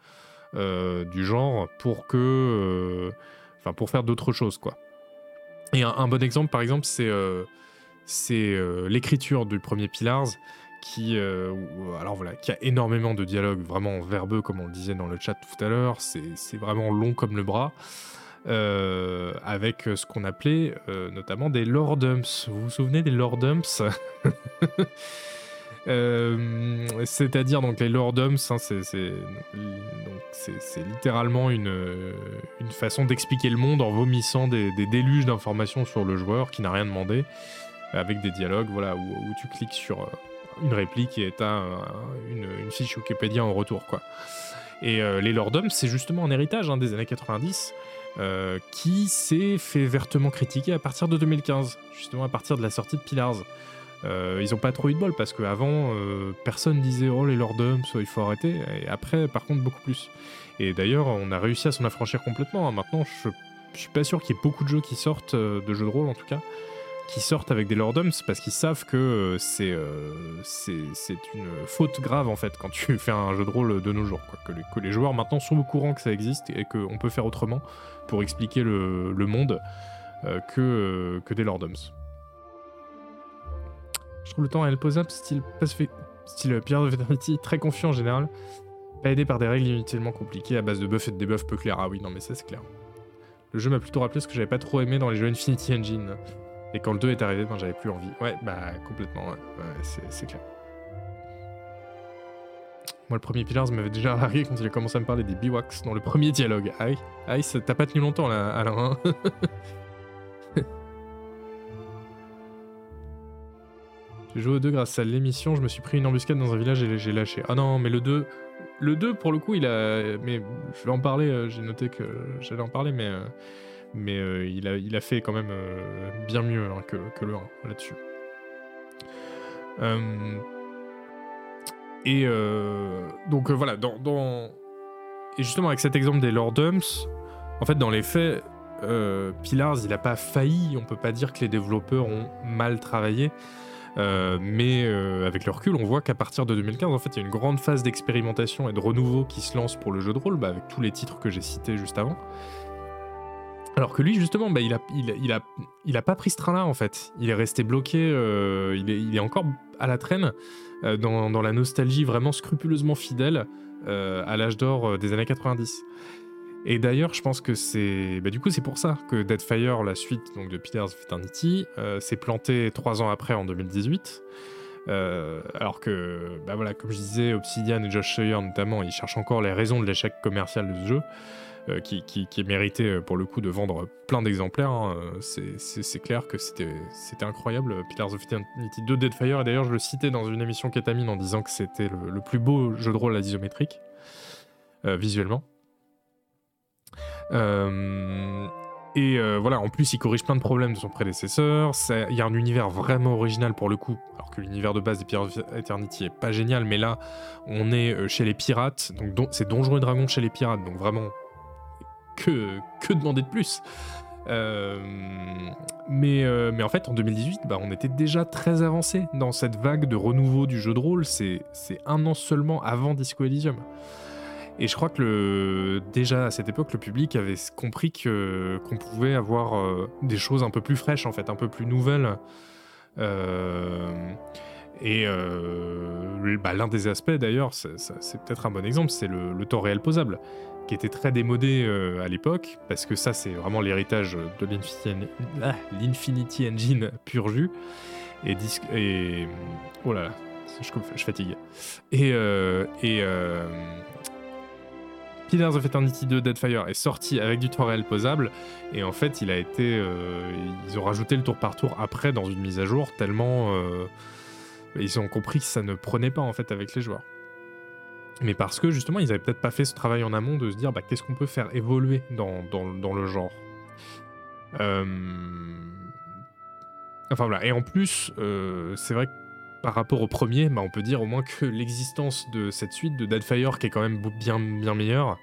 du genre pour que, euh, enfin pour faire d'autres choses quoi. Et un, bon exemple par exemple c'est euh, c'est l'écriture du premier Pillars qui, alors voilà, qui a énormément de dialogues vraiment verbeux, comme on le disait dans le chat tout à l'heure. C'est vraiment long comme le bras, avec ce qu'on appelait notamment des lordums. Vous vous souvenez des lordums Euh, [LAUGHS] c'est-à-dire donc les lordums, hein, c'est littéralement une, une façon d'expliquer le monde en vomissant des, déluges d'informations sur le joueur qui n'a rien demandé, avec des dialogues voilà, où, tu cliques sur euh, une réplique et tu as une, une, fiche Wikipédia en retour. Quoi. Et euh, les lordums, c'est justement un héritage hein, des années 90. qui s'est fait vertement critiquer à partir de 2015, justement à partir de la sortie de Pillars. Euh, ils ont pas trop eu de bol parce qu'avant, euh, personne disait oh les lordums, il faut arrêter. Et après, par contre, beaucoup plus. Et d'ailleurs, on a réussi à s'en affranchir complètement. Hein. Maintenant, je, je, suis pas sûr qu'il y ait beaucoup de jeux qui sortent, euh, de jeux de rôle en tout cas, qui sortent avec des lordums parce qu'ils savent que c'est c'est une faute grave en fait quand tu [LAUGHS] fais un jeu de rôle de nos jours. Quoi. Que, les, joueurs maintenant sont au courant que ça existe et qu'on peut faire autrement pour expliquer le, monde que, que des lordums. Je trouve le temps à up style, style Pierre of Eternity, très confiant en général. Pas aidé par des règles inutilement compliquées à base de buffs et de debuffs peu clairs. Ah oui, non mais ça c'est clair. Le jeu m'a plutôt rappelé ce que j'avais pas trop aimé dans les jeux Infinity Engine. Et quand le 2 est arrivé, ben, j'avais plus envie. Ouais, bah complètement, ouais, c'est clair. Moi, le premier Pillars m'avait déjà largué quand il a commencé à me parler des biwax dans le premier dialogue. Aïe, aïe, t'as pas tenu longtemps là, Alain. [LAUGHS] J'ai joué au 2 grâce à l'émission, je me suis pris une embuscade dans un village et j'ai lâché. Ah non, mais le 2, le 2 pour le coup, il a. Mais je vais en parler, euh, j'ai noté que j'allais en parler, mais, euh, mais euh, il, a, il a fait quand même bien mieux hein, que, que, le 1 là-dessus. et donc voilà, dans, dans, Et justement, avec cet exemple des Lordums, en fait, dans les faits, Pillars, il n'a pas failli, on peut pas dire que les développeurs ont mal travaillé. Euh, mais euh, avec le recul, on voit qu'à partir de 2015, en fait, il y a une grande phase d'expérimentation et de renouveau qui se lance pour le jeu de rôle, bah, avec tous les titres que j'ai cités juste avant. Alors que lui, justement, bah, il, a, pas pris ce train-là, en fait. Il est resté bloqué, euh, il, est, encore à la traîne, dans, la nostalgie vraiment scrupuleusement fidèle à l'âge d'or des années 90. Et d'ailleurs, je pense que c'est. Bah, du coup, c'est pour ça que Deadfire, la suite donc, de Peter's Eternity, euh, s'est planté trois ans après, en 2018. Euh, alors que, bah voilà, comme je disais, Obsidian et Josh Sawyer notamment, ils cherchent encore les raisons de l'échec commercial de ce jeu, euh, qui, qui, est mérité pour le coup de vendre plein d'exemplaires. Hein. C'est clair que c'était incroyable. Pillars of Eternity de Deadfire, et d'ailleurs, je le citais dans une émission Ketamine en disant que c'était le, le, plus beau jeu de rôle à isométrique, visuellement. Euh, et euh, voilà, en plus, il corrige plein de problèmes de son prédécesseur. Il y a un univers vraiment original pour le coup, alors que l'univers de base des Pirates Eternity est pas génial, mais là, on est euh, chez les pirates, donc c'est Donjons et Dragons chez les pirates, donc vraiment, que, demander de plus? Mais, mais en fait, en 2018, bah, on était déjà très avancé dans cette vague de renouveau du jeu de rôle. C'est un an seulement avant Disco Elysium. Et je crois que déjà à cette époque, le public avait compris que qu'on pouvait avoir euh, des choses un peu plus fraîches, en fait, un peu plus nouvelles. Euh, et euh, bah, l'un des aspects, d'ailleurs, c'est peut-être un bon exemple, c'est le, temps réel posable, qui était très démodé à l'époque, parce que ça, c'est vraiment l'héritage de l'Infinity ah, l'Infinity Engine pur. Et, oh là là, je, fatigue. Et, et Pillars of Eternity 2 Deadfire est sorti avec du temps réel posable et en fait il a été euh, ils ont rajouté le tour par tour après dans une mise à jour tellement euh, ils ont compris que ça ne prenait pas en fait avec les joueurs. Mais parce que justement ils avaient peut-être pas fait ce travail en amont de se dire bah, qu'est-ce qu'on peut faire évoluer dans, dans, le genre. Euh, enfin voilà. Et en plus c'est vrai que par rapport au premier, bah, on peut dire au moins que [LAUGHS] l'existence de cette suite de Deadfire, qui est quand même bien, bien meilleure,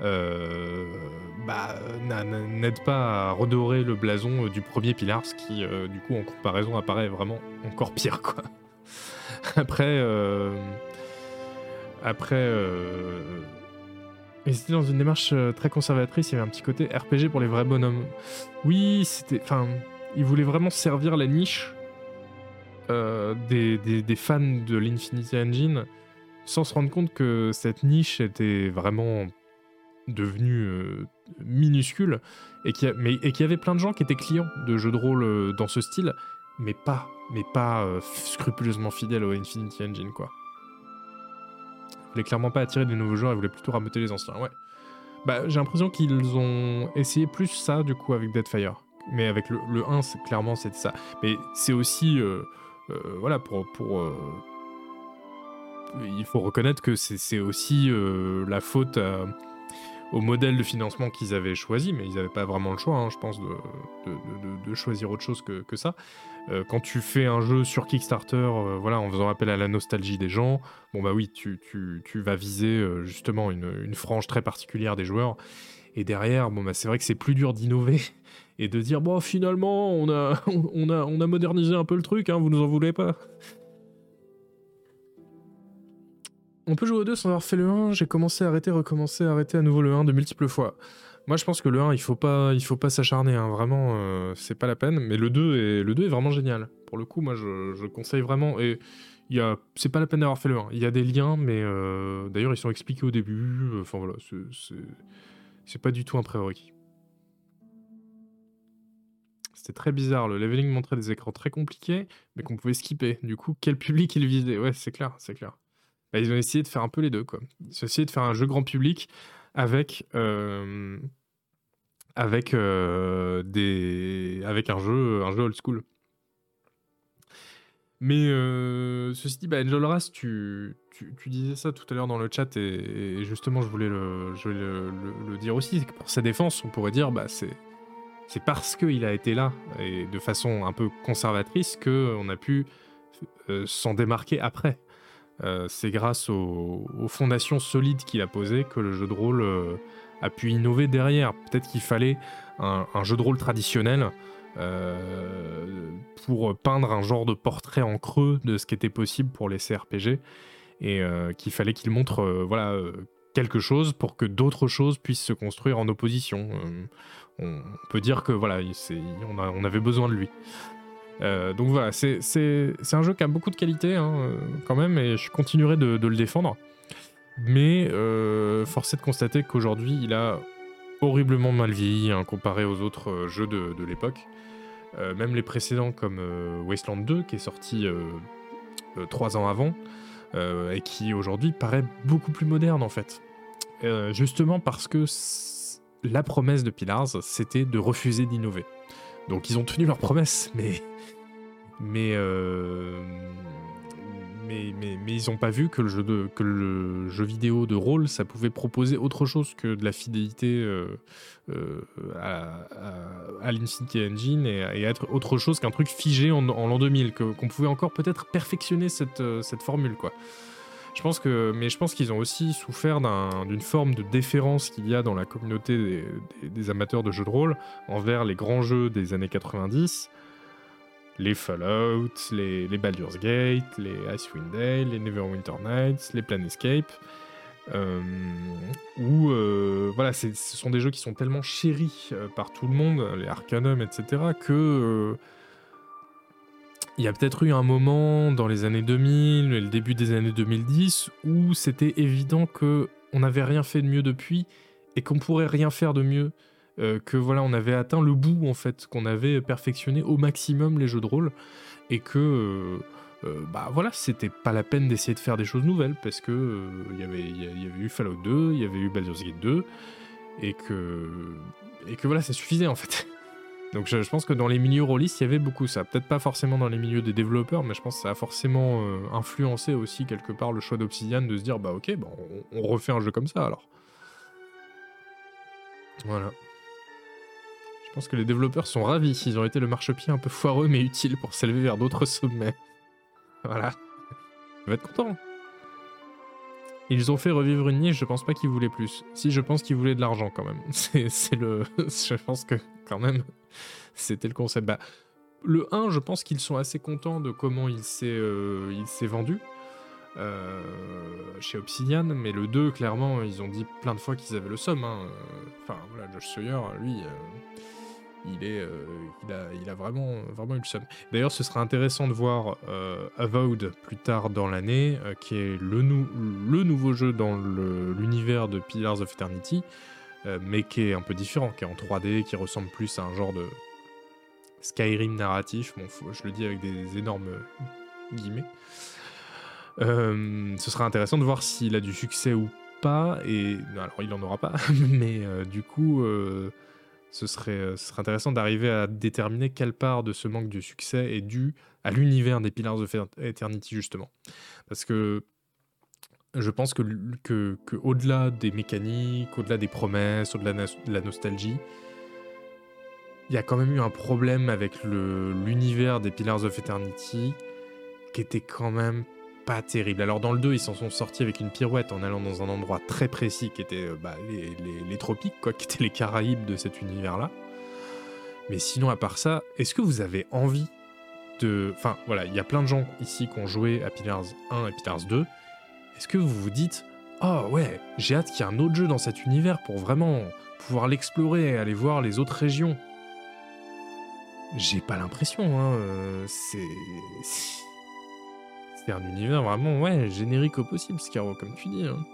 euh, bah, n'a- n'a- n'aide pas à redorer le blason euh, du premier Pillars, qui euh, du coup en comparaison apparaît vraiment encore pire quoi. [LAUGHS] Après, euh, après, c'était dans une démarche très conservatrice. Il y avait un petit côté RPG pour les vrais bonhommes. Oui, c'était, enfin, il voulait vraiment servir la niche des, des- fans de l'Infinity Engine sans se rendre compte que cette niche était vraiment devenue euh, minuscule et qu'il y, qu'il y avait plein de gens qui étaient clients de jeux de rôle euh, dans ce style, mais pas, mais pas euh, scrupuleusement fidèles au Infinity Engine quoi. Ils voulaient clairement pas attirer des nouveaux joueurs, ils voulaient plutôt rameuter les anciens, ouais. Bah, j'ai l'impression qu'ils ont essayé plus ça du coup avec Deadfire. Mais avec le, le 1, c'est- clairement c'était ça. Mais c'est aussi euh, euh, voilà, pour. pour euh, il faut reconnaître que c'est aussi euh, la faute au modèle de financement qu'ils avaient choisi, mais ils n'avaient pas vraiment le choix, hein, je pense, de, de- de- choisir autre chose que, que ça. Euh, quand tu fais un jeu sur Kickstarter, euh, voilà, en faisant appel à la nostalgie des gens, bon bah oui, tu, tu- tu vas viser euh, justement une, une frange très particulière des joueurs. Et derrière, bon bah c'est vrai que c'est plus dur d'innover et de dire bon finalement [LAUGHS] on a modernisé un peu le truc hein, vous nous en voulez pas. On peut jouer au 2 sans avoir fait le 1 j'ai commencé arrêté recommencé arrêté à nouveau le 1 de multiples fois. Moi je pense que le 1 il faut pas il faut pas s'acharner hein, vraiment euh, c'est pas la peine. Mais le 2 est le 2 est vraiment génial. Pour le coup moi je, conseille vraiment. Et il a c'est pas la peine d'avoir fait le 1 il y a des liens mais euh, d'ailleurs ils sont expliqués au début. Enfin voilà c'est c'est pas du tout un prérequis c'était très bizarre. Le leveling montrait des écrans très compliqués, mais qu'on pouvait skipper. Du coup, quel public il visait? Ouais, c'est clair, c'est clair. Bah, ils ont essayé de faire un peu les deux, quoi. Ils ont essayé de faire un jeu grand public avec euh, avec euh, des avec un jeu un jeu old school. Mais euh, ceci dit, bah, Angel Race, tu, tu, disais ça tout à l'heure dans le chat et, justement je voulais le, je voulais le, dire aussi, que pour sa défense, on pourrait dire bah c'est c'est parce qu'il a été là et de façon un peu conservatrice que on a pu euh, s'en démarquer après. Euh, c'est grâce aux, fondations solides qu'il a posées que le jeu de rôle euh, a pu innover derrière. Peut-être qu'il fallait un, jeu de rôle traditionnel pour peindre un genre de portrait en creux de ce qui était possible pour les CRPG et qu'il fallait qu'il montre voilà quelque chose pour que d'autres choses puissent se construire en opposition. On peut dire que voilà, on, on avait besoin de lui. Euh, donc voilà, c'est un jeu qui a beaucoup de qualité hein, euh, quand même, et je continuerai de, le défendre. Mais euh, force est de constater qu'aujourd'hui, il a horriblement mal vieilli hein, comparé aux autres euh, jeux de, l'époque. Même les précédents comme Wasteland 2, qui est sorti euh, euh, trois ans avant, et qui aujourd'hui paraît beaucoup plus moderne en fait. Justement parce que la promesse de Pillars, c'était de refuser d'innover. Donc ils ont tenu leur promesse, mais mais euh, mais, mais, ils n'ont pas vu que le, jeu de, que le jeu vidéo de rôle, ça pouvait proposer autre chose que de la fidélité euh, euh, à, à, l'Infinity Engine et, être autre chose qu'un truc figé en, en l'an 2000, que- qu'on pouvait encore peut-être perfectionner cette, cette formule, quoi. Je pense que, mais je pense qu'ils ont aussi souffert d'un- d'une forme de déférence qu'il y a dans la communauté des, amateurs de jeux de rôle envers les grands jeux des années 90, les Fallout, les, Baldur's Gate, les Icewind Dale, les Neverwinter Nights, les Planescape. Euh, où euh, voilà, ce sont des jeux qui sont tellement chéris euh, par tout le monde, les Arcanum, etc., que il y a peut-être eu un moment dans les années 2000 et le début des années 2010 où c'était évident que on n'avait rien fait de mieux depuis et qu'on pourrait rien faire de mieux. euh, que voilà, on avait atteint le bout en fait, qu'on avait perfectionné au maximum les jeux de rôle et que euh, euh, bah voilà, c'était pas la peine d'essayer de faire des choses nouvelles parce que il y avait eu Fallout 2, il y avait eu Baldur's Gate 2 et que et que voilà, ça suffisait en fait. Donc je, pense que dans les milieux rôlistes, il y avait beaucoup ça. Peut-être pas forcément dans les milieux des développeurs, mais je pense que ça a forcément euh, influencé aussi quelque part le choix d'Obsidian de se dire bah ok, bah, on, refait un jeu comme ça alors. Voilà. Je pense que les développeurs sont ravis. Ils ont été le marchepied un peu foireux mais utile pour s'élever vers d'autres sommets. [LAUGHS] Voilà. Ils vont être contents. Ils ont fait revivre une niche, je pense pas qu'ils voulaient plus. Si, je pense qu'ils voulaient de l'argent quand même. [LAUGHS] C'est le. [LAUGHS] Je pense que quand même, c'était le concept. Bah, le 1, je pense qu'ils sont assez contents de comment il s'est euh, vendu euh, chez Obsidian, mais le 2, clairement, ils ont dit plein de fois qu'ils avaient le somme. hein. Enfin, voilà, Josh Sawyer, lui, euh, il, est, il, a, il a vraiment, vraiment eu le somme. D'ailleurs, ce sera intéressant de voir Avowed plus tard dans l'année, qui est le, nou- le nouveau jeu dans l'univers de Pillars of Eternity, euh, mais qui est un peu différent, qui est en 3D, qui ressemble plus à un genre de Skyrim narratif. Bon, je le dis avec des énormes guillemets. Euh, ce sera intéressant de voir s'il a du succès ou pas, et alors il en aura pas, [LAUGHS] mais euh, du coup, ce serait, ce serait intéressant d'arriver à déterminer quelle part de ce manque de succès est due à l'univers des Pillars of Eternity, justement. Parce que je pense que, que, que au-delà des mécaniques, au-delà des promesses, au-delà de la- nostalgie, il y a quand même eu un problème avec l'univers des Pillars of Eternity qui était quand même pas terrible. Alors dans le 2, ils s'en sont sortis avec une pirouette en allant dans un endroit très précis qui était euh, bah, les tropiques, quoi, [LAUGHS] qui étaient les Caraïbes de cet univers-là. Mais sinon, à part ça, est-ce que vous avez envie de... Enfin, voilà, il y a plein de gens ici qui ont joué à Pillars 1 et Pillars 2. Est-ce que vous vous dites, oh ouais, j'ai hâte qu'il y ait un autre jeu dans cet univers pour vraiment pouvoir l'explorer et aller voir les autres régions? J'ai pas l'impression, hein. euh, c'est... [LAUGHS] C'est un univers vraiment, ouais, générique au possible, Scaro, comme tu dis. Hein.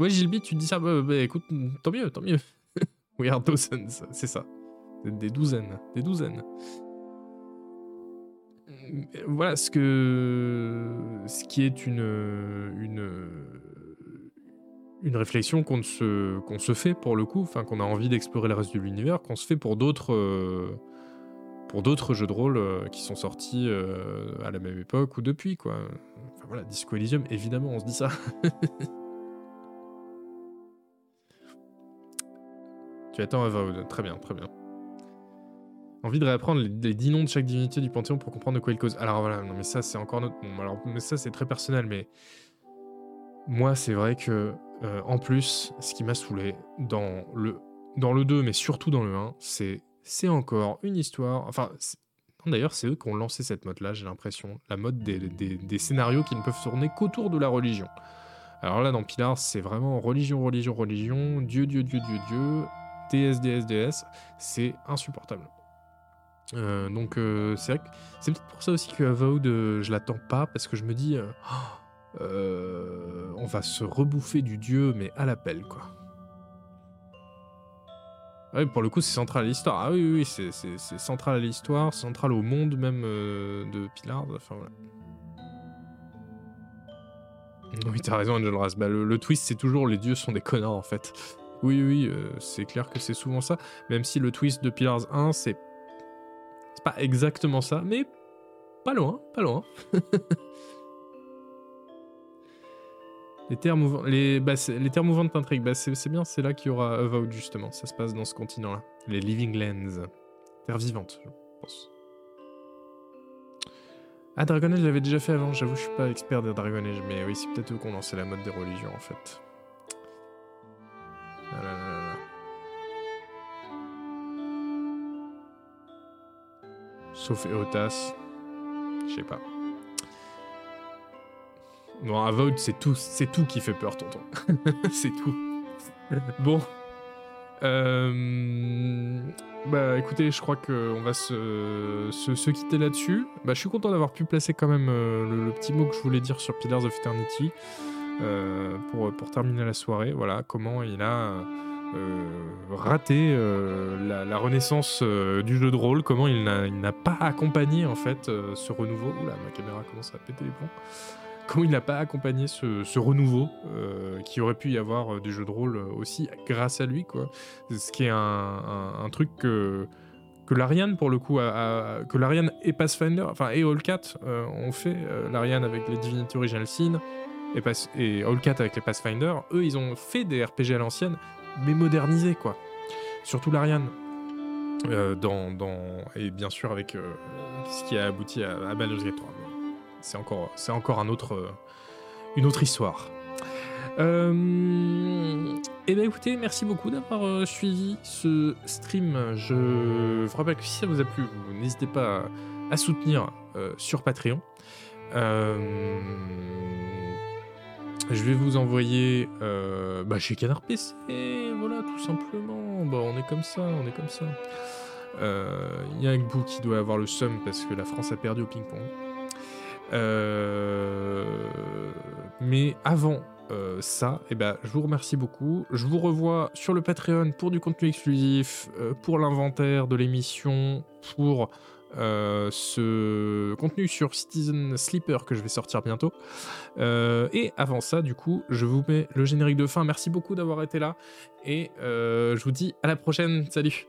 Ouais, Gilby, tu dis ça, bah, bah, écoute, tant mieux, tant mieux. We are dozens, c'est ça. Des douzaines, des douzaines. Voilà ce que. Ce qui est une. Réflexion qu'on se, fait pour le coup, enfin qu'on a envie d'explorer le reste de l'univers, qu'on se fait pour d'autres. euh, pour d'autres jeux de rôle euh, qui sont sortis euh, à la même époque ou depuis, voilà, Disco Elysium, évidemment, on se dit ça. [LAUGHS] tu attends Avowed, très bien, très bien. Envie de réapprendre les, les dix noms de chaque divinité du Panthéon pour comprendre de quoi il cause. Alors voilà, non mais ça c'est encore notre... Bon, alors, mais ça c'est très personnel, mais... Moi c'est vrai que, euh, en plus, ce qui m'a saoulé dans le, dans le 2, mais surtout dans le 1, c'est c'est encore une histoire. Enfin, d'ailleurs, c'est eux qui ont lancé cette mode-là, j'ai l'impression. La mode des, des- des scénarios qui ne peuvent tourner qu'autour de la religion. Alors là, dans Pilar, c'est vraiment religion, religion, religion, Dieu, Dieu, Dieu, Dieu, Dieu, DS, DS, DS. C'est insupportable. Euh, donc, euh, c'est vrai que c'est peut-être pour ça aussi que Avowed, euh, je l'attends pas, parce que je me dis, [GASPS] euh, on va se rebouffer du Dieu, mais à l'appel, quoi. Ouais, pour le coup, c'est central à l'histoire. Ah oui, oui, c'est, c'est- c'est central à l'histoire, central au monde même de Pilar. Enfin, voilà. Oui, t'as raison, Angel Ras. Bah, le, le twist, c'est toujours les dieux sont des connards, en fait. Oui, oui, c'est clair que c'est souvent ça. Même si le twist de Pillars 1, c'est... C'est pas exactement ça, mais pas loin, pas loin. Les terres, mouvants, les, bah, les terres mouvantes. Bah, c'est bien, c'est là qu'il y aura Avowed, justement. Ça se passe dans ce continent-là. Les Living Lands. Terres vivantes, je pense. Ah, Dragon Age, je déjà fait avant. J'avoue, je suis pas expert de Dragon Age. Mais oui, c'est peut-être eux ont lancé la mode des religions, en fait. Ah là là Sauf Eotas. Je sais pas. Non, Avowed, c'est tout, c'est tout qui fait peur, tonton. [LAUGHS] c'est tout. bon. Euh, bah écoutez, je crois qu'on va se, se, se quitter là-dessus. Bah, je suis content d'avoir pu placer quand même euh, le, petit mot que je voulais dire sur Pillars of Eternity euh, pour, pour terminer la soirée. Voilà, comment il a raté euh, la, renaissance euh, du jeu de rôle, comment il n'a pas accompagné en fait euh, ce renouveau. Oula, ma caméra commence à péter les plombs. Comment il n'a pas accompagné ce, renouveau euh, qui aurait pu y avoir euh, du jeu de rôle euh, aussi grâce à lui, quoi. Ce qui est un, truc que que l'Ariane pour le coup a, que l'Ariane et Pathfinder enfin et euh, ont fait euh, l'Ariane avec les Divinity Original Sin et, Pas- et Allcat avec les Pathfinder eux ils ont fait des RPG à l'ancienne mais modernisés quoi surtout l'Ariane euh, dans, dans et bien sûr avec euh, ce qui a abouti à, à Baldur's Gate 3 mais c'est encore c'est encore un autre euh, une autre histoire et bien écoutez, merci beaucoup d'avoir suivi ce stream. Je vous rappelle que si ça vous a plu, n'hésitez pas à, soutenir sur Patreon. Je vais vous envoyer euh, bah, chez Canard PC, voilà, tout simplement. Bah, on est comme ça, on est comme ça. Euh, Il y a Agbu qui doit avoir le seum parce que la France a perdu au ping-pong. Euh, mais avant euh, ça, eh ben, je vous remercie beaucoup. Je vous revois sur le Patreon pour du contenu exclusif, euh, pour l'inventaire de l'émission, pour euh, ce contenu sur Citizen Sleeper que je vais sortir bientôt. Euh, et avant ça, du coup, je vous mets le générique de fin. Merci beaucoup d'avoir été là. Et euh, je vous dis à la prochaine. Salut